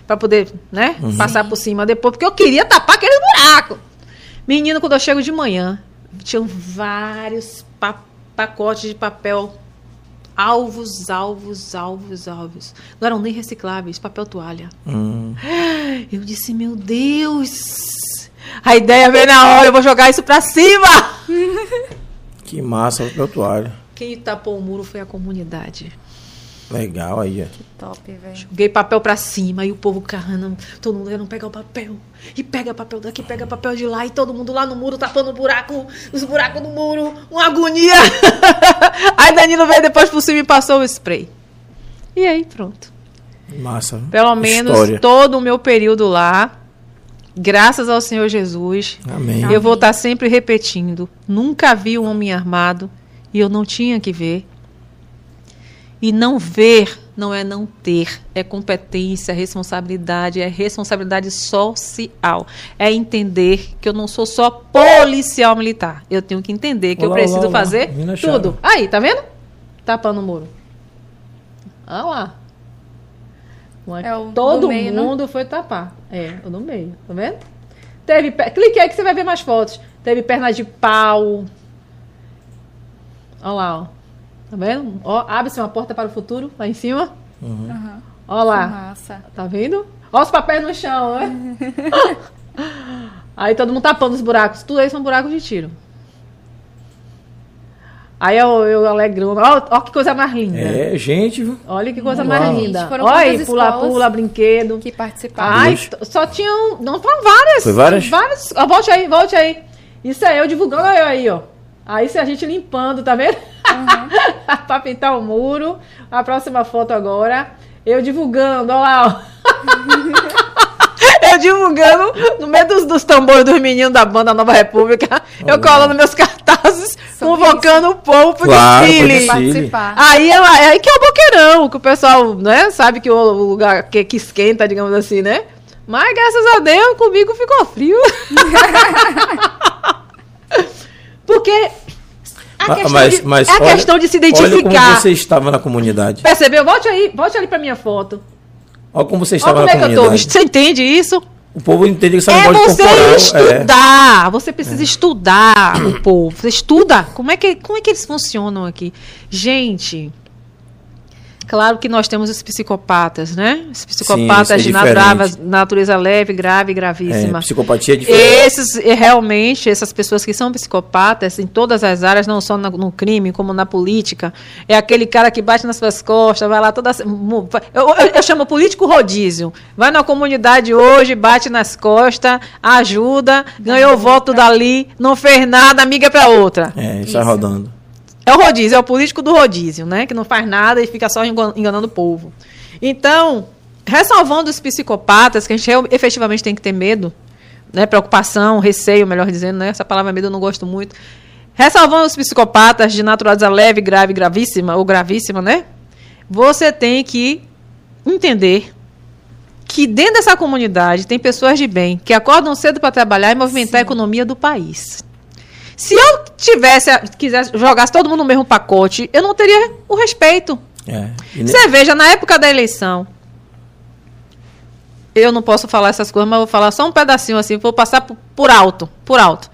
pra poder, né, passar por cima depois, porque eu queria tapar aquele buraco. Menino, quando eu chego de manhã, tinham vários pa- pacotes de papel alvos, alvos, alvos, alvos. Não eram nem recicláveis, papel toalha. Hum. [gasps] Eu disse, meu Deus! A ideia veio na hora, eu vou jogar isso pra cima! [laughs] Que massa, papel toalha. Quem tapou o muro foi a comunidade. Legal aí, ó. Top, velho. Joguei papel pra cima e o povo carrando, todo mundo querendo pegar o papel. E pega papel daqui, pega papel de lá, e todo mundo lá no muro tapando o buraco, os buracos do muro, uma agonia. [laughs] aí Danilo veio depois por cima e passou o spray. E aí, pronto. Massa. Pelo menos História. todo o meu período lá, graças ao Senhor Jesus, Amém. Eu vou estar sempre repetindo. Nunca vi um homem armado e eu não tinha que ver. E não ver não é não ter, é competência, é responsabilidade, é responsabilidade social. É entender que eu não sou só policial militar. Eu tenho que entender que eu Olá, preciso olá, olá. fazer tudo. Aí, tá vendo? Tapando o muro. Olha lá. Uma- É o do Todo meio, não? mundo foi tapar. É, o do meio, tá vendo? Teve. Clique aí que você vai ver mais fotos. Teve perna de pau. Olha lá, ó. Tá vendo? Ó, abre-se uma porta para o futuro lá em cima. Aham. Olha lá. Massa. Tá vendo? Olha os papéis no chão, né? [laughs] aí todo mundo tapando os buracos. Tudo aí são buracos de tiro. Aí eu, eu alegrando. Olha, olha que coisa mais linda. É, gente, viu? Olha que coisa Uau. mais linda. foram Olha aí, quantas pula, escolas? pula, brinquedo. Que participaram. Ai, só tinham. Não, foram várias. Foi várias? Várias. Ó, volte aí, volte aí. Isso é eu divulgando aí, ó. Aí isso é a gente limpando, tá vendo? [laughs] pra pintar o muro. A próxima foto agora. Eu divulgando, olha lá, ó. [laughs] eu divulgando no meio dos, dos tambores dos meninos da banda Nova República. eu Olha. colando meus cartazes, Sobre convocando o povo pro Claro, desfile. Participar. Aí, é é aí que é o boqueirão, que o pessoal, né, sabe que o o lugar que, que esquenta, digamos assim, né? Mas graças a Deus, comigo ficou frio. [laughs] Porque a questão, mas, de, mas é a olha- questão de se Olha como identificar. você estava na comunidade. Percebeu? Volte aí, volte ali pra minha foto. Olha como você Olha estava como na é que eu tô. comunidade. Você entende isso? O povo entende que você não É pode você corporal. É. estudar. Você precisa estudar o povo. Você estuda. Como é, que, como é que eles funcionam aqui? Gente, claro que nós temos os psicopatas, né? Os psicopatas isso é de natureza, natureza leve, grave e É, gravíssima. psicopatia é diferente. Esses, realmente, essas pessoas que são psicopatas em todas as áreas, não só na- no crime, como na política, é aquele cara que bate nas suas costas, vai lá toda. Eu, eu, eu chamo político rodízio. Vai na comunidade hoje, bate nas costas, ajuda, ganhou voto dali, não fez nada, amiga pra outra. É, sai Isso. rodando. É o rodízio, é o político do rodízio, né? Que não faz nada e fica só engan- enganando o povo. Então, ressalvando os psicopatas, que a gente efetivamente tem que ter medo, né? Preocupação, receio, melhor dizendo, né? Essa palavra medo eu não gosto muito. Ressalvando os psicopatas de natureza leve, grave, gravíssima ou gravíssima, né? Você tem que entender que dentro dessa comunidade tem pessoas de bem que acordam cedo para trabalhar e movimentar a economia do país. Se eu tivesse, quisesse, jogasse todo mundo no mesmo pacote, eu não teria o respeito. É. E ne- Você veja, na época da eleição, eu não posso falar essas coisas, mas vou falar só um pedacinho assim, vou passar por, por alto, por alto,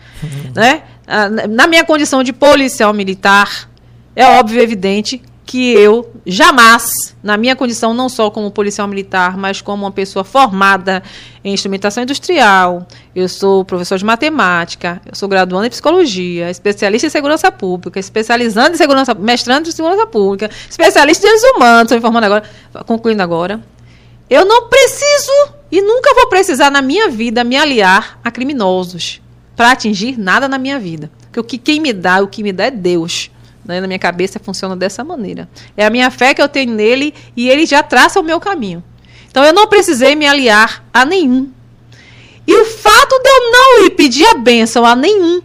né? ah, na minha condição de policial militar, é óbvio, evidente, que eu jamais, na minha condição não só como policial militar, mas como uma pessoa formada em instrumentação industrial, eu sou professor de matemática, eu sou graduando em psicologia, especialista em segurança pública, especializando em segurança, mestrando em segurança pública, especialista em direitos humanos, estou informando agora, concluindo agora. Eu não preciso e nunca vou precisar na minha vida me aliar a criminosos para atingir nada na minha vida. Porque o que quem me dá, o que me dá é Deus. Né? Na minha cabeça funciona dessa maneira. É a minha fé que eu tenho nele e ele já traça o meu caminho. Então eu não precisei me aliar a nenhum. E o fato de eu não ir pedir a bênção a nenhum,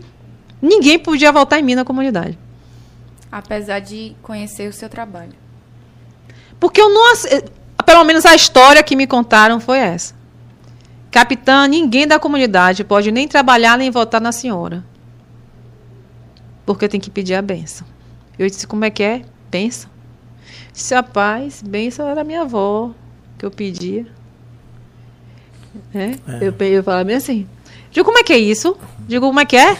ninguém podia voltar em mim na comunidade. Apesar de conhecer o seu trabalho. Porque eu não. Pelo menos a história que me contaram foi essa. Capitã, ninguém da comunidade pode nem trabalhar nem votar na senhora. Porque tem que pedir a benção. Eu disse, como é que é? Benção. Disse, rapaz, benção era minha avó que eu pedia. É? É. Eu, eu falava bem assim. Digo, como é que é isso? Digo, como é que é?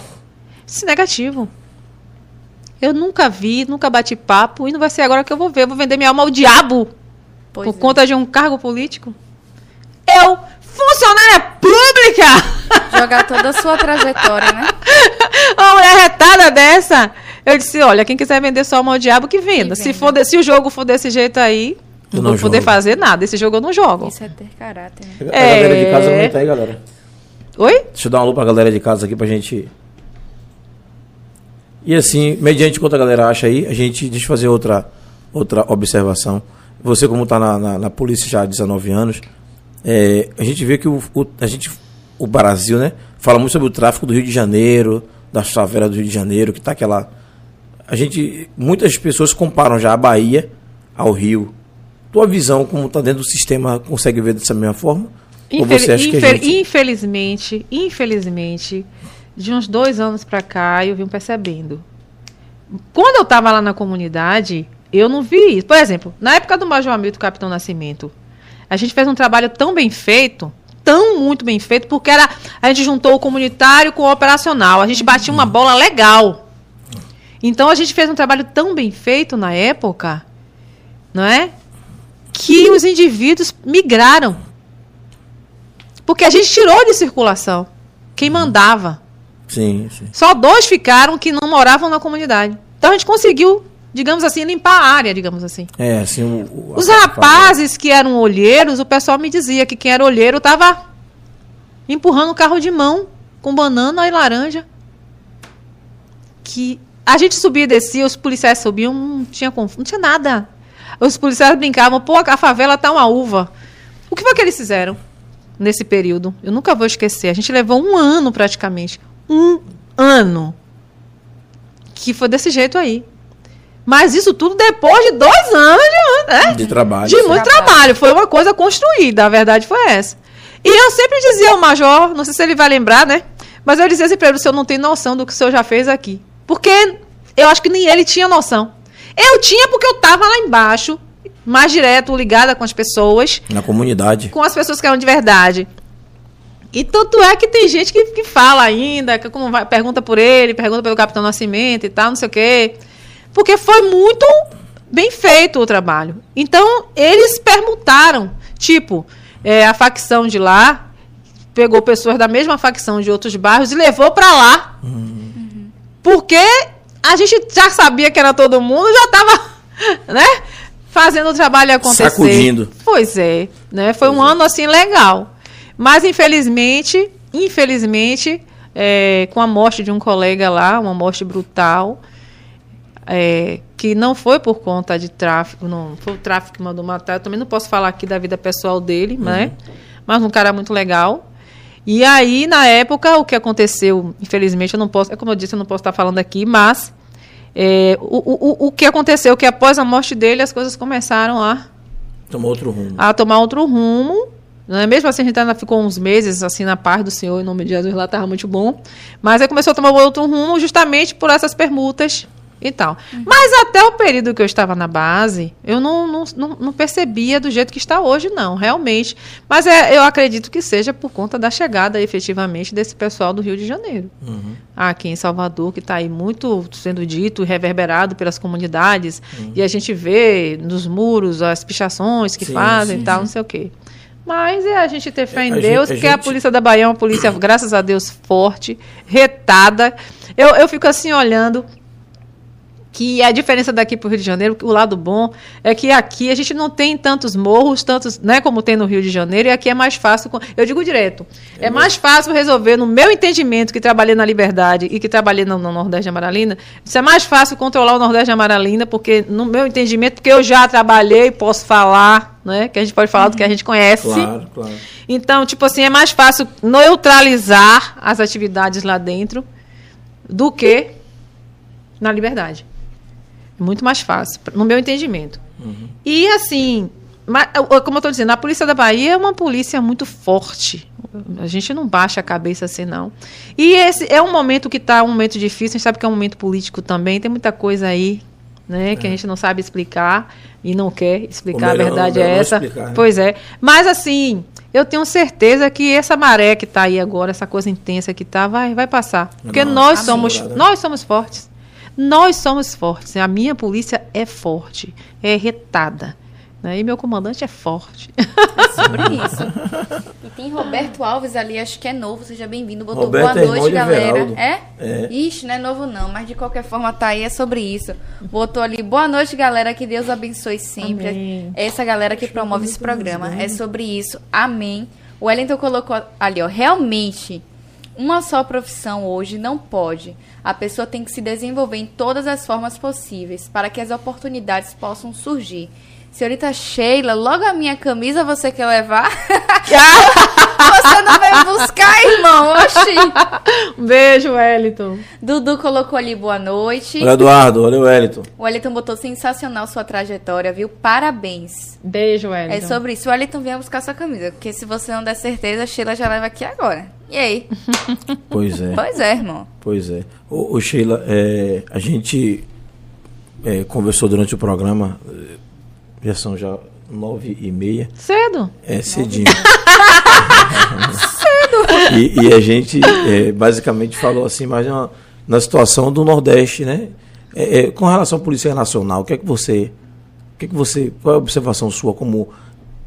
Disse, negativo. Eu nunca vi, nunca bati papo, e não vai ser agora que eu vou ver. Eu vou vender minha alma ao diabo pois por é. conta de um cargo político. Eu funcionária pública! Jogar toda a sua trajetória, né? [laughs] Uma mulher retada dessa. Eu disse, olha, quem quiser vender só ao diabo, que venda. Se, for de, se o jogo for desse jeito aí, eu não, vou jogo. poder fazer nada. Esse jogo eu não jogo. Isso é ter caráter. Né? A é... galera de casa não tá aí, galera. Oi? Deixa eu dar uma lupa pra galera de casa aqui pra gente... E assim, mediante quanto a galera acha aí, a gente... Deixa eu fazer outra, outra observação. Você, como tá na, na, na polícia já há 19 anos é, a gente vê que o, o, a gente, o Brasil, né, fala muito sobre o tráfico do Rio de Janeiro, da favela do Rio de Janeiro, que está aquela. A gente, muitas pessoas comparam já a Bahia ao Rio. Tua visão, como está dentro do sistema, consegue ver dessa mesma forma? Infel Ou você acha infel que a gente... Infelizmente, infelizmente, de uns dois anos para cá, eu vim percebendo. Quando eu estava lá na comunidade, eu não vi isso. Por exemplo, na época do Major Hamilton Capitão Nascimento, a gente fez um trabalho tão bem feito, tão muito bem feito, porque era a gente juntou o comunitário com o operacional. A gente batia uma bola legal. Então a gente fez um trabalho tão bem feito na época, não é? Que os indivíduos migraram. Porque a gente tirou de circulação quem mandava. Sim, sim. Só dois ficaram que não moravam na comunidade. Então a gente conseguiu digamos assim, limpar a área, digamos assim. É, assim, o, o, Os rapazes que eram olheiros, o pessoal me dizia que quem era olheiro estava empurrando o carro de mão com banana e laranja. Que a gente subia e descia, os policiais subiam, não tinha não tinha nada. Os policiais brincavam, pô, a favela tá uma uva. O que foi que eles fizeram nesse período? Eu nunca vou esquecer. A gente levou um ano praticamente. Um ano. Que foi desse jeito aí. Mas isso tudo depois de dois anos de, né? de trabalho. De muito trabalho. trabalho. Foi uma coisa construída, a verdade foi essa. E eu sempre dizia ao major, não sei se ele vai lembrar, né? Mas eu dizia assim para ele, o senhor não tem noção do que o senhor já fez aqui. Porque eu acho que nem ele tinha noção. Eu tinha porque eu estava lá embaixo, mais direto, ligada com as pessoas. Na comunidade. Com as pessoas que eram de verdade. E tanto é que tem gente que, que fala ainda, que como vai, pergunta por ele, pergunta pelo Capitão Nascimento e tal, não sei o quê. Porque foi muito bem feito o trabalho. Então, eles permutaram. Tipo, é, a facção de lá pegou pessoas da mesma facção de outros bairros e levou para lá. Uhum. Porque a gente já sabia que era todo mundo, já estava, [laughs] né? Fazendo o trabalho acontecer. Sacudindo. Pois é, né? Foi pois um é. ano assim legal. Mas infelizmente, infelizmente, é, com a morte de um colega lá, uma morte brutal, é, que não foi por conta de tráfico, não foi o tráfico que mandou matar. Eu também não posso falar aqui da vida pessoal dele, uhum. né? Mas um cara muito legal. E aí, na época, o que aconteceu, infelizmente, eu não posso, é como eu disse, eu não posso estar falando aqui, mas é, o, o, o que aconteceu que após a morte dele, as coisas começaram a tomar outro rumo. A tomar outro rumo. Né? Mesmo assim, a gente ainda ficou uns meses assim na paz do Senhor, em nome de Jesus, lá estava muito bom. Mas aí começou a tomar outro rumo justamente por essas permutas e tal. Mas até o período que eu estava na base, eu não, não, não, não percebia do jeito que está hoje, não, realmente. Mas é, eu acredito que seja por conta da chegada, efetivamente, desse pessoal do Rio de Janeiro. Uhum. Aqui em Salvador, que está aí muito sendo dito e reverberado pelas comunidades. E a gente vê nos muros as pichações que Sim, fazem sim, e tal, sim. não sei o quê. Mas é a gente ter fé em A gente- Deus, a porque a gente- polícia da Bahia é uma polícia, graças a Deus, forte, retada. Eu, eu fico assim olhando que a diferença daqui para o Rio de Janeiro, o lado bom é que aqui a gente não tem tantos morros, tantos, né, como tem no Rio de Janeiro, e aqui é mais fácil. Eu digo direto, é, mais fácil resolver, no meu entendimento, que trabalhei na Liberdade e que trabalhei no, no Nordeste de Amaralina, isso é mais fácil controlar o Nordeste de Amaralina, porque no meu entendimento, porque eu já trabalhei, posso falar, né, que a gente pode falar do que a gente conhece. Claro, claro. Então, tipo assim, é mais fácil neutralizar as atividades lá dentro do que na liberdade. Muito mais fácil, no meu entendimento. E assim, como eu estou dizendo, a polícia da Bahia é uma polícia muito forte. A gente não baixa a cabeça assim, não. E esse é um momento que está um momento difícil, a gente sabe que é um momento político também, tem muita coisa aí, né, que a gente não sabe explicar e não quer explicar, melhor, a verdade melhor é não essa. explicar, né? Pois é. Mas assim, eu tenho certeza que essa maré que está aí agora, essa coisa intensa que está, vai, vai passar. Porque Não, nós somos, nós somos fortes. Nós somos fortes. A minha polícia é forte, é retada. né? E meu comandante é forte. É [laughs] sobre isso. E tem Roberto Alves ali, acho que é novo, seja bem-vindo. Botou Roberto é boa irmão noite, galera. É? É. Ixi, não é novo não, mas de qualquer forma tá aí, é sobre isso. Botou ali, boa noite, galera, que Deus abençoe sempre. Amém. É essa galera que promove esse programa. É sobre isso. Amém. O Wellington colocou ali, ó, realmente, uma só profissão hoje não pode. A pessoa tem que se desenvolver em todas as formas possíveis para que as oportunidades possam surgir. Senhorita Sheila, logo a minha camisa você quer levar? [laughs] você não veio buscar, irmão? Oxi. Um beijo, Wellington. Dudu colocou ali boa noite. Olha, Eduardo, olha o Wellington. O Wellington botou sensacional sua trajetória, viu? Parabéns. Beijo, Wellington. É sobre isso. O Wellington venha buscar sua camisa. Porque se você não der certeza, a Sheila já leva aqui agora. E aí? [laughs] Pois é. Pois é, irmão. Pois é. Ô, ô, Sheila, é, a gente é, conversou durante o programa, é, já são já nove e meia, Cedo. é cedinho. [laughs] E, e a gente é, basicamente falou assim, mas na, na situação do Nordeste, né? É, é, com relação à Polícia Nacional, o que é que você. O que é que você. Qual é a observação sua como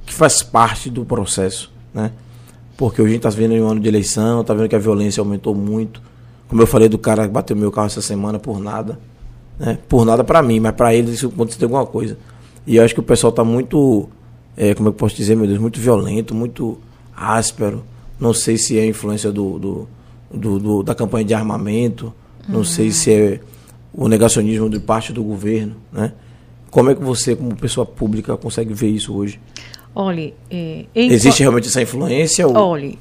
que faz parte do processo, né? Porque hoje a gente está vendo em um ano de eleição, está vendo que a violência aumentou muito. Como eu falei do cara que bateu meu carro essa semana por nada. Né? Por nada para mim, mas para eles isso aconteceu alguma coisa. E eu acho que o pessoal está muito, é, como eu posso dizer, meu Deus, muito violento, muito áspero. Não sei se é influência do, do, do- do- da campanha de armamento, não sei se é o negacionismo de parte do governo, né? Como é que você, como pessoa pública, consegue ver isso hoje? Olhe, é, Existe realmente essa influência? Ou... Olhe,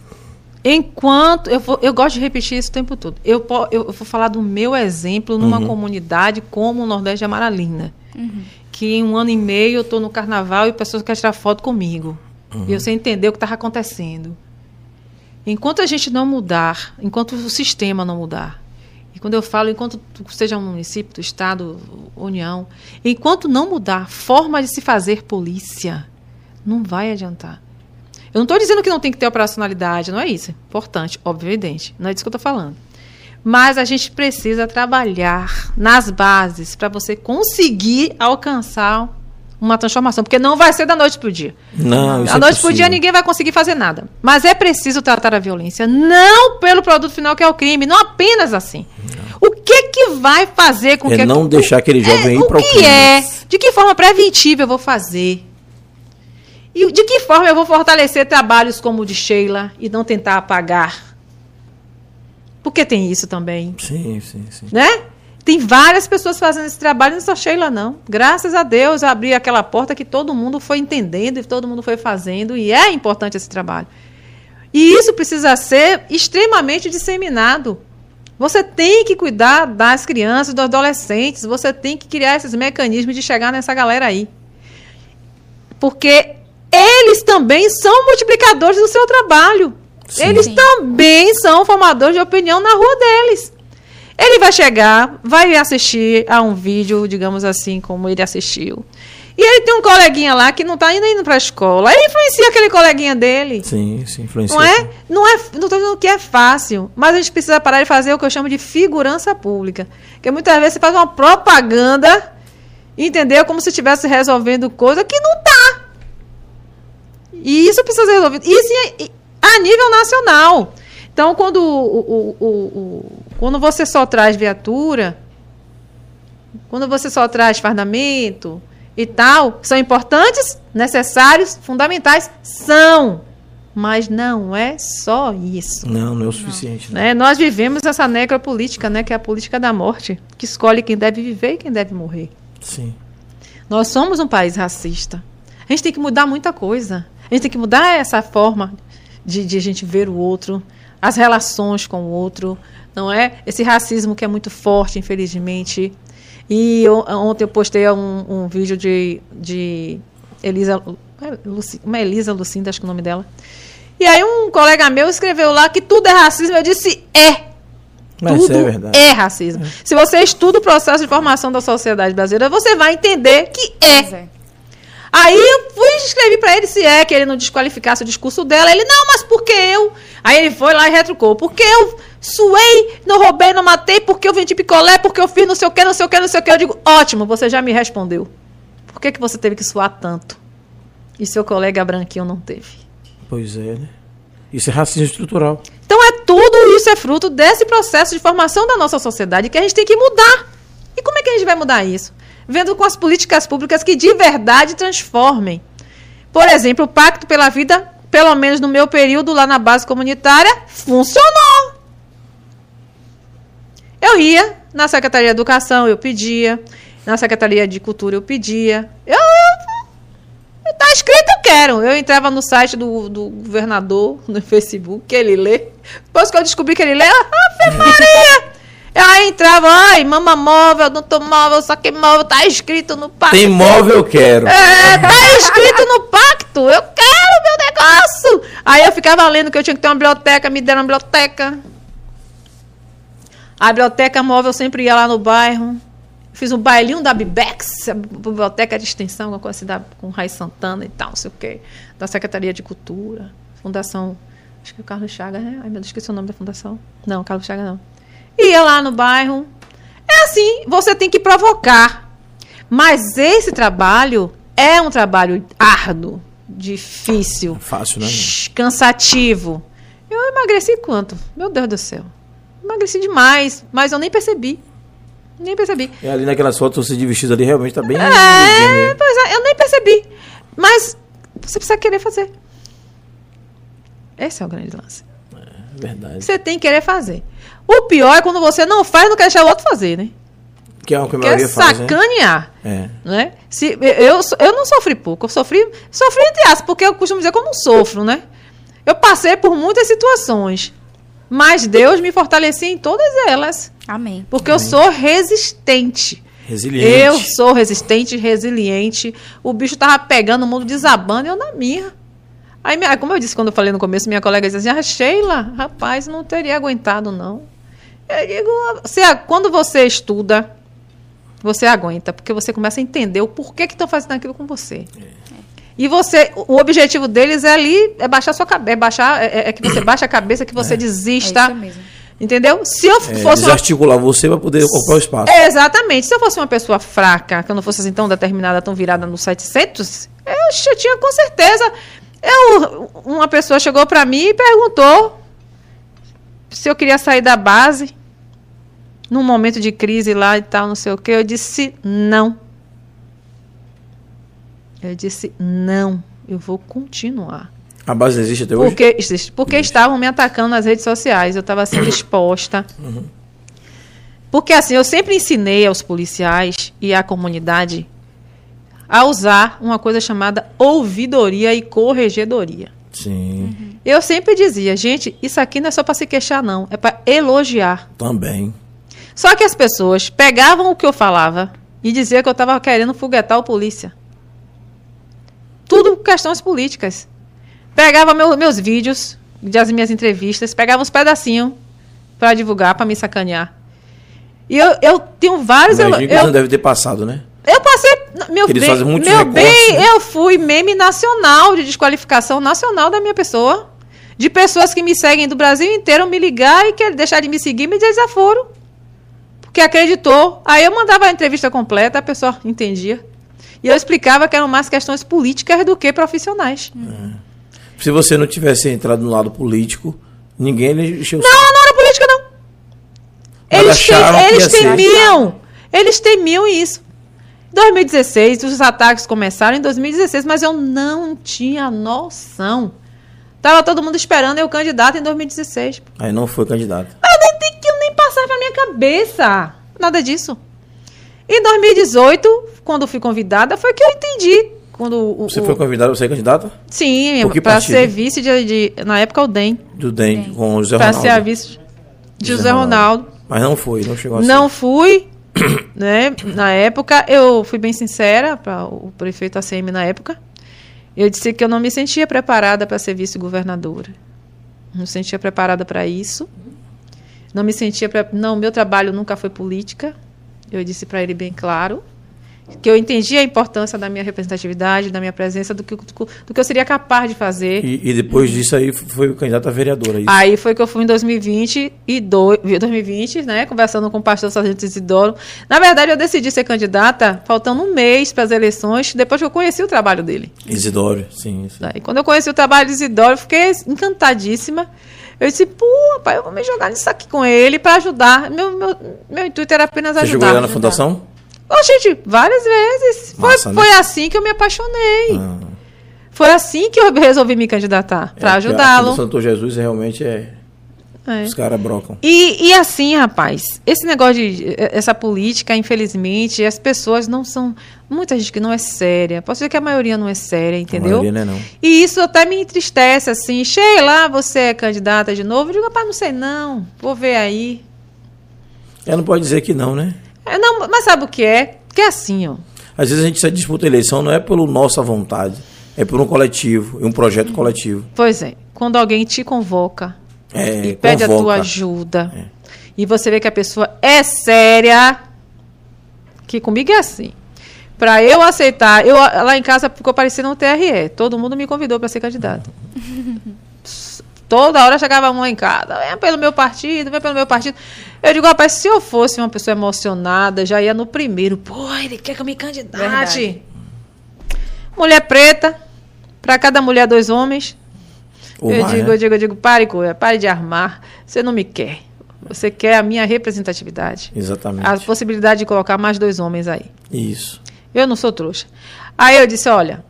enquanto. Eu, vou- eu gosto de repetir isso o tempo todo. Eu, po- eu vou falar do meu exemplo numa comunidade como o Nordeste de Amaralina. Que em um ano e meio eu estou no carnaval e pessoas querem tirar foto comigo. E você entendeu o que estava acontecendo. Enquanto a gente não mudar, enquanto o sistema não mudar, e quando eu falo, enquanto seja um município, do Estado, União, enquanto não mudar a forma de se fazer polícia, não vai adiantar. Eu não estou dizendo que não tem que ter operacionalidade, não é isso. Importante, óbvio, evidente. Não é disso que eu estou falando. Mas a gente precisa trabalhar nas bases para você conseguir alcançar uma transformação. Porque não vai ser da noite para o dia. Não, isso Da é noite para o dia ninguém vai conseguir fazer nada. Mas é preciso tratar a violência não pelo produto final que é o crime, não apenas assim. O que que vai fazer com É que não deixar aquele jovem ir o para o que crime. é? De que forma preventiva eu vou fazer? E de que forma eu vou fortalecer trabalhos como o de Sheila e não tentar apagar? Porque tem isso também, Sim, sim, sim. né? Tem várias pessoas fazendo esse trabalho, não só Sheila, não. Graças a Deus, eu abri aquela porta que todo mundo foi entendendo e todo mundo foi fazendo, e é importante esse trabalho. E isso precisa ser extremamente disseminado. Você tem que cuidar das crianças, dos adolescentes, você tem que criar esses mecanismos de chegar nessa galera aí. Porque eles também são multiplicadores do seu trabalho. Sim. Eles Sim. também são formadores de opinião na rua deles. Ele vai chegar, vai assistir a um vídeo, digamos assim, como ele assistiu. E ele tem um coleguinha lá que não está ainda indo para a escola. Ele influencia aquele coleguinha dele. Sim, sim, influencia. Não é? Não é, não estou dizendo que é fácil, mas a gente precisa parar de fazer o que eu chamo de figurança pública. Porque muitas vezes você faz uma propaganda, entendeu? Como se estivesse resolvendo coisa que não está. E isso precisa ser resolvido. Isso a nível nacional. Então, quando, o, o, o, quando você só traz viatura, quando você só traz fardamento e tal, são importantes, necessários, fundamentais? São. Mas não é só isso. Não, não é o suficiente. Né? Nós vivemos essa necropolítica, né, que é a política da morte, que escolhe quem deve viver e quem deve morrer. Sim. Nós somos um país racista. A gente tem que mudar muita coisa. A gente tem que mudar essa forma de, de a gente ver o outro, as relações com o outro, não é? Esse racismo que é muito forte, infelizmente. E eu, ontem eu postei um, um vídeo de, de Elisa, uma Elisa Lucinda, acho que é o nome dela. E aí um colega meu escreveu lá que tudo é racismo. Eu disse, é. Mas tudo é verdade. é racismo. Se você estuda o processo de formação da sociedade brasileira, você vai entender que é. Aí eu fui e escrevi pra ele se é que ele não desqualificasse o discurso dela. Ele, não, mas por que eu? Aí ele foi lá e retrucou. Porque eu suei, não roubei, não matei, porque eu vendi picolé, porque eu fiz não sei o que, não sei o que, não sei o que. Eu digo, ótimo, você já me respondeu. Por que, que você teve que suar tanto? E seu colega branquinho não teve? Pois é, né? Isso é racismo estrutural. Então é tudo isso é fruto desse processo de formação da nossa sociedade que a gente tem que mudar. E como é que a gente vai mudar isso? Vendo com as políticas públicas que de verdade transformem. Por exemplo, o Pacto pela Vida, pelo menos no meu período lá na base comunitária, funcionou. Eu ia na Secretaria de Educação, eu pedia. Na Secretaria de Cultura, eu pedia. Eu, eu, tá escrito, eu quero. Eu entrava no site do, do governador, [laughs] no Facebook, que ele lê. Depois que eu descobri que ele lê, Ave Maria! Eu aí entrava, ai, mama móvel, não tô móvel, só que móvel tá escrito no pacto. Tem móvel, eu quero. É, tá escrito no pacto. Eu quero meu negócio. Aí eu ficava lendo que eu tinha que ter uma biblioteca, me deram uma biblioteca. A biblioteca móvel sempre ia lá no bairro. Fiz um bailinho da Bibex, a biblioteca de extensão, alguma coisa assim, da, com Raiz Santana e tal, não sei o quê. Da Secretaria de Cultura, Fundação. Acho que é o Carlos Chagas, né? Ai, meu Deus, esqueci o nome da fundação. Não, Carlos Chagas não. Ia lá no bairro. É assim, você tem que provocar. Mas esse trabalho é um trabalho árduo, difícil, Fácil, né? cansativo. Eu emagreci quanto? Meu Deus do céu. Emagreci demais, mas eu nem percebi. Nem percebi. E ali naquelas fotos, você de vestido ali, realmente tá bem... É, gordinho, pois é, eu nem percebi. Mas você precisa querer fazer. Esse é o grande lance. É verdade. Você tem que querer fazer. O pior é quando você não faz e não quer deixar o outro fazer, né? Que é o que a maioria faz, né? sacanear. É. Né? Se, eu, eu não sofri pouco, eu sofri, sofri entre aspas, porque eu costumo dizer que eu não sofro, né? Eu passei por muitas situações, mas Deus me fortalecia em todas elas, Amém. porque eu sou resistente. Resiliente. Eu sou resistente, resiliente. O bicho tava pegando, o mundo desabando, e eu na minha. Aí, minha- como eu disse quando eu falei no começo, minha colega disse assim: ah, Sheila, rapaz, não teria aguentado, não. Eu digo, você, quando você estuda, você aguenta, porque você começa a entender o porquê que estão fazendo aquilo com você. E você, o objetivo deles é ali, é baixar sua cabeça, é baixar, é, é que você baixe a cabeça, que você É desista. isso mesmo. Entendeu? Se eu É, fosse uma desarticular você para poder ocupar o espaço. é, exatamente. Se eu fosse uma pessoa fraca, que eu não fosse assim tão determinada, tão virada nos 700, eu, eu tinha com certeza. Eu, uma pessoa chegou para mim e perguntou se eu queria sair da base num momento de crise lá e tal, não sei o quê. Eu disse não. Eu disse não. Eu vou continuar. A base existe até hoje? Porque, existe, porque estavam me atacando nas redes sociais. Eu estava sendo [coughs] exposta. Porque assim, eu sempre ensinei aos policiais e à comunidade a usar uma coisa chamada ouvidoria e corregedoria. Sim, Eu sempre dizia, gente, isso aqui não é só para se queixar, não. É para elogiar. também. Só que as pessoas pegavam o que eu falava e diziam que eu estava querendo foguetar o polícia. Tudo questões políticas. Pegava meu- meus vídeos das minhas entrevistas, pegava uns pedacinhos para divulgar, para me sacanear. E eu, eu tenho vários. Eu, Imagina que eu, não deve ter passado, né? eu passei. Meu Eles bem, fazem muitos meu recortes, bem né? eu fui meme nacional de desqualificação nacional da minha pessoa. De pessoas que me seguem do Brasil inteiro me ligar e quer deixar de me seguir me desaforo. Porque acreditou. Aí eu mandava a entrevista completa, a pessoa entendia. E eu explicava que eram mais questões políticas do que profissionais. Se você não tivesse entrado no lado político, ninguém encheu. Não, não era política, não. Mas Eles, eles temiam. Eles temiam isso. Em 2016, os ataques começaram em 2016, mas eu não tinha noção. Tava todo mundo esperando eu candidato em 2016. Aí não foi candidato. Eu nem, tem que nem passar pra minha cabeça. Nada disso. Em 2018, quando fui convidada, foi que eu entendi. Quando o, Você o- foi convidado a ser candidato? Sim, para ser vice de, de- Na época, o DEM. Do DEM, com o José Para Ronaldo. ser a vice de José José Ronaldo. Ronaldo. Mas não foi, não chegou a Não ser. fui, [coughs] né? Na época, eu fui bem sincera para o prefeito ACM na época. Eu disse que eu não me sentia preparada para ser vice-governadora. Não me sentia preparada para isso. Não me sentia. Pre... Não, meu trabalho nunca foi política. Eu disse para ele bem claro que eu entendia a importância da minha representatividade, da minha presença, do que, do que eu seria capaz de fazer. E, e depois disso aí foi candidato a vereadora. é Isso. Aí foi que eu fui em 2020 e do, 2020, né, conversando com o pastor Sargento Isidoro. Na verdade, eu decidi ser candidata faltando um mês para as eleições, depois que eu conheci o trabalho dele. Isidoro, sim. sim. E quando eu conheci o trabalho de Isidoro, eu fiquei encantadíssima. Eu disse, pô, pai, eu vou me jogar nisso aqui com ele para ajudar. Meu, meu, meu intuito era apenas Você ajudar. jogou lá na ajudar. fundação? Ô, gente, várias vezes. Foi, né? foi assim que eu me apaixonei. Ah. Foi assim que eu resolvi me candidatar, para É, ajudá-lo. O Santo Jesus realmente é. É. Os caras brocam. E, e assim, rapaz, esse negócio de essa política, infelizmente, as pessoas não são. Muita gente que não é séria. Posso dizer que a maioria não é séria, entendeu? A maioria não é não. E isso até me entristece, assim. Sheila, você é candidata de novo? Eu digo, rapaz, não sei não. Vou ver aí. Ela não pode dizer que não, né? É, não, mas sabe o que é? Que é assim, ó. Às vezes a gente se disputa a eleição não é pela nossa vontade, é por um coletivo, e um projeto coletivo. Pois é, quando alguém te convoca É, e pede a convoca. tua ajuda, e você vê que a pessoa é séria, que comigo é assim. Pra eu aceitar, eu lá em casa ficou parecendo um TRE. Todo mundo me convidou para ser candidato. [laughs] Toda hora chegava um lá em casa, vem pelo meu partido, vem pelo meu partido. Eu digo, rapaz, se eu fosse uma pessoa emocionada, já ia no primeiro. Pô, ele quer que eu me candidate. Verdade. Mulher preta, para cada mulher dois homens. Ou eu digo, né? eu digo, eu digo, pare, Coia, pare de armar. Você não me quer. Você quer a minha representatividade. Exatamente. A possibilidade de colocar mais dois homens aí. Isso. Eu não sou trouxa. Aí eu disse, olha,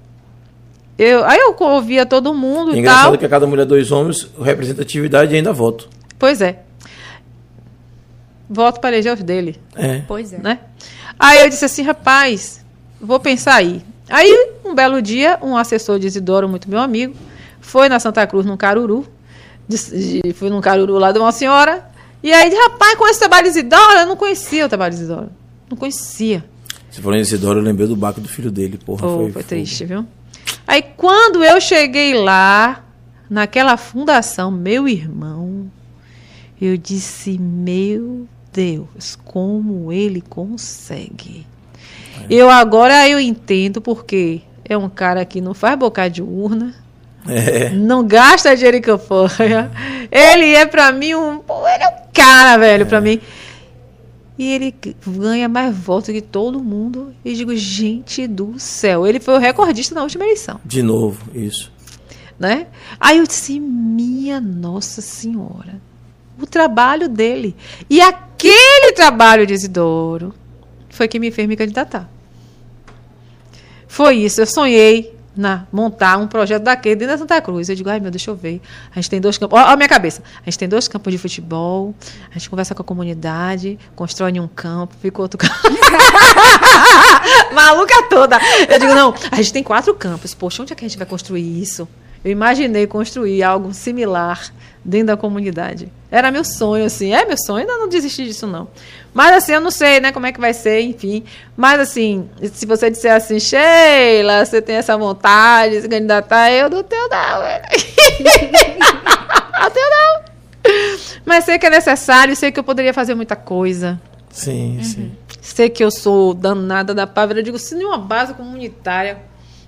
eu, aí eu ouvia todo mundo e Engraçado tal. que a cada mulher dois homens, representatividade e ainda voto. Pois é. Voto para eleger os dele, É. Pois é. né? Aí eu disse assim, rapaz, vou pensar aí. Aí, um belo dia, um assessor de Isidoro, muito meu amigo, foi na Santa Cruz, num Caruru. De- Fui num Caruru lá de uma senhora. E aí, rapaz, com esse trabalho de Isidoro, eu não conhecia o trabalho de Isidoro. Não conhecia. Você falou em Isidoro, eu lembrei do baque do filho dele, porra. Pô, foi, foi, triste, viu? Aí quando eu cheguei lá, naquela fundação, meu irmão, eu disse, meu Deus, como ele consegue. Eu agora eu entendo porque é um cara que não faz boca de urna, É. não gasta dinheiro em campanha. Ele é pra mim um. Ele é um cara, velho, pra mim. E ele ganha mais votos que todo mundo. E digo, gente do céu. Ele foi o recordista na última eleição, De novo, isso. né? Aí eu disse, minha Nossa Senhora. O trabalho dele. E aquele trabalho de Isidoro foi que me fez me candidatar. Foi isso. Eu sonhei na montar um projeto daquele dentro da Santa Cruz. Eu digo, ai meu, deixa eu ver. A gente tem dois campos. Olha a minha cabeça. A gente tem dois campos de futebol. A gente conversa com a comunidade, constrói um campo, fica outro campo. [laughs] Maluca toda. Eu digo, não, a gente tem quatro campos. Poxa, onde é que a gente vai construir isso? Eu imaginei construir algo similar dentro da comunidade. Era meu sonho, assim. É meu sonho, ainda não desisti disso, não. Mas, assim, eu não sei, né, como é que vai ser, enfim. Mas, assim, se você disser assim, Sheila, você tem essa vontade de se candidatar, eu não tenho, não. [laughs] não tenho, não. Mas sei que é necessário, sei que eu poderia fazer muita coisa. Sim, sim. Sei que eu sou danada da pavera. Eu digo, se nenhuma base comunitária,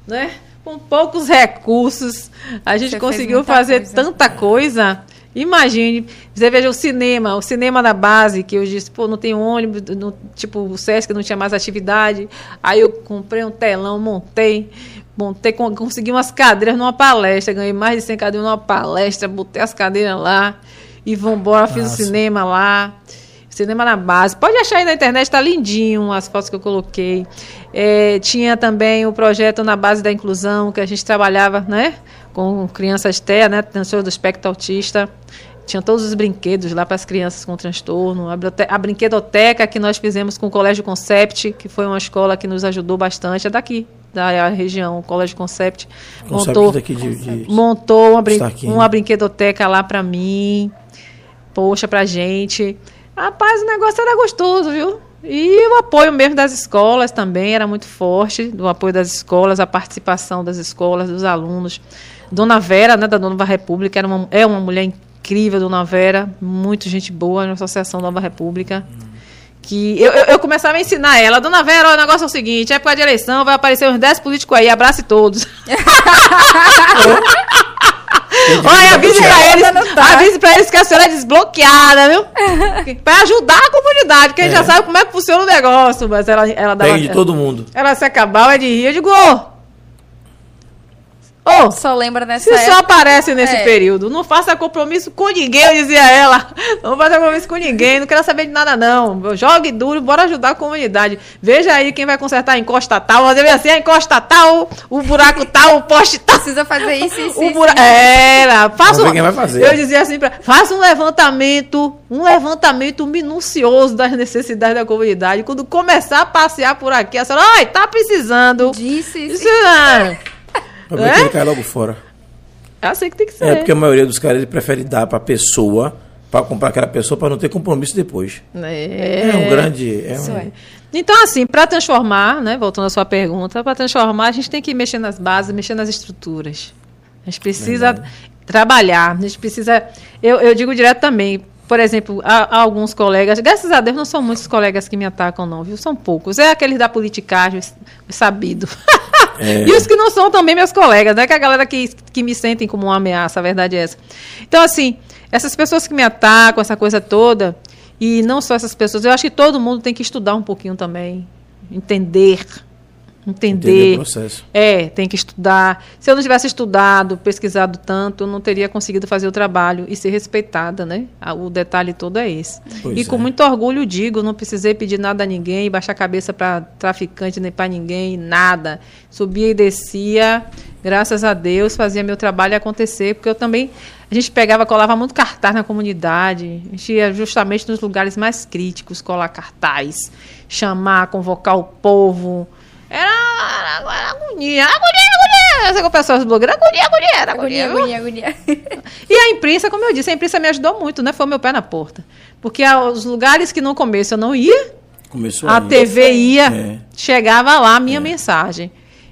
né? Com poucos recursos, a gente Você conseguiu fazer coisa. tanta coisa. Imagine, você veja o cinema, o cinema da base, que eu disse, pô, não tem ônibus, não- tipo, o Sesc não tinha mais atividade. Aí eu comprei um telão, montei, montei, con- consegui umas cadeiras numa palestra, ganhei mais de 100 cadeiras numa palestra, botei as cadeiras lá e vambora, fiz o cinema lá. Cinema na base. Pode achar aí na internet, tá lindinho as fotos que eu coloquei. É, tinha também o projeto na base da inclusão, que a gente trabalhava, né? Com crianças TEA, né? Transtorno do espectro autista. Tinha todos os brinquedos lá para as crianças com transtorno. A, brinquedoteca que nós fizemos com o Colégio Concept, que foi uma escola que nos ajudou bastante, é daqui, da região, o Colégio Concept. Montou, de, de- montou uma, brin uma brinquedoteca lá pra mim. Poxa, pra gente. Rapaz, o negócio era gostoso, viu? E o apoio mesmo das escolas também era muito forte, do apoio das escolas, a participação das escolas, dos alunos. Dona Vera, né, da Nova República, era uma, é uma mulher incrível, Dona Vera, muito gente boa na Associação Nova República. Que eu, eu, eu começava a ensinar ela, Dona Vera, o negócio é o seguinte, época de eleição, vai aparecer uns 10 políticos aí, abrace todos. [laughs] Olha, avise pra eles, avise pra eles que a senhora é desbloqueada, viu? [laughs] pra ajudar a comunidade, porque a gente É. já sabe como é que funciona o negócio. Mas ela, ela dava. Pega de todo mundo. Ela se acabava de rir. Eu digo, ô! Ô! Só lembra nessa Se só época. aparece nesse É. período, não faça compromisso com ninguém, eu dizia ela. [laughs] Não faça compromisso com ninguém, não quero saber de nada, não. Jogue duro, bora ajudar a comunidade. Veja aí quem vai consertar a encosta tal. Fazer assim, a encosta tal, o buraco tal, o poste tal. Precisa fazer isso, isso, [laughs] O isso. bura... Era, faça um... quem vai fazer. Eu dizia assim, pra... faça um levantamento, um levantamento minucioso das necessidades da comunidade. Quando começar a passear por aqui, a senhora, ai, tá precisando. Disse, Isso isso. É, Pra ver É? que ele cai logo fora. é assim que tem que ser. É, porque a maioria dos caras ele prefere dar pra pessoa, pra comprar aquela pessoa, pra não ter compromisso depois. É. É, um grande. É Isso um, é. Então, assim, para transformar, né, voltando à sua pergunta, para transformar, a gente tem que mexer nas bases, mexer nas estruturas. A gente precisa trabalhar, a gente precisa. Eu, eu digo direto também, por exemplo, há, há alguns colegas, graças a Deus não são muitos colegas que me atacam, não, viu? São poucos. É aqueles da politicagem, sabido. [laughs] É. E os que não são também meus colegas, né? Que a galera que, que me sentem como uma ameaça, a verdade é essa. Então, assim, essas pessoas que me atacam, essa coisa toda, e não só essas pessoas, eu acho que todo mundo tem que estudar um pouquinho também. Entender. Entender Entender. o processo. É, tem que estudar. Se eu não tivesse estudado, pesquisado tanto, eu não teria conseguido fazer o trabalho e ser respeitada, né? O detalhe todo é esse. Pois e com é. muito orgulho digo, não precisei pedir nada a ninguém, baixar a cabeça para traficante nem para ninguém, nada. Subia e descia, graças a Deus, fazia meu trabalho acontecer, porque eu também a gente pegava, colava muito cartaz na comunidade, a gente ia justamente nos lugares mais críticos colar cartaz, chamar, convocar o povo. Era, era, era agonia, agonia, agonia. Sabe que o pessoal dos blogueiros, agonia, agonia, era agonia, Agonia, agonia, agonia. [laughs] E a imprensa, como eu disse, a imprensa me ajudou muito, né? Foi o meu pé na porta. Porque aos lugares que no começo eu não ia, Começou a aí. TV ia, É. chegava lá a minha mensagem.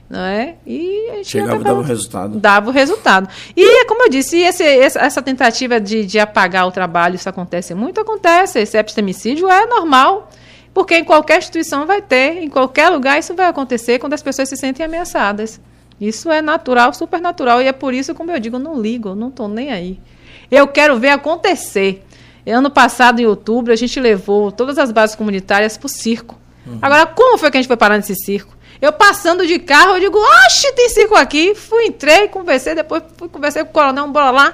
Não é? E a gente Chegava e dava o resultado. Dava o resultado. E, como eu disse, esse- esse- essa tentativa de, de apagar o trabalho, isso acontece muito? Acontece. Esse epistemicídio é normal. Porque em qualquer instituição vai ter, em qualquer lugar isso vai acontecer quando as pessoas se sentem ameaçadas. Isso é natural, super natural. E é por isso, como eu digo, eu não ligo, não estou nem aí. Eu quero ver acontecer. Ano passado, em outubro, a gente levou todas as bases comunitárias para o circo. Agora, como foi que a gente foi parar nesse circo? Eu passando de carro, eu digo, oxe, tem circo aqui. Fui, entrei, conversei, depois fui, conversei com o coronel, bora lá.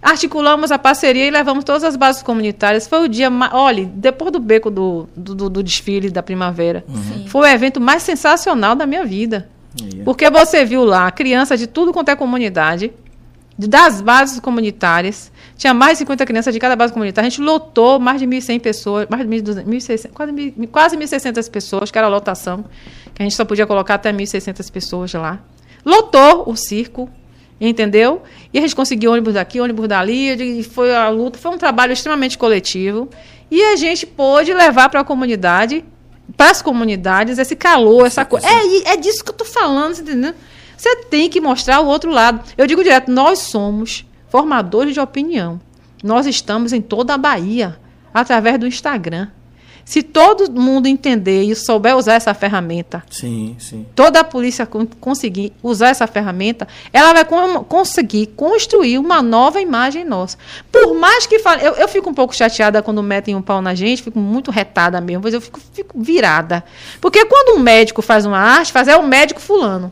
Articulamos a parceria e levamos todas as bases comunitárias. Foi o dia, olha, depois do beco do, do, do- desfile da primavera. Foi o evento mais sensacional da minha vida. Porque você viu lá crianças de tudo quanto é comunidade, de- das bases comunitárias. Tinha mais de 50 crianças de cada base comunitária. A gente lotou mais de 1.100 pessoas, mais de 1.200, 1.600, quase, 1.000 quase 1.600 pessoas, que era a lotação, que a gente só podia colocar até 1.600 pessoas lá. Lotou o circo, entendeu? E a gente conseguiu ônibus daqui, ônibus dali, e foi a luta, foi um trabalho extremamente coletivo. E a gente pôde levar para a comunidade, para as comunidades, esse calor, essa coisa. É, é disso que eu estou falando, você entendeu? Você tem que mostrar o outro lado. Eu digo direto, nós somos formadores de opinião. Nós estamos em toda a Bahia, através do Instagram. Se todo mundo entender e souber usar essa ferramenta, Sim, sim. toda a polícia con- conseguir usar essa ferramenta, ela vai conseguir construir uma nova imagem nossa. Por mais que fale, eu, eu fico um pouco chateada quando metem um pau na gente, fico muito retada mesmo, mas eu fico, fico virada. Porque quando um médico faz uma arte, faz é o médico fulano.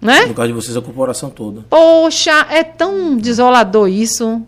Né? No caso de vocês, a corporação toda. Poxa, é tão desolador isso.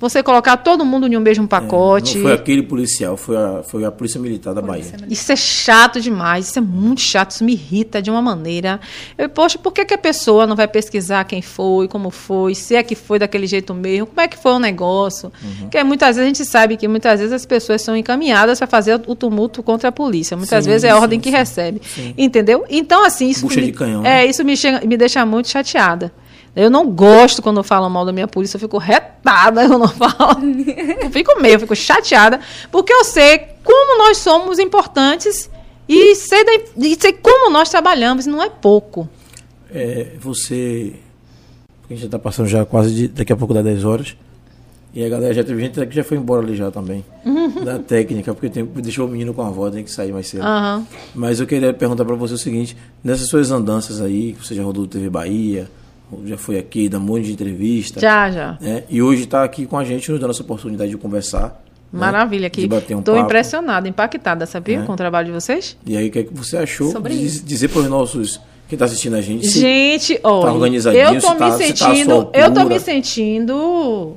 Você colocar todo mundo em um mesmo pacote. É, Não foi aquele policial, foi a, foi a Polícia Militar da Bahia. Isso é chato demais, isso é muito chato, isso me irrita de uma maneira. Eu, poxa, por que, que a pessoa não vai pesquisar quem foi, como foi, se é que foi daquele jeito mesmo, como é que foi o negócio? Porque muitas vezes a gente sabe que muitas vezes as pessoas são encaminhadas para fazer o tumulto contra a polícia. Muitas Sim, vezes é a sim, ordem que sim. recebe. Entendeu? Então, assim, isso. Bucha me, de canhão, É, né? isso me, chega- me deixa muito chateada. Eu não gosto quando falam mal da minha polícia, eu fico retada quando falam. [laughs] eu fico meio, eu fico chateada, porque eu sei como nós somos importantes e sei, da- e sei como nós trabalhamos, e não é pouco. É, você. Porque a gente já tá passando já quase de. Daqui a pouco dá 10 horas. E a galera já teve gente que já foi embora ali já também. Da técnica, porque tem, deixou o menino com a avó, tem que sair mais cedo. Aham. Mas eu queria perguntar pra você o seguinte: nessas suas andanças aí, que você já rodou TV Bahia, já foi aqui, dá um monte de entrevista. Já, já. né? E hoje está aqui com a gente, nos dando essa oportunidade de conversar. né? Maravilha aqui. De um Estou papo. impressionada, impactada, sabia? É. Com o trabalho de vocês? E aí, o que, é que você achou? Sobre Diz- isso. Dizer para os nossos. Quem está assistindo a gente. Gente, olha, organizadinho, eu tô se me tá- se tá sentindo, eu tô me sentindo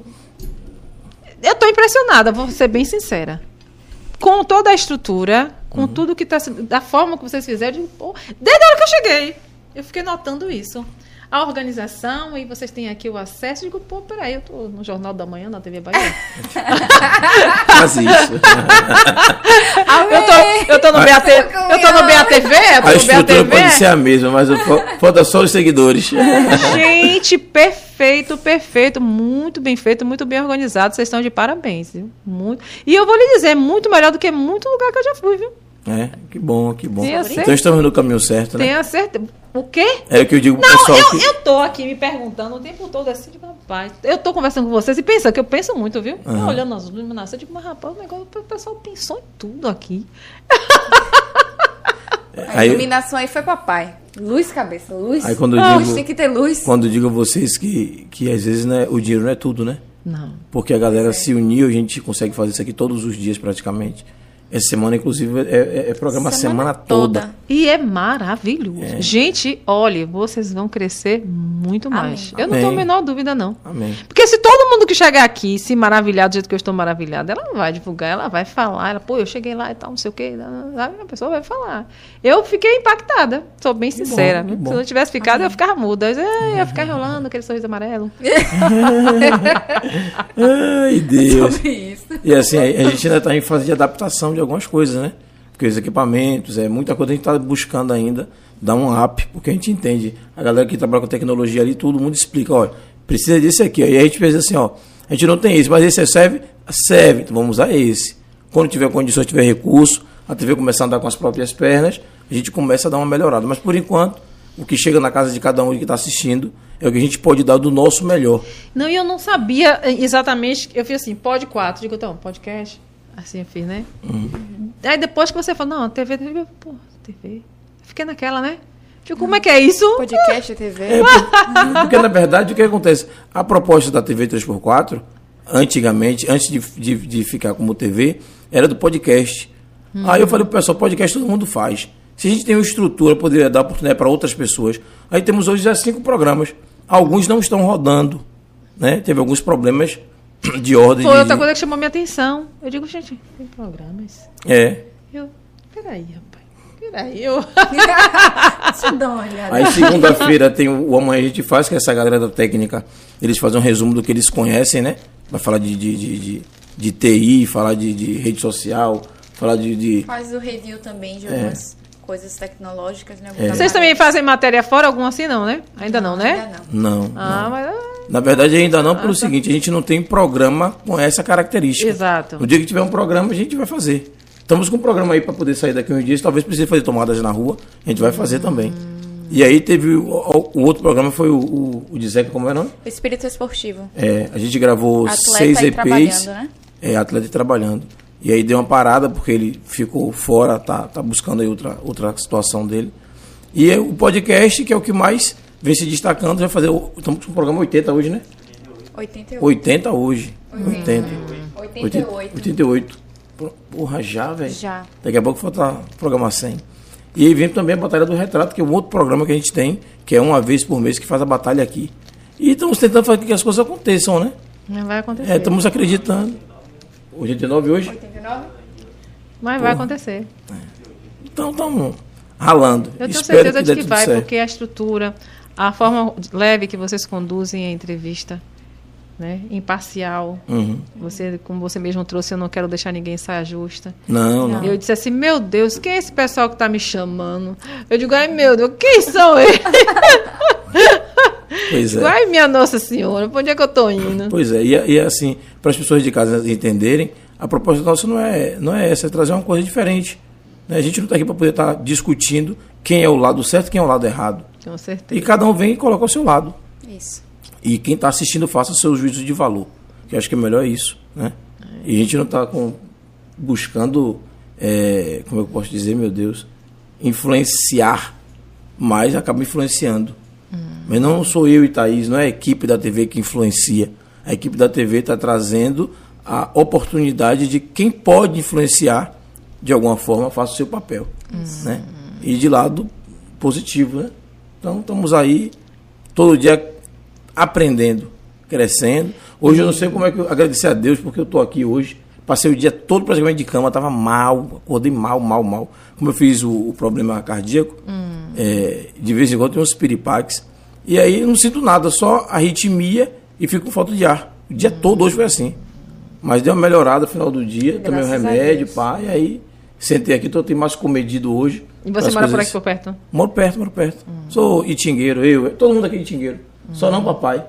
eu tô impressionada, vou ser bem sincera. Com toda a estrutura, com Uhum. tudo que tá se- da forma que vocês fizeram, desde a hora que eu cheguei, eu fiquei notando isso. A organização, e vocês têm aqui o acesso. Eu digo, pô, peraí, eu tô no Jornal da Manhã, na TV Bahia. [laughs] Faz isso. [laughs] eu, tô, eu tô no BAT, eu tô no BATV, eu tô a no estrutura BATV. pode ser a mesma, mas falta só os seguidores. [laughs] Gente, perfeito, perfeito, muito bem feito, muito bem organizado. Vocês estão de parabéns, viu? Muito. E eu vou lhe dizer, muito melhor do que muito lugar que eu já fui, viu? É, que bom, que bom. Então estamos no caminho certo, né? Tenha certeza. O quê? É o que eu digo pro Não, pessoal eu, que. eu tô aqui me perguntando o tempo todo assim, digo, rapaz, eu tô conversando com vocês e pensando, que eu penso muito, viu? Eu Aham. olhando as iluminações, eu digo, mas rapaz, o negócio, o pessoal pensou em tudo aqui. A Aí, iluminação aí foi papai. Luz, cabeça, luz. Aí quando eu Ah, digo- tem que ter luz. quando eu digo a vocês que, que às vezes né, o dinheiro não é tudo, né? Não. Porque a galera se uniu, a gente consegue fazer isso aqui todos os dias praticamente. Essa semana, inclusive, é, é- é programa a semana, toda. E é maravilhoso. Gente, olha, vocês vão crescer muito mais. Eu não tenho a Amém. menor dúvida, não. Amém. Porque se todo mundo que chegar aqui se maravilhar do jeito que eu estou maravilhada, ela vai divulgar, ela vai falar, ela, pô, eu cheguei lá e tal, não sei o quê, sabe? a pessoa vai falar. Eu fiquei impactada, sou bem sincera. que bom. Se eu não tivesse ficado, eu ia ficar muda. Eu ia, ficar enrolando aquele sorriso amarelo. [laughs] Ai, [laughs] Deus. E assim, a a gente ainda está em fase de adaptação de algumas coisas, né? Porque os equipamentos, é muita coisa a gente está buscando ainda dar um up, porque a gente entende. A galera que trabalha com tecnologia ali, todo mundo explica, olha, precisa desse aqui. Aí a gente fez assim, ó, a gente não tem esse, mas esse serve? Serve, então vamos usar esse. Quando tiver condições, tiver recurso, a TV começar a andar com as próprias pernas, a gente começa a dar uma melhorada. Mas por enquanto, o que chega na casa de cada um que está assistindo é o que a gente pode dar do nosso melhor. Não, e eu não sabia eh, exatamente. Eu fiz assim, pod 4. Digo, então, podcast. Assim eu fiz, né? Aí depois que você falou, não, TV, TV, pô, TV. Fiquei naquela, né? Digo, como é que é isso? Podcast, [laughs] TV. É, por- porque na verdade o que acontece? A proposta da TV 3x4, antigamente, antes de, de, de ficar como TV, era do podcast. Aí eu falei pro pessoal, podcast todo mundo faz. Se a gente tem uma estrutura, poderia dar oportunidade para outras pessoas. Aí temos hoje já cinco programas. Alguns não estão rodando. Né? Teve alguns problemas [clears throat] de ordem. Foi de, outra coisa que chamou minha atenção. Eu digo, gente, tem programas. É. Eu, peraí, rapaz. Peraí, eu. [laughs] [laughs] Deixa eu dar uma olhada. Aí segunda-feira tem o, o Amanhã a gente faz, que é essa galera da técnica, eles fazem um resumo do que eles conhecem, né? Vai falar de, de, de, de, de TI, falar de, de rede social, falar de. de- Faz o review também de algumas coisas tecnológicas, né? É. Vocês também fazem matéria fora, algum assim, não, né? Ainda não, né? Ainda não. Não. Ah, não. mas. Ah, Na verdade, ainda não, pelo seguinte, a gente não tem programa com essa característica. Exato. No dia que tiver um programa, a gente vai fazer. Estamos com um programa aí para poder sair daqui uns dias, talvez precise fazer tomadas na rua, a gente vai fazer também. E aí teve o, o- o outro programa foi o, o, o como é o nome? Espírito esportivo. É, a gente gravou Atleta seis EPs. trabalhando, né? É, atleta trabalhando. E aí deu uma parada porque ele ficou fora, tá, tá buscando aí outra, outra situação dele. E o podcast, que é o que mais vem se destacando, vai fazer. Estamos com o programa 80 hoje, né? 88. 80 hoje. 80. 88. 88. Porra, já, velho. Já. Daqui a pouco falta programar 100. E aí vem também a Batalha do Retrato, que é um outro programa que a gente tem, que é uma vez por mês que faz a batalha aqui. E estamos tentando fazer com que as coisas aconteçam, né? Não vai acontecer. É, estamos acreditando. 89 hoje? 89? Mas vai acontecer. Então estamos ralando. Eu tenho Espero certeza de dê que vai, certo. porque a estrutura, a forma leve que vocês conduzem a entrevista, né? imparcial. Uhum. Você, como você mesmo trouxe, eu não quero deixar ninguém saia justa. Não, não. Eu disse assim, meu Deus, quem é esse pessoal que está me chamando? Eu digo, ai meu Deus, quem são eles? [laughs] Pois é. Ai minha Nossa Senhora, pra onde é que eu tô indo? Pois é, e, e assim, para as pessoas de casa entenderem, a proposta nossa não é, não é essa, é trazer uma coisa diferente. né? A gente não está aqui para poder estar discutindo quem é o lado certo e quem é o lado errado. Com certeza. E cada um vem e coloca o seu lado. Isso. E quem está assistindo faça seu juízo de valor. Que eu acho que é melhor isso. Né? E a gente não está buscando, é, como eu posso dizer, meu Deus, influenciar, mas acaba influenciando. Mas não sou eu e Thaís, não é a equipe da TV que influencia. A equipe da TV está trazendo a oportunidade de quem pode influenciar, de alguma forma, faça o seu papel. Né? E de lado positivo. Né? Então estamos aí todo dia aprendendo, crescendo. Hoje eu não sei como é que eu agradecer a Deus porque eu estou aqui hoje. Passei o dia todo praticamente de cama, estava mal, acordei mal, mal, mal. Como eu fiz o, o problema cardíaco, é, de vez em quando tem uns piripaques. E aí eu não sinto nada, só arritmia e fico com falta de ar. O dia todo hoje foi assim. Mas deu uma melhorada no final do dia, tomei um Graças a remédio, pá, e aí sentei aqui, estou mais comedido hoje. E você mora por aqui por perto? Moro perto, moro perto. Sou itingueiro, eu, todo mundo aqui é itingueiro. Só não papai.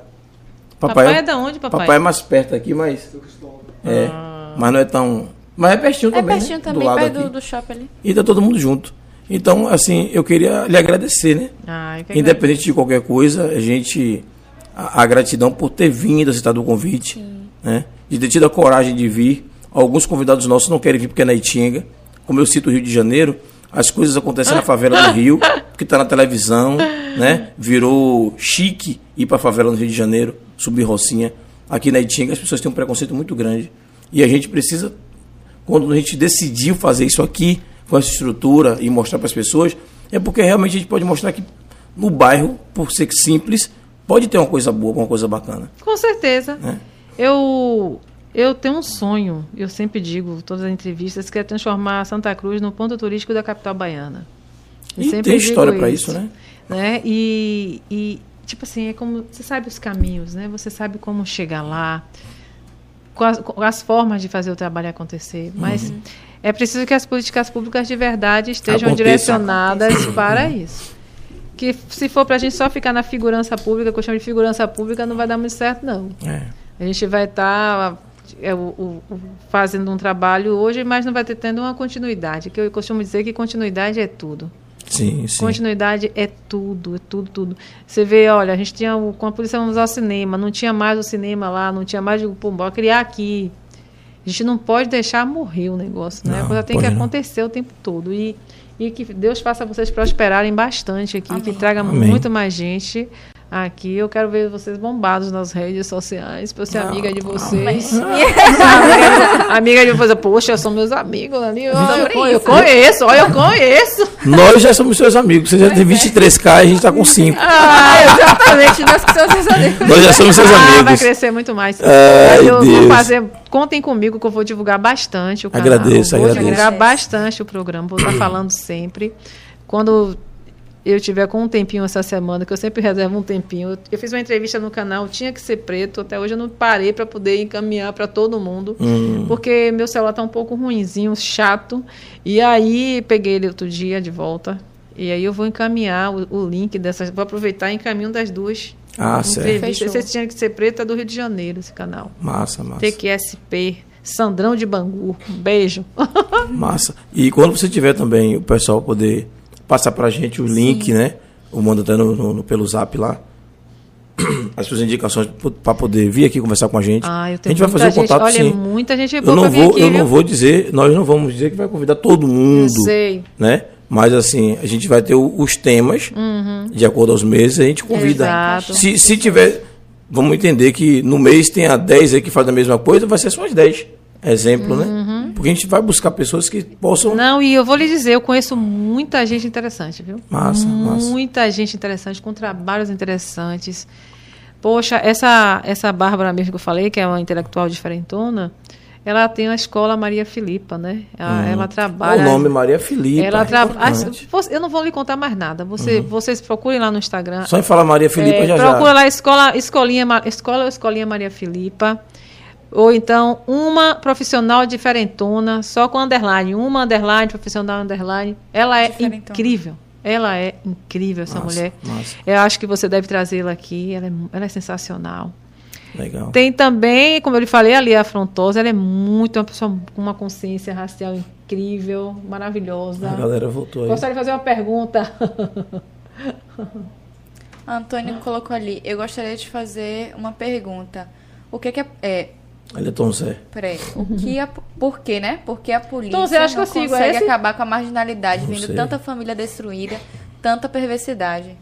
Papai é da onde, papai? Papai é mais perto aqui, mas. É. Mas não é tão. Mas é pertinho É também. pertinho né? também, do lado perto aqui. do, do shopping ali. E tá todo mundo junto. Então, assim, eu queria lhe agradecer, né? Ah, Independente de qualquer coisa, a gente. A, a gratidão por ter vindo, aceitado o convite, né? De ter tido a coragem de vir. Alguns convidados nossos não querem vir porque é na Itinga. Como eu cito o Rio de Janeiro, as coisas acontecem na favela do Rio, porque está na televisão, né? Virou chique ir para a favela no Rio de Janeiro, subir Rocinha. Aqui na Itinga as pessoas têm um preconceito muito grande. E a gente precisa quando a gente decidiu fazer isso aqui, com essa estrutura e mostrar para as pessoas, é porque realmente a gente pode mostrar que no bairro, por ser simples, pode ter uma coisa boa, uma coisa bacana. Com certeza. né? Eu, eu tenho um sonho, eu sempre digo, todas as entrevistas, que é transformar Santa Cruz no ponto turístico da capital baiana. Eu E tem história para isso, né? né? E, e, tipo assim, é como você sabe os caminhos, né? Você sabe como chegar lá, quais, as formas de fazer o trabalho acontecer, mas Uhum. é preciso que as políticas públicas de verdade estejam Aconteça. direcionadas para isso. Que se for para a gente só ficar na figurança pública, que eu chamo de figurança pública, não vai dar muito certo, não. É. A gente vai estar é, o- o- o- fazendo um trabalho hoje, mas não vai ter tendo uma continuidade. Que eu costumo dizer que continuidade é tudo. Sim, sim. Continuidade é tudo, é tudo, tudo. Você vê, olha, a gente tinha, o, com a polícia vamos ao cinema, não tinha mais o cinema lá, não tinha mais o bora criar aqui. A gente não pode deixar morrer o negócio, né? Não, a coisa tem que não. acontecer o tempo todo. E, e que Deus faça vocês prosperarem bastante aqui, que Amém. traga Amém. muito mais gente aqui. Eu quero ver vocês bombados nas redes sociais, para eu ser amiga de vocês. amiga, [laughs] amiga de vocês, poxa, são meus amigos ali. eu, eu conheço, olha, eu [laughs] conheço. Nós já somos seus amigos. Você já tem 23k e a gente está com 5. Ah, exatamente, nós que somos seus amigos. Nós já somos seus Ah, vai crescer muito mais. Ai, eu vou Deus. fazer, contem comigo que eu vou divulgar bastante o canal. Agradeço, vou agradeço. divulgar bastante o programa, vou estar falando sempre. Quando eu tiver com um tempinho essa semana, que eu sempre reservo um tempinho. Eu, fiz uma entrevista no canal, tinha que ser preto, até hoje eu não parei para poder encaminhar para todo mundo, Hum. porque meu celular tá um pouco ruinzinho, chato. E aí peguei ele outro dia de volta. E aí eu vou encaminhar o, o link dessas, vou aproveitar e encaminho das duas Ah, certo. Esse tinha que ser preto é do Rio de Janeiro, esse canal. Massa, massa. TQSP, Sandrão de Bangu. Um beijo. [laughs] Massa. E quando você tiver também o pessoal poder passar pra gente o link, né? O manda até no, no- pelo zap lá. [clears throat] as suas indicações para poder vir aqui conversar com a gente. Ah, eu a gente vai fazer o gente- contato olha, sim. muita gente Eu boa não pra vir vou, aqui, eu não viu? vou dizer, nós não vamos dizer que vai convidar todo Eu mundo, sei. né? Mas assim, a gente vai ter os temas Uhum. de acordo aos meses, a gente convida. Exato. Se, se tiver, vamos entender que no mês tenha 10 aí que fazem a mesma coisa, vai ser só as 10. Exemplo, Uhum. né? Porque a gente vai buscar pessoas que possam. Não, e eu vou lhe dizer, eu conheço muita gente interessante, viu? Massa, massa. Muita gente interessante, com trabalhos interessantes. Poxa, essa, essa Bárbara mesmo que eu falei, que é uma intelectual diferentona, ela tem a escola Maria Filipa, né? Ela, ela trabalha. Hum. o nome Maria Filipe. ela é trabalha. Eu não vou lhe contar mais nada. Você, Vocês procurem lá no Instagram. Só em falar Maria Filipe É, já procura já. lá escola, escolinha, escola ou escolinha Maria Filipa. Ou então, uma profissional diferentona, só com underline. Uma underline, profissional underline. Ela é Diferentona. incrível. Ela é incrível, essa Massa, mulher. massa. Eu acho que você deve trazê-la aqui. Ela é, ela é sensacional. Legal. Tem também, como eu lhe falei, a Lia Afrontosa. Ela é muito uma pessoa com uma consciência racial incrível, maravilhosa. A galera voltou aí. Gostaria de fazer uma pergunta. [laughs] Antônio colocou ali. Eu gostaria de fazer uma pergunta. O que que é. é Ele é Tom Zé. peraí. O que a, por quê, né? Por que a polícia Tom Zé, acho que não eu é consegue esse? acabar com a marginalidade, Não vendo sei. tanta família destruída, tanta perversidade?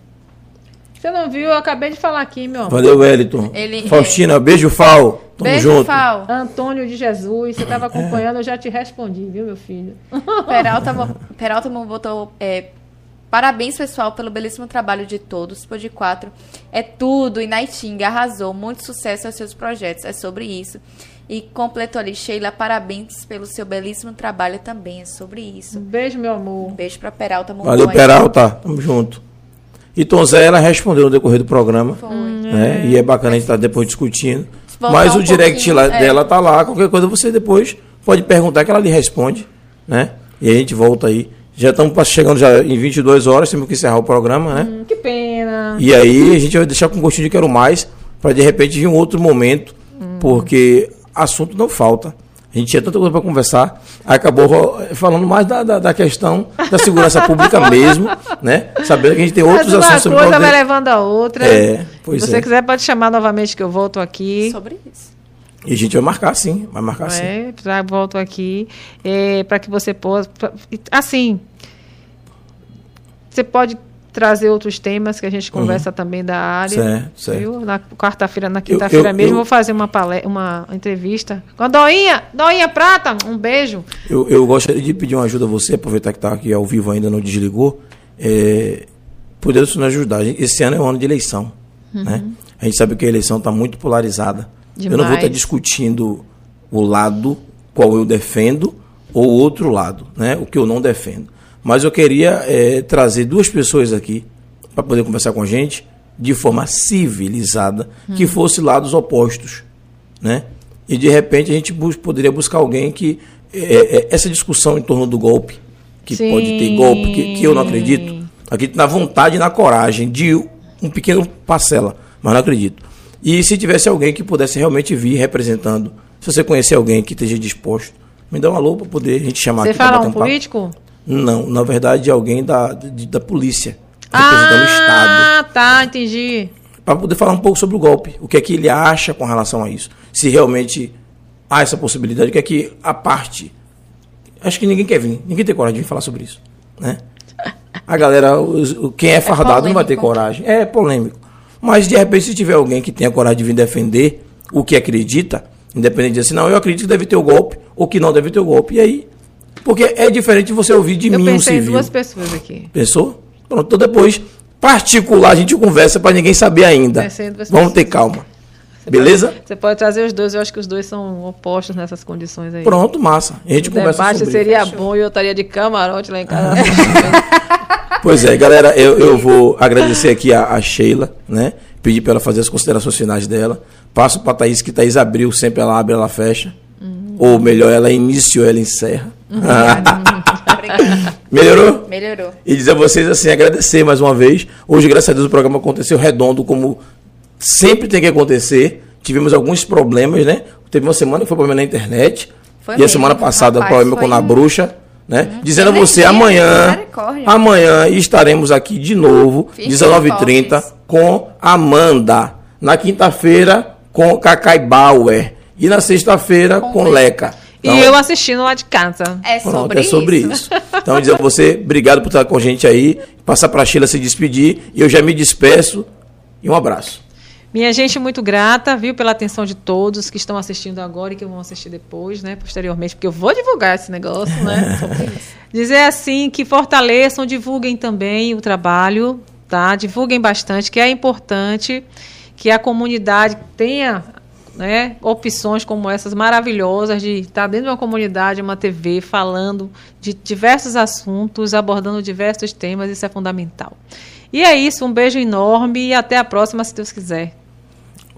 Você não viu? Eu acabei de falar aqui, meu amor. Valeu, Wellington. Ele- Faustina, beijo, Fal. Tamo Beijo, junto. Fal. Antônio de Jesus, você estava acompanhando, eu já te respondi, viu, meu filho? Peralta, Peralta botou. é, Parabéns, pessoal, pelo belíssimo trabalho de todos. Pod 4 é tudo e Naitinga arrasou. Muito sucesso aos seus projetos. É sobre isso. E completou ali, Sheila, parabéns pelo seu belíssimo trabalho também. É sobre Um isso. beijo, meu amor. Um beijo pra Peralta. mandou Valeu. Peralta. Tamo junto. E Tom Zé, ela respondeu no decorrer do programa. Foi. né? E é bacana a gente estar depois discutindo. voltar Mas um o direct lá, é. dela tá lá. Qualquer coisa você depois pode perguntar que ela lhe responde. né? E a gente volta aí. Já estamos chegando já em 22 horas, temos que encerrar o programa, né? Hum, que pena. E aí a gente vai deixar com gostinho de quero mais, para de repente vir um outro momento, porque assunto não falta. A gente tinha tanta coisa para conversar, aí acabou falando mais da, da, da questão da segurança pública [laughs] mesmo, né? Sabendo que a gente tem outros Mas uma assuntos sobre coisa vai poder- levando a outra. É, pois Se você é. quiser, pode chamar novamente que eu volto aqui. Sobre isso. E a gente vai marcar sim, vai marcar sim. É, já volto aqui é, para que você possa. pra- assim, você pode trazer outros temas que a gente conversa também da área. Uhum. Certo, certo. Viu? Na quarta-feira, na quinta-feira mesmo, eu- vou fazer uma, uma entrevista com a Doinha. Doinha Prata, um beijo. Eu, eu gostaria de pedir uma ajuda a você, aproveitar que está aqui ao vivo ainda, não desligou, é, poder nos ajudar. Esse ano é um ano de eleição. Né? A gente sabe que a eleição está muito polarizada. Eu não vou estar Demais. discutindo o lado qual eu defendo ou o outro lado, né? o que eu não defendo. Mas eu queria é, trazer duas pessoas aqui para poder conversar com a gente de forma civilizada, que fosse lados opostos né? E de repente a gente bus- poderia buscar alguém que é, é, essa discussão em torno do golpe, que Sim. pode ter golpe, que, que eu não acredito, acredito na vontade e na coragem de um pequeno parcela, mas não acredito. E se tivesse alguém que pudesse realmente vir representando, se você conhecer alguém que esteja disposto, me dá um alô para poder a gente chamar Você aqui fala bater um papo. Não, na verdade é alguém da, de- da polícia, representando o Estado. Ah, tá, entendi. para poder falar um pouco sobre o golpe, o que é que ele acha com relação a isso, se realmente há essa possibilidade, o que é que a parte, acho que ninguém quer vir, ninguém tem coragem de vir falar sobre isso, né? A galera, os- quem é fardado não vai ter coragem, é polêmico, mas de repente se tiver alguém que tenha coragem de vir defender o que acredita, independente de assim, não, eu acredito que deve ter o golpe ou que não deve ter o golpe, e aí, porque é diferente de você ouvir de Eu mim um pensei em civil. duas pessoas aqui. Pensou? Pronto, então depois, particular, a gente conversa para ninguém saber ainda. Pensei duas Vamos ter calma. Beleza? Você pode trazer os dois, eu acho que os dois são opostos nessas condições aí. Pronto, massa. A gente O conversa debate sobre seria isso. bom e eu estaria de camarote lá em casa. [laughs] Pois é, galera, eu, eu vou agradecer aqui a, a Sheila, né? Pedir para ela fazer as considerações finais dela. Passo para a Thaís, que Thaís abriu, sempre ela abre, ela fecha. Uhum. Ou melhor, ela iniciou, ela encerra. [laughs] Melhorou? Melhorou. E dizer a vocês assim, agradecer mais uma vez. Hoje, graças a Deus, o programa aconteceu redondo, como sempre tem que acontecer. Tivemos alguns problemas, né? Teve uma semana que foi problema na internet. Foi e a mesmo, semana passada, rapaz, problema com a um- bruxa, né? Dizendo a você, amanhã, amanhã estaremos aqui de novo, Firmes e 19h30, fortes. com Amanda. Na quinta-feira, com Cacai Bauer. E na sexta-feira, com, Com Leca. Então, e eu assistindo lá de casa. É Pronto, sobre, é sobre isso. isso. Então, dizer a você, obrigado por estar com a gente aí. Passar para a Sheila se despedir. E eu já me despeço. E um abraço. Minha gente, muito grata, viu, pela atenção de todos que estão assistindo agora e que vão assistir depois, né, posteriormente, porque eu vou divulgar esse negócio, né? [laughs] Dizer assim que fortaleçam, divulguem também o trabalho, tá? Divulguem bastante, que é importante que a comunidade tenha né, opções como essas maravilhosas de estar dentro de uma comunidade, uma TV, falando de diversos assuntos, abordando diversos temas, isso é fundamental. E é isso, um beijo enorme e até a próxima, se Deus quiser.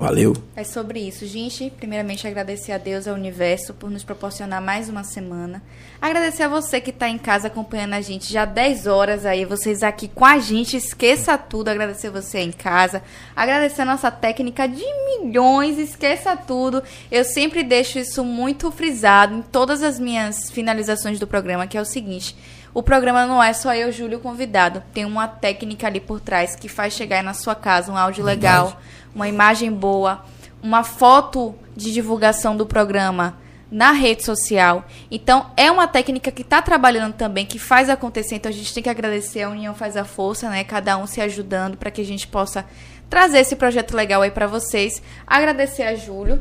Valeu. É sobre isso, gente. Primeiramente, agradecer a Deus e ao universo por nos proporcionar mais uma semana. Agradecer a você que está em casa acompanhando a gente já 10 horas aí, vocês aqui com a gente. Esqueça tudo. Agradecer você em casa. Agradecer a nossa técnica de milhões. Esqueça tudo. Eu sempre deixo isso muito frisado em todas as minhas finalizações do programa, que é o seguinte. O programa não é só eu, Júlio, convidado. Tem uma técnica ali por trás que faz chegar aí na sua casa um áudio legal, uma imagem boa, uma foto de divulgação do programa na rede social. Então, é uma técnica que está trabalhando também, que faz acontecer. Então, a gente tem que agradecer. A união faz a força, né? Cada um se ajudando para que a gente possa trazer esse projeto legal aí para vocês. Agradecer a Júlio,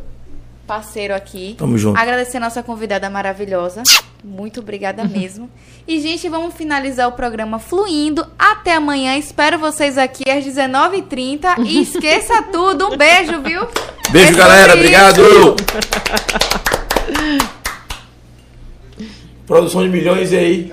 parceiro aqui. Tamo junto. Agradecer a nossa convidada maravilhosa. Muito obrigada [laughs] mesmo. E, gente, vamos finalizar o programa fluindo. Até amanhã. Espero vocês aqui às 19h30. E [laughs] esqueça tudo. Um beijo, viu? Beijo, É galera. Obrigado. [laughs] Produção de milhões aí.